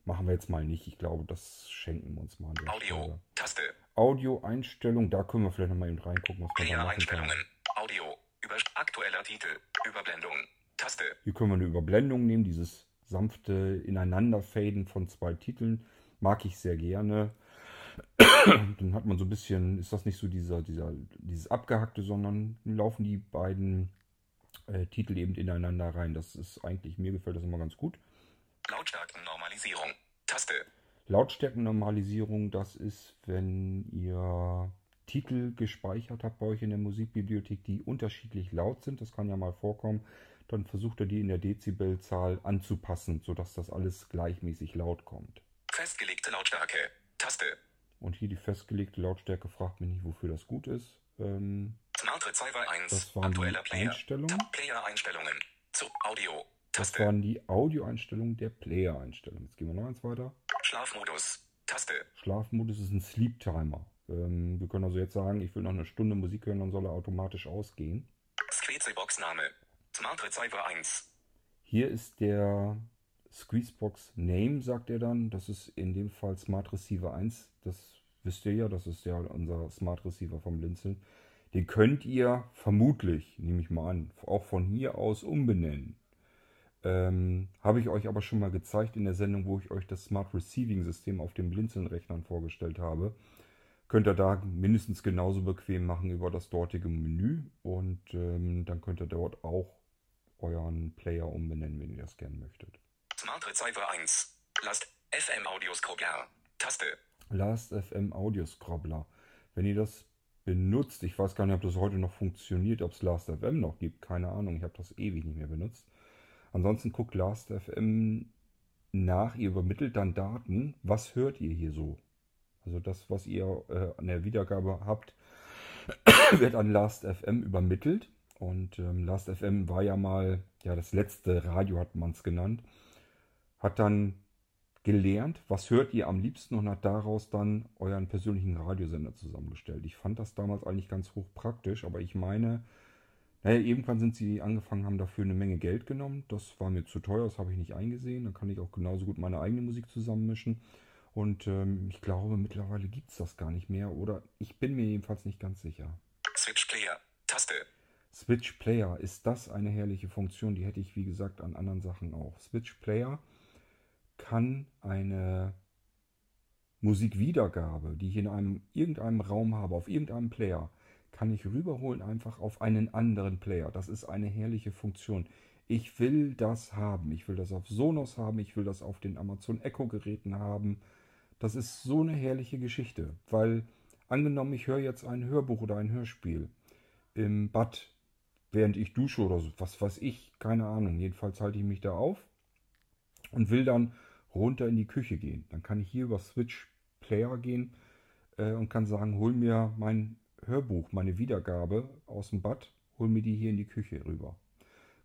Machen wir jetzt mal nicht. Ich glaube, das schenken wir uns mal Audio. Taste. Audio-Einstellung, da können wir vielleicht nochmal eben reingucken, was wir da machen. Einstellungen. Audio. Über aktueller Titel. Überblendung. Taste. Hier können wir eine Überblendung nehmen, dieses sanfte Ineinanderfaden von zwei Titeln. Mag ich sehr gerne. [coughs] Dann hat man so ein bisschen, ist das nicht so dieser, dieser, dieses Abgehackte, sondern laufen die beiden äh, Titel eben ineinander rein. Das ist eigentlich, mir gefällt das immer ganz gut. Lautstärkennormalisierung. Taste. Lautstärkennormalisierung, das ist, wenn ihr Titel gespeichert habt bei euch in der Musikbibliothek, die unterschiedlich laut sind. Das kann ja mal vorkommen. Dann versucht ihr die in der Dezibelzahl anzupassen, sodass das alles gleichmäßig laut kommt. Festgelegte Lautstärke. Und hier die festgelegte Lautstärke fragt mich nicht, wofür das gut ist. Ähm, Smart Receiver 1. Das waren die Player. Einstellungen. Zu Audio. das waren die Audioeinstellungen der Player-Einstellungen. Jetzt gehen wir noch eins weiter. Schlafmodus. Taste. Schlafmodus ist ein Sleep Timer. Ähm, wir können also jetzt sagen, ich will noch eine Stunde Musik hören, dann soll er automatisch ausgehen. Squeeze-Box Name. Smart Receiver 1. Hier ist der Squeezebox Name, sagt er dann. Das ist in dem Fall Smart Receiver 1. Das wisst ihr ja, das ist ja unser Smart Receiver vom Blinzeln. Den könnt ihr vermutlich, nehme ich mal an, auch von hier aus umbenennen. Ähm, Habe ich euch aber schon mal gezeigt in der Sendung, wo ich euch das Smart Receiving System auf den Blinzeln-Rechnern vorgestellt habe. Könnt ihr da mindestens genauso bequem machen über das dortige Menü und ähm, dann könnt ihr dort auch euren Player umbenennen, wenn ihr das gerne möchtet. Smart Receiver 1. Last FM Audioscope Taste. Last.fm Audio Scrobbler. Wenn ihr das benutzt, ich weiß gar nicht, ob das heute noch funktioniert, ob es Last.fm noch gibt, keine Ahnung, ich habe das ewig nicht mehr benutzt. Ansonsten guckt Last.fm nach, ihr übermittelt dann Daten, was hört ihr hier so? Also das, was ihr äh, an der Wiedergabe habt, [coughs] wird an Last.fm übermittelt. Und ähm, Last.fm war ja mal, ja, das letzte Radio hat man es genannt. Hat dann gelernt, was hört ihr am liebsten und hat daraus dann euren persönlichen Radiosender zusammengestellt. Ich fand das damals eigentlich ganz hochpraktisch, aber ich meine, naja, irgendwann sind sie angefangen, haben dafür eine Menge Geld genommen. Das war mir zu teuer, das habe ich nicht eingesehen. Dann kann ich auch genauso gut meine eigene Musik zusammenmischen. Und ähm, ich glaube, mittlerweile gibt es das gar nicht mehr. Oder ich bin mir jedenfalls nicht ganz sicher. Switch Player. Taste. Switch Player, ist das eine herrliche Funktion? Die hätte ich, wie gesagt, an anderen Sachen auch. Switch Player kann eine Musikwiedergabe, die ich in einem, irgendeinem Raum habe, auf irgendeinem Player, kann ich rüberholen einfach auf einen anderen Player. Das ist eine herrliche Funktion. Ich will das haben. Ich will das auf Sonos haben. Ich will das auf den Amazon Echo Geräten haben. Das ist so eine herrliche Geschichte, weil angenommen, ich höre jetzt ein Hörbuch oder ein Hörspiel im Bad, während ich dusche oder so, was weiß ich, keine Ahnung. Jedenfalls halte ich mich da auf und will dann runter in die Küche gehen. Dann kann ich hier über Switch Player gehen äh, und kann sagen, hol mir mein Hörbuch, meine Wiedergabe aus dem Bad, hol mir die hier in die Küche rüber.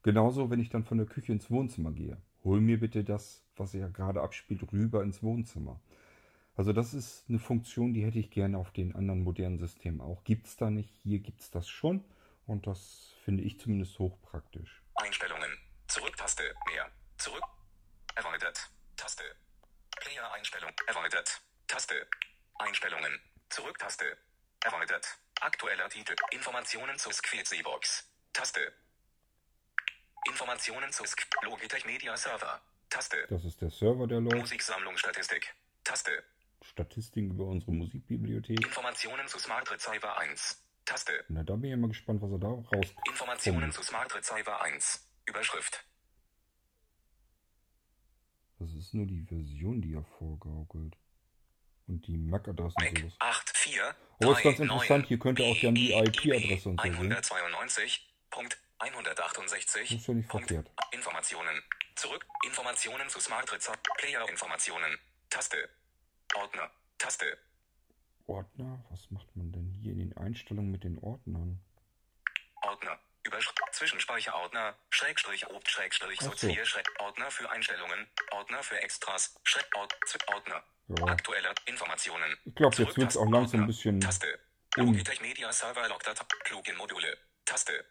Genauso, wenn ich dann von der Küche ins Wohnzimmer gehe. Hol mir bitte das, was er gerade abspielt, rüber ins Wohnzimmer. Also das ist eine Funktion, die hätte ich gerne auf den anderen modernen Systemen auch. Gibt es da nicht, hier gibt es das schon. Und das finde ich zumindest hochpraktisch. Einstellungen. Zurück-Taste. Mehr. Zurück. Erweitert. Taste. Player-Einstellung. Erweitert. Taste. Einstellungen. Zurück-Taste. Erweitert. Aktueller Titel. Informationen zur Squeeze-Box. Taste. Informationen zur Sk Logitech Media Server. Taste. Das ist der Server, der läuft. Musiksammlung Statistik. Taste. Statistiken über unsere Musikbibliothek. Informationen zu Smart Receiver 1. Taste. Na, da bin ich mal gespannt, was er da rauskommt. Informationen zu Smart Receiver 1. Überschrift. Das ist nur die Version, die er vorgaukelt. Und die MAC-Adresse und sowas. 8 4 Aber ist ganz interessant, hier könnt ihr auch dann die IP-Adresse und so sehen. 192.168. Das ist ja nicht verkehrt. Informationen. Zurück. Informationen zu Smart Rezept. Player Informationen. Taste. Ordner. Taste. Ordner? Was macht man denn hier in den Einstellungen mit den Ordnern? Ordner. Überschrift. Zwischenspeicherordner. Schrägstrich Opt. Schrägstrich so. Sortier. Schräg. Ordner für Einstellungen. Ordner für Extras. Schräg. Ord. Z- Ordner. Ja. Aktuelle Informationen. Ich glaube, jetzt wird es auch langsam ein bisschen. Taste. Logitech Media Server Logdata. Plugin-Module. Taste.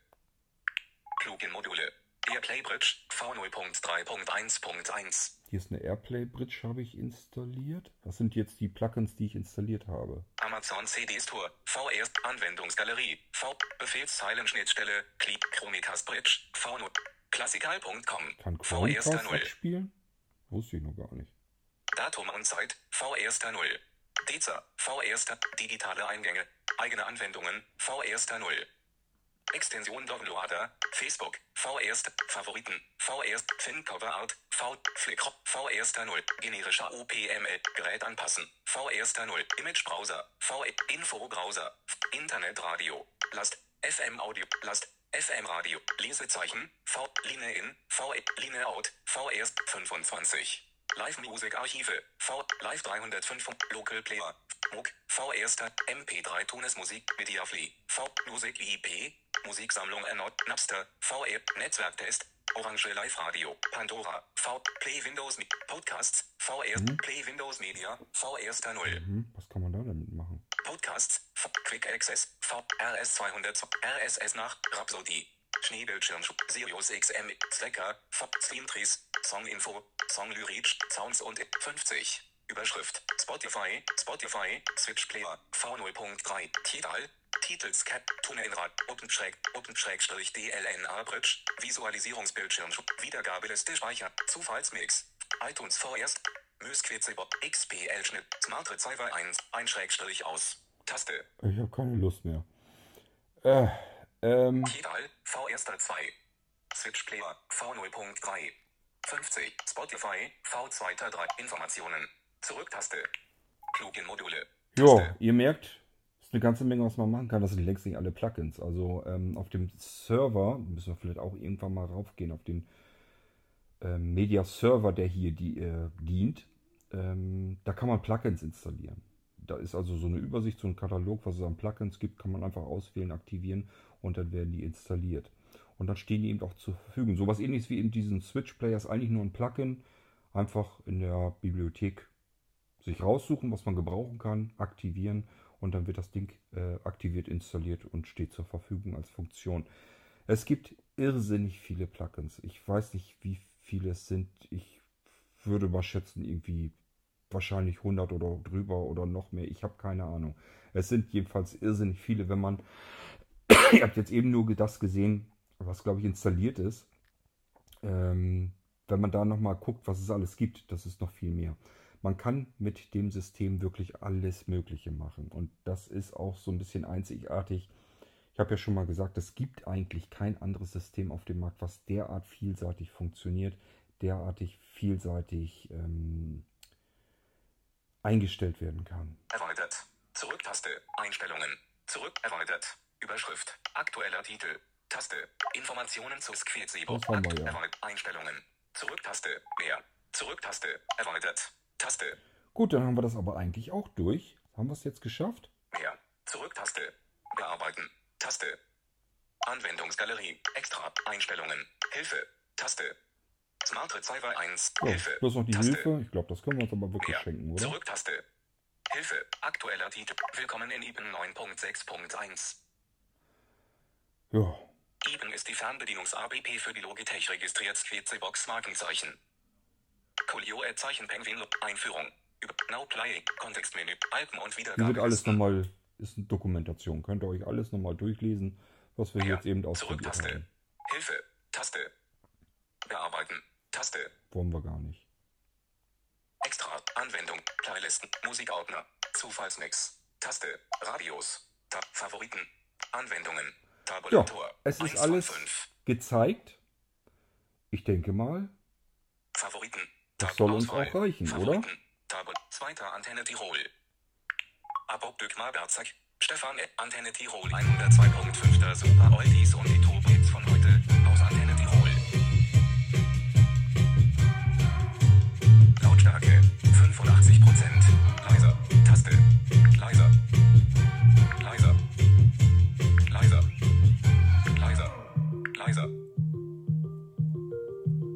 Plugin-Module. Airplay Bridge V0.3.1.1. Hier ist eine Airplay Bridge, habe ich installiert. Das sind jetzt die Plugins, die ich installiert habe. Amazon CD Store. VR Anwendungsgalerie. V Befehlszeilenschnittstelle. Clip Chromecast Bridge. V0. Klassikal.com. Kann V Chromecast 0. abspielen? Wusste ich noch gar nicht. Datum und Zeit. V 0. Deza. V Digitale Eingänge. Eigene Anwendungen. V 0. Extension Downloader, Facebook, V Favoriten, V Fin Cover Art, V. Flickr, V 0, generischer OPML, Gerät anpassen, V 0, Image Browser, V. Info Browser, Internetradio, Last, FM Audio, Last, FM Radio, Lesezeichen, V. Line in, V. Line out, V 25. Live Music Archive, V Live 305, Local Player, MOOC, V MP3 Tonesmusik, Mediafly, V Music IP, Musiksammlung Ernot, Napster, VE, Netzwerktest, Orange Live Radio, Pandora, V, Play Windows, Podcasts, V Play Windows Media, V 0, Hm, was kann man da damit machen? Podcasts, V, Quick Access, V, RS 200, RSS nach, Rhapsody, Schneebildschirm, Sirius XM, Slacker, V, Streamtrees, Songinfo, Songlyric, Sounds und 50. Überschrift. Spotify, Spotify, Switch Player, V0.3, Tidal, Titelscap, Tunnelrad, Schräg, Open Schrägstrich DLNA Bridge, Visualisierungsbildschirm, Wiedergabeliste Speicher, Zufallsmix, iTunes vorerst, Mösquetzebot, XPL Schnitt, Smart Receiver 1, ein Schrägstrich aus, Taste, Ich habe keine Lust mehr. Äh, ähm, Tidal, V erster 2. Switch Player, V0.3. 50. Spotify, V zweiter 3. Informationen. Zurücktaste. Plugin-Module. ja, ihr merkt, ist eine ganze Menge, was man machen kann. Das sind längst nicht alle Plugins. Also ähm, auf dem Server, müssen wir vielleicht auch irgendwann mal raufgehen, auf den ähm, Media-Server, der hier die, äh, dient, ähm, da kann man Plugins installieren. Da ist also so eine Übersicht, so ein Katalog, was es an Plugins gibt, kann man einfach auswählen, aktivieren und dann werden die installiert. Und dann stehen die eben auch zur Verfügung. Sowas ähnliches wie in diesen Switch-Player ist eigentlich nur ein Plugin. Einfach in der Bibliothek sich raussuchen, was man gebrauchen kann, aktivieren und dann wird das Ding äh, aktiviert, installiert und steht zur Verfügung als Funktion. Es gibt irrsinnig viele Plugins. Ich weiß nicht, wie viele es sind. Ich würde mal schätzen, irgendwie wahrscheinlich 100 oder drüber oder noch mehr. Ich habe keine Ahnung. Es sind jedenfalls irrsinnig viele, wenn man, [laughs] ihr habt jetzt eben nur das gesehen, was glaube ich installiert ist. Ähm, wenn man da nochmal guckt, was es alles gibt, das ist noch viel mehr. Man kann mit dem System wirklich alles Mögliche machen. Und das ist auch so ein bisschen einzigartig. Ich habe ja schon mal gesagt, es gibt eigentlich kein anderes System auf dem Markt, was derart vielseitig funktioniert, derartig vielseitig ähm, eingestellt werden kann. Erweitert. Zurücktaste. Einstellungen. Zurück. Erweitert. Überschrift. Aktueller Titel. Taste. Informationen zu. Erweitert. Einstellungen. Zurücktaste. Mehr. Zurücktaste. Erweitert. Taste. Gut, dann haben wir das aber eigentlich auch durch. Haben wir es jetzt geschafft? Mehr. Zurücktaste. Bearbeiten. Taste. Anwendungsgalerie. Extra. Einstellungen. Hilfe. Taste. Smart Receiver 1. So, Hilfe. bloß noch die Taste. Hilfe. Ich glaube, das können wir uns aber wirklich Mehr. schenken, oder? Zurücktaste. Hilfe. Aktueller Titel. Willkommen in IBM 9.6.1. Ja, IBM ist die Fernbedienungs-ABP für die Logitech registriert Box Markenzeichen. Colio Zeichen Penguin Einführung. Über Now Play Kontextmenü Alpen und hier Wiedergabe. wird alles nochmal, ist eine Dokumentation. Könnt ihr euch alles nochmal durchlesen, was wir Mehr. jetzt eben ausprobiert Zurücktaste. haben. Hilfe. Taste. Bearbeiten. Taste. Wollen wir gar nicht. Extra. Anwendung. Playlisten. Musikordner. Zufallsmix. Taste. Radios. Tab. Favoriten. Anwendungen. Ja, Tabulator. es Eins ist alles gezeigt. Ich denke mal, Favoriten. Das soll uns auch reichen, Favoriten. oder? Tab zweiter Antenne Tirol. Abo Dökmar Berzag. Stefan äh, Antenne Tirol 102.5 Super Oldies und die Top-Hits von heute aus Antenne Tirol. Lautstärke 85%. Leiser. Taste. Leiser.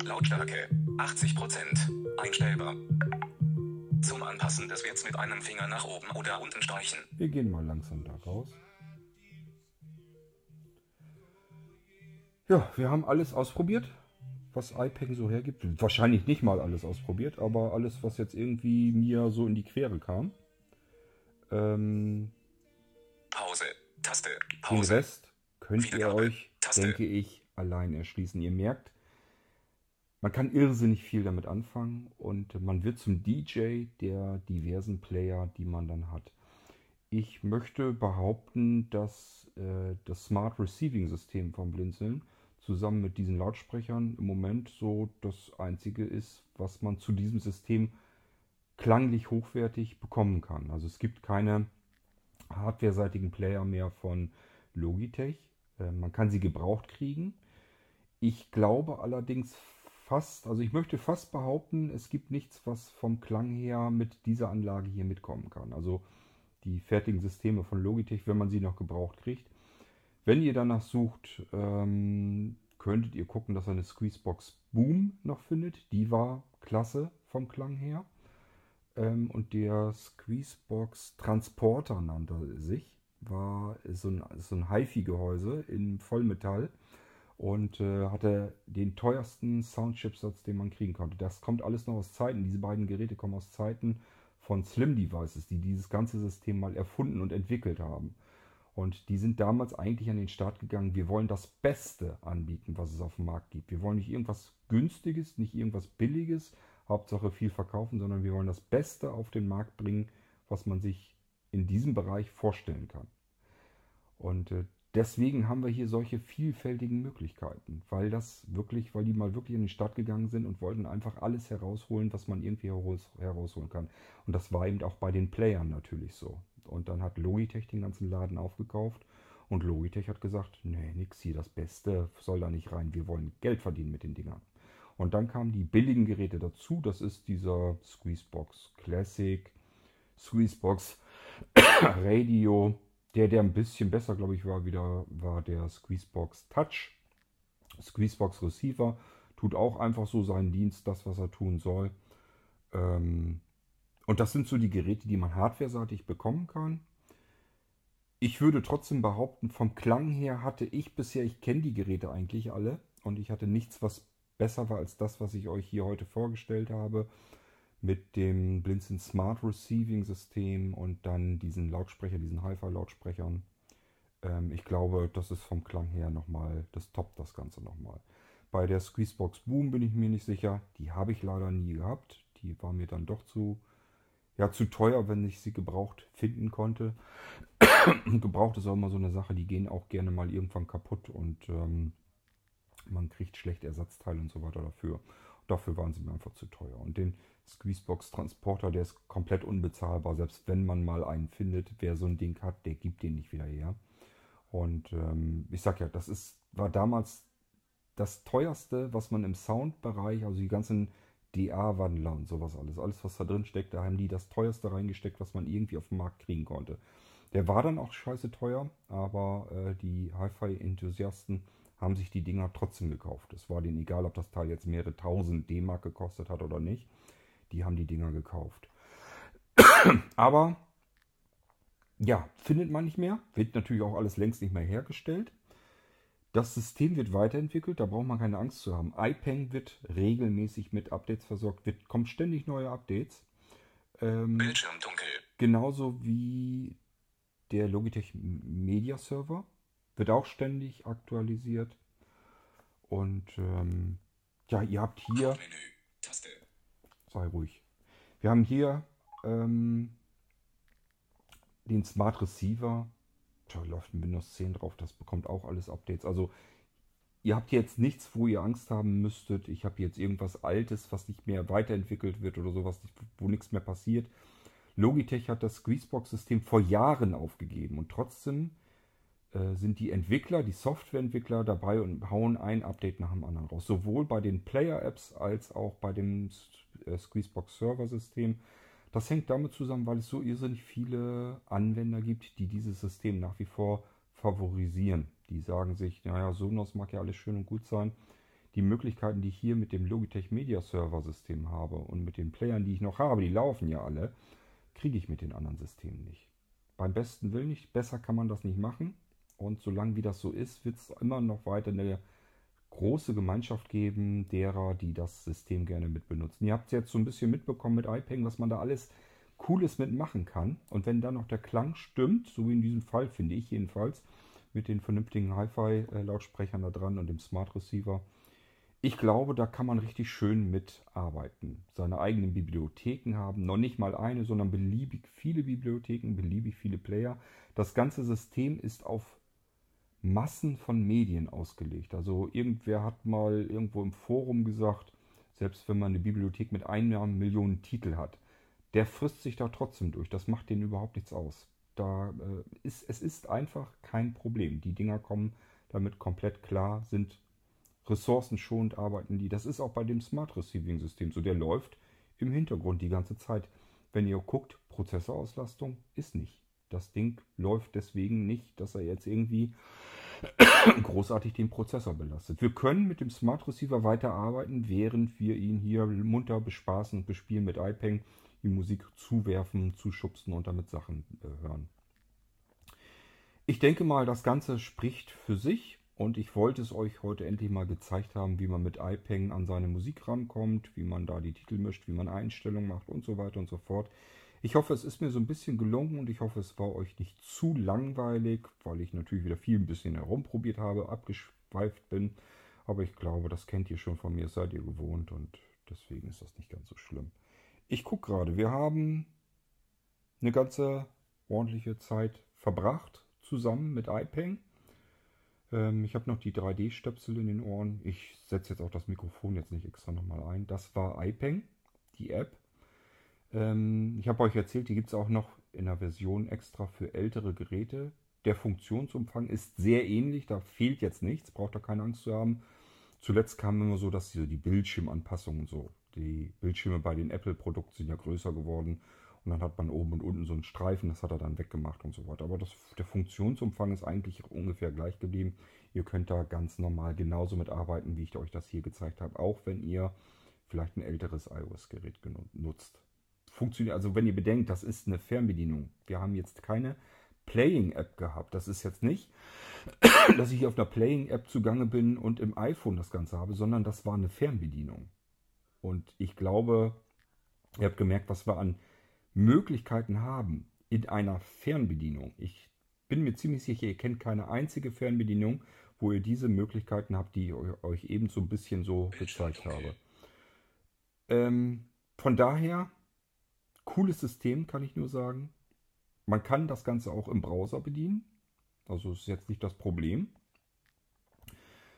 Lautstärke 80%. Einstellbar. Zum Anpassen des Werts mit einem Finger nach oben oder unten streichen. wir gehen mal langsam da raus. Ja, wir haben alles ausprobiert, was iPeng so hergibt. Wahrscheinlich nicht mal alles ausprobiert, aber alles, was jetzt irgendwie mir so in die Quere kam. Ähm, Pause. Taste. Den Pause. Rest könnt ihr euch, Taste. denke ich, allein erschließen. Ihr merkt, man kann irrsinnig viel damit anfangen und man wird zum DJ der diversen Player, die man dann hat. Ich möchte behaupten, dass äh, das Smart Receiving System vom Blinzeln zusammen mit diesen Lautsprechern im Moment so das einzige ist, was man zu diesem System klanglich hochwertig bekommen kann. Also es gibt keine hardwareseitigen Player mehr von Logitech. Äh, man kann sie gebraucht kriegen. Ich glaube allerdings fast, also ich möchte fast behaupten, es gibt nichts, was vom Klang her mit dieser Anlage hier mitkommen kann. Also die fertigen Systeme von Logitech, wenn man sie noch gebraucht kriegt. Wenn ihr danach sucht, ähm, könntet ihr gucken, dass ihr eine Squeezebox Boom noch findet. Die war klasse vom Klang her. Ähm, und der Squeezebox Transporter nannte sich. War so ein, so ein HiFi-Gehäuse in Vollmetall und äh, hatte den teuersten Soundchipsatz, den man kriegen konnte. Das kommt alles noch aus Zeiten. Diese beiden Geräte kommen aus Zeiten, von Slim Devices, die dieses ganze System mal erfunden und entwickelt haben. Und die sind damals eigentlich an den Start gegangen, wir wollen das Beste anbieten, was es auf dem Markt gibt. Wir wollen nicht irgendwas Günstiges, nicht irgendwas Billiges, Hauptsache viel verkaufen, sondern wir wollen das Beste auf den Markt bringen, was man sich in diesem Bereich vorstellen kann. Und äh, deswegen haben wir hier solche vielfältigen Möglichkeiten, weil das wirklich, weil die mal wirklich in die Stadt gegangen sind und wollten einfach alles herausholen, was man irgendwie heraus, herausholen kann. Und das war eben auch bei den Playern natürlich so. Und dann hat Logitech den ganzen Laden aufgekauft und Logitech hat gesagt, nee, nix hier, das Beste soll da nicht rein, wir wollen Geld verdienen mit den Dingern. Und dann kamen die billigen Geräte dazu, das ist dieser Squeezebox Classic, Squeezebox [coughs] Radio, der, der ein bisschen besser, glaube ich, war, wieder war der Squeezebox Touch. Squeezebox Receiver tut auch einfach so seinen Dienst, das, was er tun soll. Ähm, und das sind so die Geräte, die man hardware-seitig bekommen kann. Ich würde trotzdem behaupten, vom Klang her hatte ich bisher, ich kenne die Geräte eigentlich alle und ich hatte nichts, was besser war als das, was ich euch hier heute vorgestellt habe mit dem Blinzeln Smart Receiving System und dann diesen Lautsprecher, diesen Hi-Fi-Lautsprechern. Ähm, ich glaube, das ist vom Klang her nochmal, das toppt das Ganze nochmal. Bei der Squeezebox Boom bin ich mir nicht sicher. Die habe ich leider nie gehabt. Die war mir dann doch zu, ja, zu teuer, wenn ich sie gebraucht finden konnte. [coughs] gebraucht ist auch immer so eine Sache, die gehen auch gerne mal irgendwann kaputt und ähm, man kriegt schlechte Ersatzteile und so weiter dafür. Dafür waren sie mir einfach zu teuer. Und den Squeezebox Transporter, der ist komplett unbezahlbar. Selbst wenn man mal einen findet, wer so ein Ding hat, der gibt den nicht wieder her. Und ähm, ich sag ja, das ist, war damals das teuerste, was man im Soundbereich, also die ganzen DA-Wandler und sowas alles, alles was da drin steckt, da haben die das teuerste reingesteckt, was man irgendwie auf dem Markt kriegen konnte. Der war dann auch scheiße teuer, aber äh, die Hi-Fi-Enthusiasten haben sich die Dinger trotzdem gekauft. Es war denen egal, ob das Teil jetzt mehrere tausend D-Mark gekostet hat oder nicht. Die haben die Dinger gekauft. Aber ja, findet man nicht mehr. Wird natürlich auch alles längst nicht mehr hergestellt. Das System wird weiterentwickelt, da braucht man keine Angst zu haben. iPeng wird regelmäßig mit Updates versorgt, wird, kommen ständig neue Updates. Ähm, Bildschirm dunkel. genauso wie der Logitech Media Server wird auch ständig aktualisiert. Und ähm, ja, ihr habt hier Menü. Taste. Sei ruhig. Wir haben hier ähm, den Smart Receiver. Da läuft ein Windows 10 drauf, das bekommt auch alles Updates. Also ihr habt jetzt nichts, wo ihr Angst haben müsstet. Ich habe jetzt irgendwas Altes, was nicht mehr weiterentwickelt wird oder sowas, wo nichts mehr passiert. Logitech hat das Squeezebox-System vor Jahren aufgegeben und trotzdem äh, sind die Entwickler, die Softwareentwickler dabei und hauen ein Update nach dem anderen raus. Sowohl bei den Player-Apps als auch bei dem Squeezebox-Server-System. Das hängt damit zusammen, weil es so irrsinnig viele Anwender gibt, die dieses System nach wie vor favorisieren. Die sagen sich, naja, Sonos mag ja alles schön und gut sein. Die Möglichkeiten, die ich hier mit dem Logitech Media Server System habe und mit den Playern, die ich noch habe, die laufen ja alle, kriege ich mit den anderen Systemen nicht. Beim besten Willen nicht, besser kann man das nicht machen. Und solange wie das so ist, wird es immer noch weiter eine große Gemeinschaft geben, derer, die das System gerne mitbenutzen. Ihr habt es jetzt so ein bisschen mitbekommen mit iPeng, was man da alles Cooles mitmachen kann. Und wenn dann noch der Klang stimmt, so wie in diesem Fall, finde ich jedenfalls, mit den vernünftigen Hi-Fi-Lautsprechern da dran und dem Smart Receiver, ich glaube, da kann man richtig schön mitarbeiten. Seine eigenen Bibliotheken haben, noch nicht mal eine, sondern beliebig viele Bibliotheken, beliebig viele Player. Das ganze System ist auf Massen von Medien ausgelegt. Also irgendwer hat mal irgendwo im Forum gesagt, selbst wenn man eine Bibliothek mit einer Million Titel hat, der frisst sich da trotzdem durch. Das macht denen überhaupt nichts aus. Da äh, ist, es ist einfach kein Problem. Die Dinger kommen damit komplett klar, sind ressourcenschonend arbeiten die. Das ist auch bei dem Smart Receiving System so. Der läuft im Hintergrund die ganze Zeit. Wenn ihr guckt, Prozessorauslastung ist nicht. Das Ding läuft deswegen nicht, dass er jetzt irgendwie [coughs] großartig den Prozessor belastet. Wir können mit dem Smart Receiver weiterarbeiten, während wir ihn hier munter bespaßen und bespielen mit iPeng, die Musik zuwerfen, zuschubsen und damit Sachen äh, hören. Ich denke mal, das Ganze spricht für sich und ich wollte es euch heute endlich mal gezeigt haben, wie man mit iPeng an seine Musik rankommt, wie man da die Titel mischt, wie man Einstellungen macht und so weiter und so fort. Ich hoffe, es ist mir so ein bisschen gelungen und ich hoffe, es war euch nicht zu langweilig, weil ich natürlich wieder viel ein bisschen herumprobiert habe, abgeschweift bin. Aber ich glaube, das kennt ihr schon von mir, seid ihr gewohnt und deswegen ist das nicht ganz so schlimm. Ich gucke gerade, wir haben eine ganze ordentliche Zeit verbracht zusammen mit iPeng. Ähm, ich habe noch die 3D-Stöpsel in den Ohren. Ich setze jetzt auch das Mikrofon jetzt nicht extra nochmal ein. Das war iPeng, die App. Ähm, ich habe euch erzählt, die gibt es auch noch in einer Version extra für ältere Geräte. Der Funktionsumfang ist sehr ähnlich, da fehlt jetzt nichts, braucht da keine Angst zu haben. Zuletzt kam immer so, dass die, die Bildschirmanpassungen so, die Bildschirme bei den Apple-Produkten sind ja größer geworden und dann hat man oben und unten so einen Streifen, das hat er dann weggemacht und so weiter. Aber das, der Funktionsumfang ist eigentlich ungefähr gleich geblieben. Ihr könnt da ganz normal genauso mit arbeiten, wie ich euch das hier gezeigt habe, auch wenn ihr vielleicht ein älteres iOS-Gerät nutzt. Funktioniert, also wenn ihr bedenkt, das ist eine Fernbedienung. Wir haben jetzt keine Playing-App gehabt. Das ist jetzt nicht, [coughs] dass ich hier auf einer Playing-App zugange bin und im iPhone das Ganze habe, sondern das war eine Fernbedienung. Und ich glaube, ihr habt gemerkt, was wir an Möglichkeiten haben in einer Fernbedienung. Ich bin mir ziemlich sicher, ihr kennt keine einzige Fernbedienung, wo ihr diese Möglichkeiten habt, die ich euch eben so ein bisschen so gezeigt habe. Ähm, von daher, cooles System, kann ich nur sagen. Man kann das Ganze auch im Browser bedienen. Also ist jetzt nicht das Problem.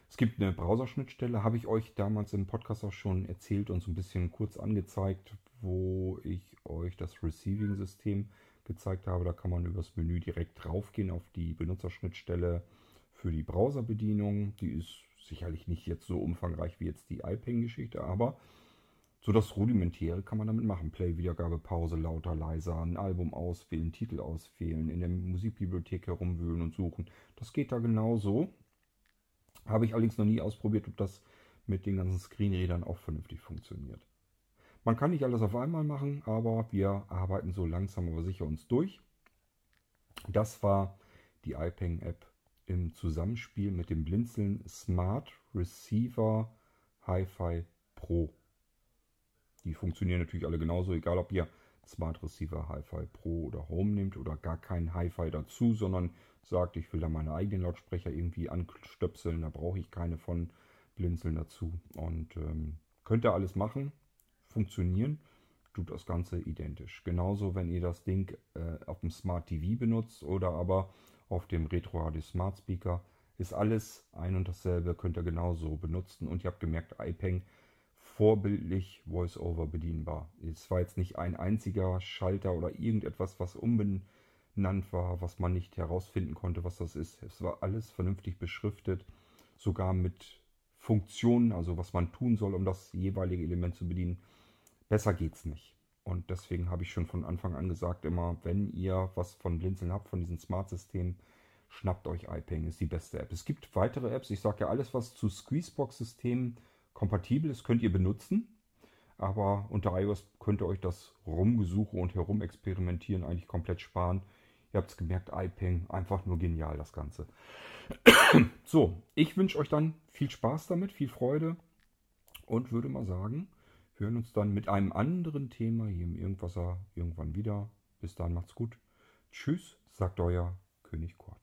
Es gibt eine Browserschnittstelle, habe ich euch damals im Podcast auch schon erzählt und so ein bisschen kurz angezeigt, wo ich euch das Receiving-System gezeigt habe. Da kann man übers Menü direkt draufgehen auf die Benutzerschnittstelle für die Browserbedienung. Die ist sicherlich nicht jetzt so umfangreich wie jetzt die iPeng-Geschichte, aber so das Rudimentäre kann man damit machen. Play, Wiedergabe, Pause, lauter, leiser, ein Album auswählen, Titel auswählen, in der Musikbibliothek herumwühlen und suchen. Das geht da genauso. Habe ich allerdings noch nie ausprobiert, ob das mit den ganzen Screenrädern auch vernünftig funktioniert. Man kann nicht alles auf einmal machen, aber wir arbeiten so langsam aber sicher uns durch. Das war die iPeng-App im Zusammenspiel mit dem Blinzeln Smart Receiver Hi-Fi Pro. Die funktionieren natürlich alle genauso, egal ob ihr Smart Receiver Hi-Fi Pro oder Home nehmt oder gar kein Hi-Fi dazu, sondern sagt, ich will da meine eigenen Lautsprecher irgendwie anstöpseln, da brauche ich keine von Blinzeln dazu. Und ähm, könnt ihr alles machen, funktionieren, tut das Ganze identisch. Genauso, wenn ihr das Ding äh, auf dem Smart TV benutzt oder aber auf dem Retro Radio Smart Speaker, ist alles ein und dasselbe, könnt ihr genauso benutzen. Und ihr habt gemerkt, iPeng vorbildlich VoiceOver bedienbar. Es war jetzt nicht ein einziger Schalter oder irgendetwas, was umbenannt war, was man nicht herausfinden konnte, was das ist. Es war alles vernünftig beschriftet, sogar mit Funktionen, also was man tun soll, um das jeweilige Element zu bedienen. Besser geht's nicht. Und deswegen habe ich schon von Anfang an gesagt, immer, wenn ihr was von Blinzeln habt, von diesen Smart-Systemen, schnappt euch iPeng, ist die beste App. Es gibt weitere Apps, ich sage ja alles, was zu Squeezebox-Systemen kompatibel ist, könnt ihr benutzen. Aber unter iOS könnt ihr euch das Rumgesuche und Herumexperimentieren eigentlich komplett sparen. Ihr habt es gemerkt, iPeng, einfach nur genial das Ganze. [clears throat] so, ich wünsche euch dann viel Spaß damit, viel Freude und würde mal sagen, wir hören uns dann mit einem anderen Thema hier im Irgendwasser irgendwann wieder. Bis dann, macht's gut. Tschüss, sagt euer König Kurt.